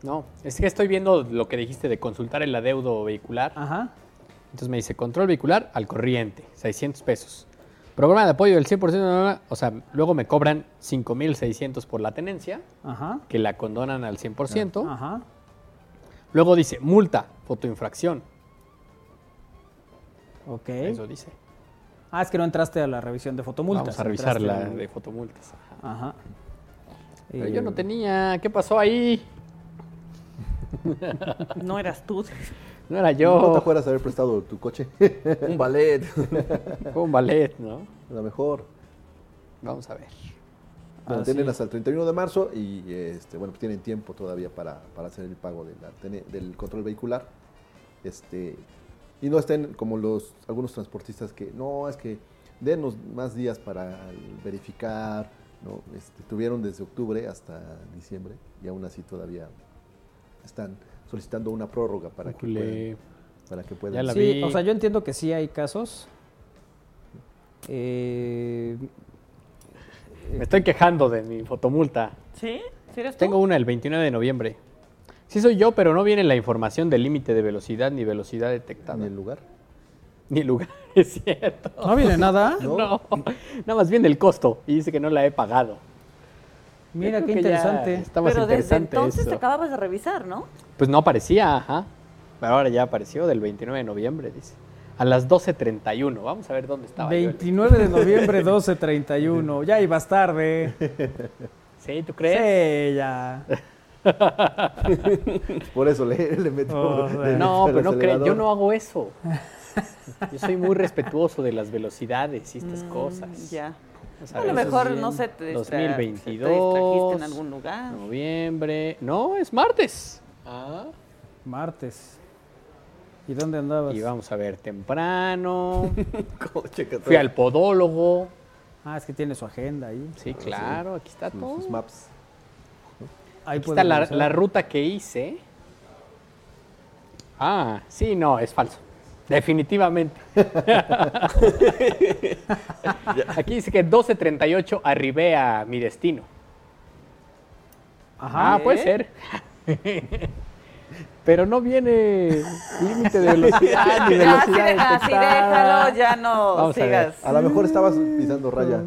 No, es que estoy viendo lo que dijiste de consultar el adeudo vehicular. Ajá. Entonces me dice, control vehicular al corriente, 600 pesos. Programa de apoyo del 100%, o sea, luego me cobran 5.600 por la tenencia, Ajá. que la condonan al 100%. Ajá. Luego dice, multa, fotoinfracción. Ok. Eso dice. Ah, es que no entraste a la revisión de fotomultas. Vamos a revisar la de fotomultas. Ajá. Ajá. Pero Eh, yo no tenía, ¿qué pasó ahí? No eras tú. No era ¿No te yo, acuerdas de haber prestado tu coche? Un ballet. fue un ballet, ¿no? A lo mejor. Vamos a ver. Bueno, Ah, tienen sí. hasta el 31 de marzo y este, bueno, pues tienen tiempo todavía para, para hacer el pago de la del control vehicular. Este, y no estén como los algunos transportistas que no, es que denos más días para verificar. ¿No? Este, tuvieron desde octubre hasta diciembre y aún así todavía están solicitando una prórroga para que puedan, para que puedan Ya la Sí, vi. o sea, yo entiendo que sí hay casos. Eh, Me estoy quejando de mi fotomulta. ¿Sí? ¿Sí eres tú? Tengo una el 29 de noviembre. Sí soy yo, pero no viene la información del límite de velocidad ni velocidad detectada. en el lugar. [LAUGHS] Ni el lugar, [LAUGHS] es cierto. ¿No viene nada? [LAUGHS] No, nada más viene el costo y dice que no la he pagado. Mira, qué interesante. Está más Pero desde interesante entonces eso. te acababas de revisar, ¿no? Pues no aparecía, ajá. Pero ahora ya apareció del 29 de noviembre, dice. A las 12.31. Vamos a ver dónde estaba yo. 29 de noviembre, 12.31. Ya ibas tarde. Sí, ¿tú crees? Sí, ya. Por eso le, le metió. Oh. No, el pero no creo, yo no hago eso. [LAUGHS] Yo soy muy respetuoso de las velocidades y estas Mm, cosas. Ya. A lo mejor, no sé, te, distra- 2022. te distrajiste en algún lugar. Noviembre. No, es martes. Ah. Martes. ¿Y dónde andabas? Y vamos a ver temprano. [LAUGHS] ¿Cómo checa Fui al podólogo. Ah, es que tiene su agenda ahí. Sí, claro, aquí está todo. sus maps. Ahí Aquí está la, la ruta que hice. Ah, sí, no, es falso. Definitivamente. [LAUGHS] Aquí dice que 12.38 arribé a mi destino. Ajá. Ah, puede ser. Pero no viene límite de velocidad ni así, velocidad de- así detectada. déjalo, ya no Vamos a sigas. A lo mejor estabas pisando raya.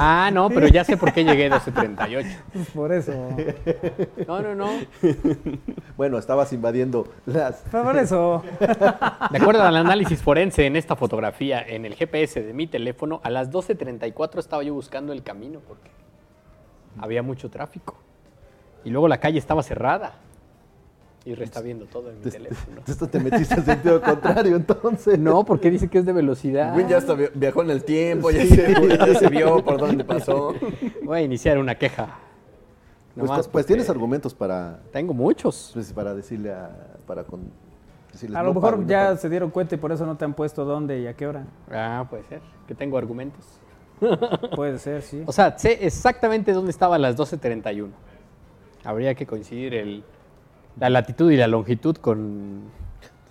Ah, no, pero ya sé por qué llegué 12.38. [LAUGHS] pues por eso. No, no, no. Bueno, estabas invadiendo las. Por eso. [LAUGHS] De acuerdo al análisis forense en esta fotografía en el GPS de mi teléfono, a las 12.34 estaba yo buscando el camino porque había mucho tráfico. Y luego la calle estaba cerrada. Y está viendo todo en mi teléfono. Esto te metiste al sentido contrario, entonces. No, porque dice que es de velocidad. Win ya hasta vi- viajó en el tiempo, ya, se, ya se vio por dónde pasó. [LAUGHS] Voy a iniciar una queja. Pues, pues tienes argumentos para, Tengo muchos. pues, para decirle a. Para con, decirles, A no lo mejor ya se dieron cuenta y por eso no te han puesto dónde y a qué hora. Ah, puede ser. Que tengo argumentos. [LAUGHS] Puede ser, sí. O sea, sé exactamente dónde estaba a las 12.31. Habría que coincidir el, la latitud y la longitud con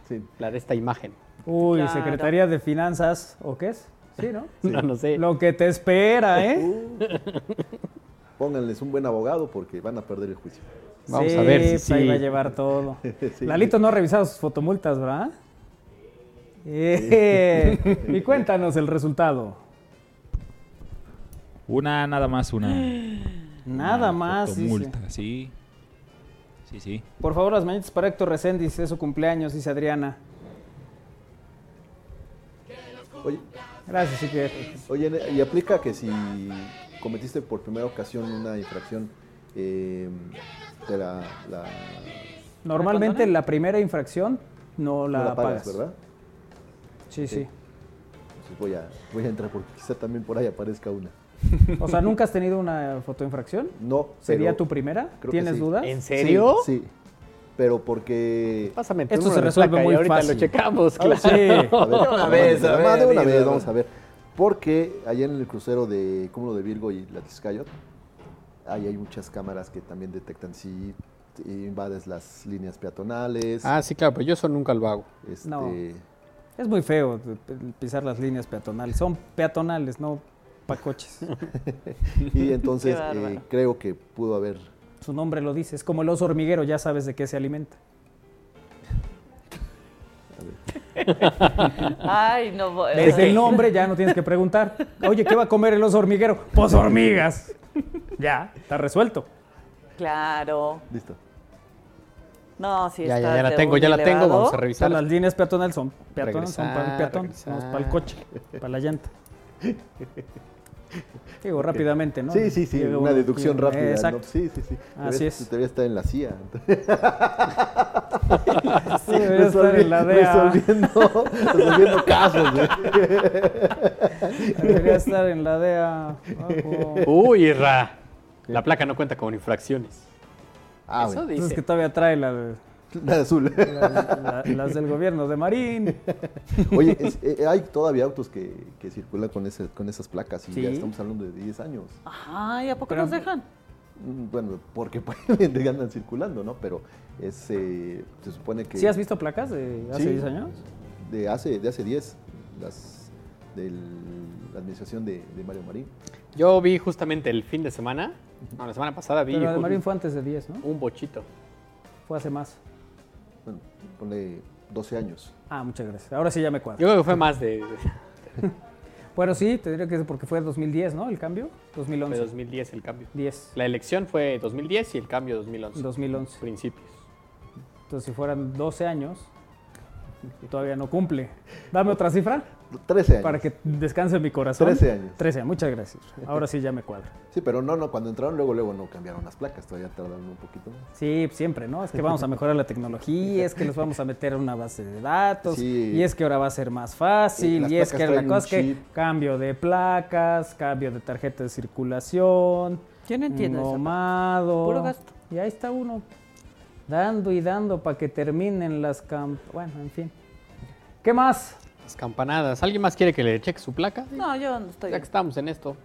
Sí. la de esta imagen. Uy, Claro. Secretaría de Finanzas, ¿o qué es? Sí, ¿no? [LAUGHS] No, no sé. Lo que te espera, ¿eh? [LAUGHS] Pónganles un buen abogado porque van a perder el juicio. Vamos Sí, a ver si pues ahí sí. va a llevar todo. [LAUGHS] Sí. Lalito no ha revisado sus fotomultas, ¿verdad? Eh, y cuéntanos el resultado. Una, nada más, una. Nada una más. fotomulta, sí. Sí, sí. Por favor, las mañanitas para Héctor Reséndiz, es su cumpleaños, dice Adriana. Oye, Gracias, Iker. oye, y aplica que si cometiste por primera ocasión una infracción, eh, te la, la- Normalmente la primera infracción no la, No la pagas, pagas. ¿verdad? Sí, sí. Entonces voy a, voy a entrar porque quizá también por ahí aparezca una. O sea, ¿nunca has tenido una fotoinfracción? No. ¿Sería tu primera? creo que ¿Tienes sí. dudas? ¿En serio? Sí, sí. Pero porque... Pásame Esto se resuelve muy ahorita fácil. lo checamos, Ah, claro. sí. [LAUGHS] A ver, De una vez, a de ver, una vez, vamos a ver. Porque allá en el crucero de Cúmulo de Virgo y la Tizcayot, ahí hay muchas cámaras que también detectan si invades las líneas peatonales. Ah, sí, claro, pero yo eso nunca lo hago. este, No. Es muy feo pisar las líneas peatonales. Son peatonales, no para coches. [LAUGHS] y entonces [LAUGHS] eh, creo que pudo haber... Su nombre lo dice. Es como el oso hormiguero, ya sabes de qué se alimenta. [LAUGHS] Ay, no voy. Desde el nombre ya no tienes que preguntar. Oye, ¿qué va a comer el oso hormiguero? Pues hormigas. Ya, está resuelto. Claro. Listo. No, sí Ya, ya, está ya la de tengo, ya la tengo, vamos a revisar. las líneas peatonales son peatones, son para el peatón, regresar. es para el coche, para la llanta. Digo, rápidamente, ¿no? Sí, sí, sí, una deducción llega- rápida. ¿no? Exacto. Sí, sí, sí. Así es. Debería estar en la CIA. [LAUGHS] Sí, [LAUGHS] debería estar en la DEA. Resolviendo, resolviendo casos. ¿eh? Debería estar en la DEA. Uy, Ra. La placa no cuenta con infracciones. Ah, Eso bueno. Entonces dice. que todavía trae la de- [LAUGHS] La de azul. la- la- las del gobierno de Marín. [LAUGHS] Oye, es- eh, hay todavía autos que, que circulan con, ese, con esas placas y ya estamos hablando de 10 años. Ay, ¿a poco Pero- nos dejan? Mm, Bueno, porque [LAUGHS] pueden andan circulando, ¿no? Pero es, eh, se supone que... ¿Sí has visto placas de hace Sí. 10 años? De hace, de hace 10, las de la administración de, de Mario Marín. Yo vi justamente el fin de semana, no, la semana pasada vi Pero la de Marín fue antes de 10, ¿no? un bochito. Fue hace más. Bueno, ponle 12 años. Ah, muchas gracias. Ahora sí ya me cuadro. Yo creo que fue más de, [LAUGHS] Bueno, sí, tendría que ser porque fue 2010, ¿no? El cambio. fue 2011. 2010 el cambio. 10. La elección fue 2010 y el cambio 2011. 2011. Principios. Entonces, si fueran 12 años, todavía no cumple. Dame otra cifra 13 años. para que descanse mi corazón. 13 años. 13, muchas gracias. Ahora sí ya me cuadra. Sí, pero no, no, cuando entraron luego, luego no cambiaron las placas, todavía tardaron un poquito más. Sí, siempre, ¿no? Es que vamos a mejorar la tecnología, es que los vamos a meter a una base de datos, Sí. y es que ahora va a ser más fácil, y es que la cosa es que cambio de placas, cambio de tarjeta de circulación, Yo no entiendo nomado. Puro gasto. Y ahí está uno dando y dando para que terminen las camp... Bueno, en fin. ¿Qué más? Las campanadas. ¿Alguien más quiere que le cheque su placa? No, yo no estoy. Ya que estamos en esto.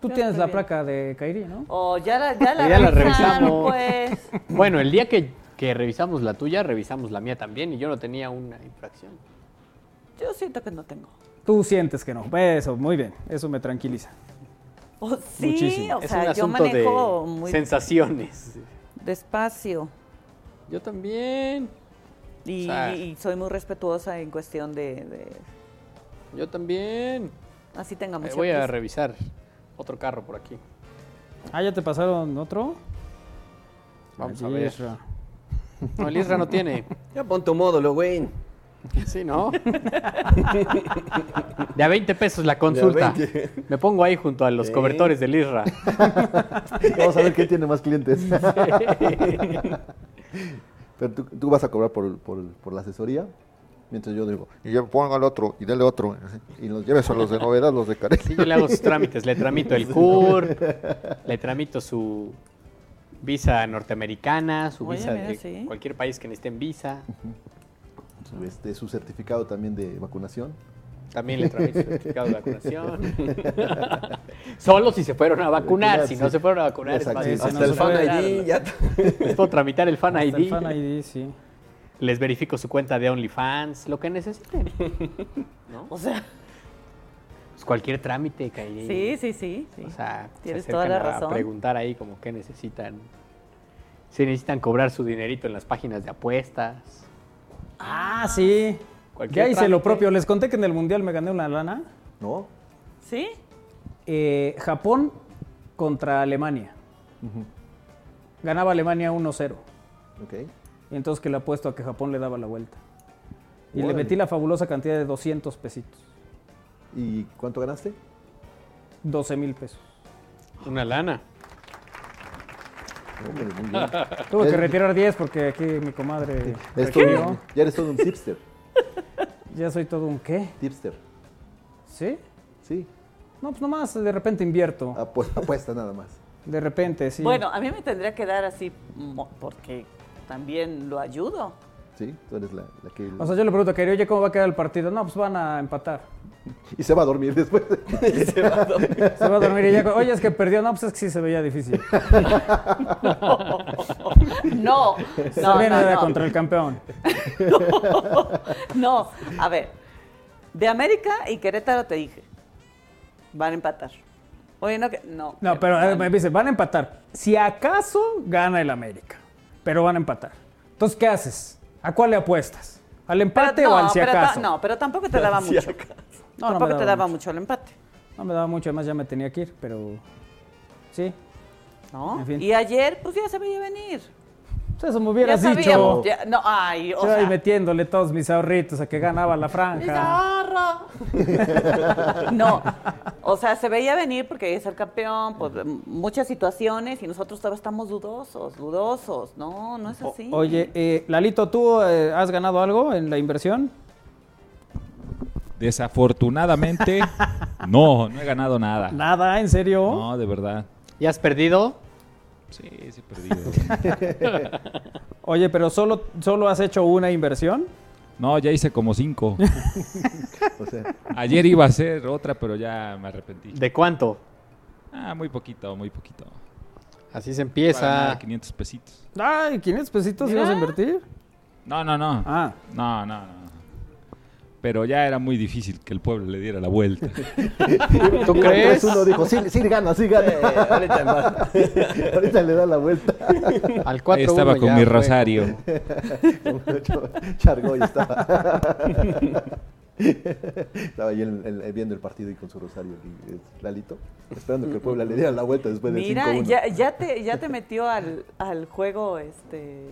Tú Yo tienes la bien. placa de Kairi, ¿no? Oh, ya la, ya la, [LAUGHS] Ya la revisamos. pues. [LAUGHS] Bueno, el día que, que revisamos la tuya, revisamos la mía también y yo no tenía una infracción. Yo siento que no tengo. Tú sientes que no. Eso, muy bien. Eso me tranquiliza. Oh, sí, Muchísimo. o es sea, un yo asunto manejo de muy sensaciones. despacio. Yo también. Y, O sea- y soy muy respetuosa en cuestión de, de- Yo también. así tenga Eh, voy a revisar otro carro por aquí. Ah, ¿ya te pasaron otro? Vamos a ver. Isra. No, el Isra no tiene. [LAUGHS] Ya pon tu módulo, güey. Sí, ¿no? [LAUGHS] De a 20 pesos la consulta. 20. Me pongo ahí junto a los Sí. cobertores del Isra. [LAUGHS] Vamos a ver quién tiene más clientes. Pero tú, tú vas a cobrar por, por, por la asesoría, mientras yo digo, y ya ponga el otro, y dale otro, y los lleves a los de novedad, los de Carelli. Sí, yo le hago sus trámites. Le tramito el CUR, le tramito su visa norteamericana, su Oye, visa mira, de sí. cualquier país que necesiten visa. Su, este, su certificado también de vacunación. También le tramito su certificado de vacunación. [LAUGHS] Solo si se fueron a vacunar. Si no sí. se fueron a vacunar, es Exacto. Ese Hasta no el fan. ID, ya. Les puedo tramitar el Fan Hasta ID. el Fan ID, sí. Les verifico su cuenta de OnlyFans, lo que necesiten. [LAUGHS] O sea, Pues cualquier trámite que hay. sí, sí, sí. sí. O sea, Tienes se toda la a preguntar ahí como qué necesitan. Si necesitan cobrar su dinerito en las páginas de apuestas. Ah, sí. Cualquier Ya hice trámite. lo propio. Les conté que en el Mundial me gané una lana. ¿No? ¿Sí? Eh, Japón contra Alemania. Ganaba Alemania 1-0. Ok. Y entonces que le apuesto a que Japón le daba la vuelta. Y le metí la fabulosa cantidad de 200 pesitos. ¿Y cuánto ganaste? 12 mil pesos. Una lana. Hombre, muy bien. Tuve que retirar 10 porque aquí mi comadre eres todo requirió. un- ya eres todo un tipster. Ya soy todo un qué. Tipster. ¿Sí? Sí. No, pues nomás de repente invierto. Apu- apuesta nada más. De repente, sí. Bueno, a mí me tendría que dar así porque también lo ayudo. Sí, tú eres la, la que... O sea, yo le pregunto a Kairi, oye, ¿cómo va a quedar el partido? No, pues van a empatar. y se va a dormir después. [LAUGHS] Se va a dormir. Se va a dormir y ya, oye, es que perdió. No, pues es que sí se veía difícil. [LAUGHS] No, Se no, viene no, no. contra el campeón. [LAUGHS] No, a ver. De América y Querétaro te dije. Van a empatar. Oye, no, que, no. No, pero eh, me dice, van a empatar. Si acaso gana el América, pero van a empatar. Entonces, ¿qué haces? ¿A cuál le apuestas? ¿Al empate Pero o no, al si pero ta- acaso? no, pero tampoco te daba mucho. no tampoco daba te daba mucho. mucho el empate. No me daba mucho, además ya me tenía que ir, pero sí. ¿No? En fin. Y ayer, pues ya se veía venir. Eso me hubieras ya dicho. ya- no, ay, o Yo ahí sea. metiéndole todos mis ahorritos a que ganaba la franja. Bizarra. [LAUGHS] No, o sea, se veía venir porque es el campeón, pues muchas situaciones y nosotros todavía estamos dudosos, dudosos. No, no es así. Oye, eh, Lalito, ¿tú eh, has ganado algo en la inversión? Desafortunadamente, [LAUGHS] no, no he ganado nada. Nada, ¿en serio? No, de verdad. ¿Y has perdido? Sí, sí he perdido. [LAUGHS] Oye, pero solo, solo has hecho una inversión. No, ya hice como cinco. [LAUGHS] O sea, Ayer iba a hacer otra, pero ya me arrepentí. ¿De cuánto? Ah, muy poquito, muy poquito. Así se Para empieza. nada, 500 pesitos. Ay, 500 pesitos ibas a invertir. No, no, no. Ah. No, no, no. Pero ya era muy difícil que el pueblo le diera la vuelta. [LAUGHS] ¿Tú crees? Uno dijo, sí, sí gana, sí gana. ahorita más. [LAUGHS] Ahorita le da la vuelta. Al 4 Ahí estaba con mi rosario. [LAUGHS] Chargoy estaba. estaba ahí en- en- viendo el partido y con su rosario, y, eh, Lalito, esperando que el Puebla le diera la vuelta después del Mira, 5-1. ya, ya, te, ya te metió al, al juego este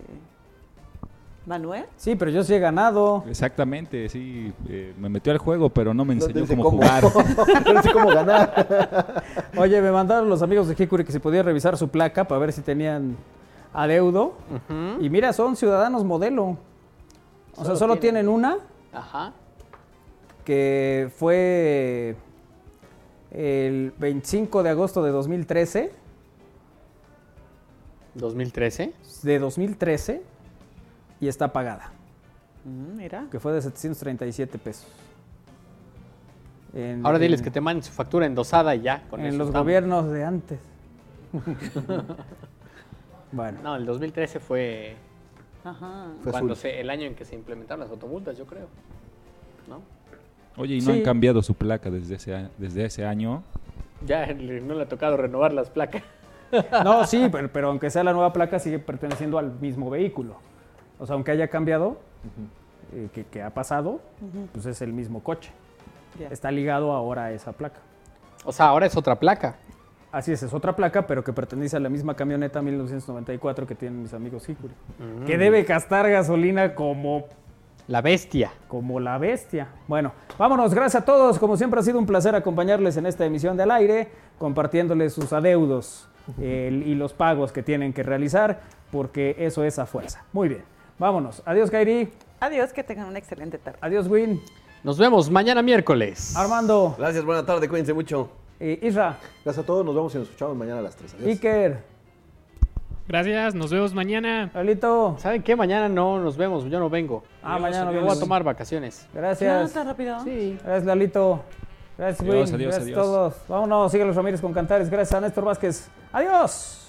Manuel. Sí, pero yo sí he ganado. Exactamente, sí. eh, me metió al juego, pero no me enseñó cómo, cómo. jugar. [LAUGHS] no sé cómo ganar. [LAUGHS] Oye, me mandaron los amigos de Hikuri que si podía revisar su placa para ver si tenían adeudo. Y mira, son ciudadanos modelo. O sea, Solo solo tienen- tienen una Ajá. que fue el 25 de agosto de 2013. 2013. De 2013 y está pagada, Mm, mira. que fue de 737 pesos. En- Ahora diles en- que te manden su factura endosada y ya. Con en eso los estamos. gobiernos de antes. [LAUGHS] bueno, No, el 2013 fue, Ajá. Fue cuando se, el año en que se implementaron las automultas, yo creo. ¿No? Oye, y no Sí. han cambiado su placa desde ese, a- desde ese año. Ya le- no le ha tocado renovar las placas. [LAUGHS] no, sí, pero, pero aunque sea la nueva placa sigue perteneciendo al mismo vehículo. O sea, aunque haya cambiado, eh, que, que ha pasado, pues es el mismo coche. Está ligado ahora a esa placa. O sea, ahora es otra placa. Así es, es otra placa, pero que pertenece a la misma camioneta 1994 que tienen mis amigos Hikuri. Que debe gastar gasolina como, La bestia. como la bestia. Bueno, vámonos, gracias a todos. Como siempre ha sido un placer acompañarles en esta emisión de Al Aire, compartiéndoles sus adeudos y los pagos que tienen que realizar, porque eso es a fuerza. Muy bien, vámonos. Adiós, Kairi. Adiós, que tengan una excelente tarde. Adiós, Win. Nos vemos mañana miércoles. Armando. Gracias, buena tarde, cuídense mucho. eh, Isra. Gracias a todos, nos vemos y nos escuchamos mañana a las 3. Adiós. Iker. Gracias, nos vemos mañana. Lalito. ¿Saben qué? Mañana no nos vemos, yo no vengo. Ah, mañana no voy a tomar vacaciones. Gracias. ¿Tan rápido? Sí. Gracias, Lalito. Gracias, Adiós, Win. adiós, Gracias a adiós. todos. Vámonos, sigue los Ramírez con Cantares. Gracias a Néstor Vázquez. Adiós.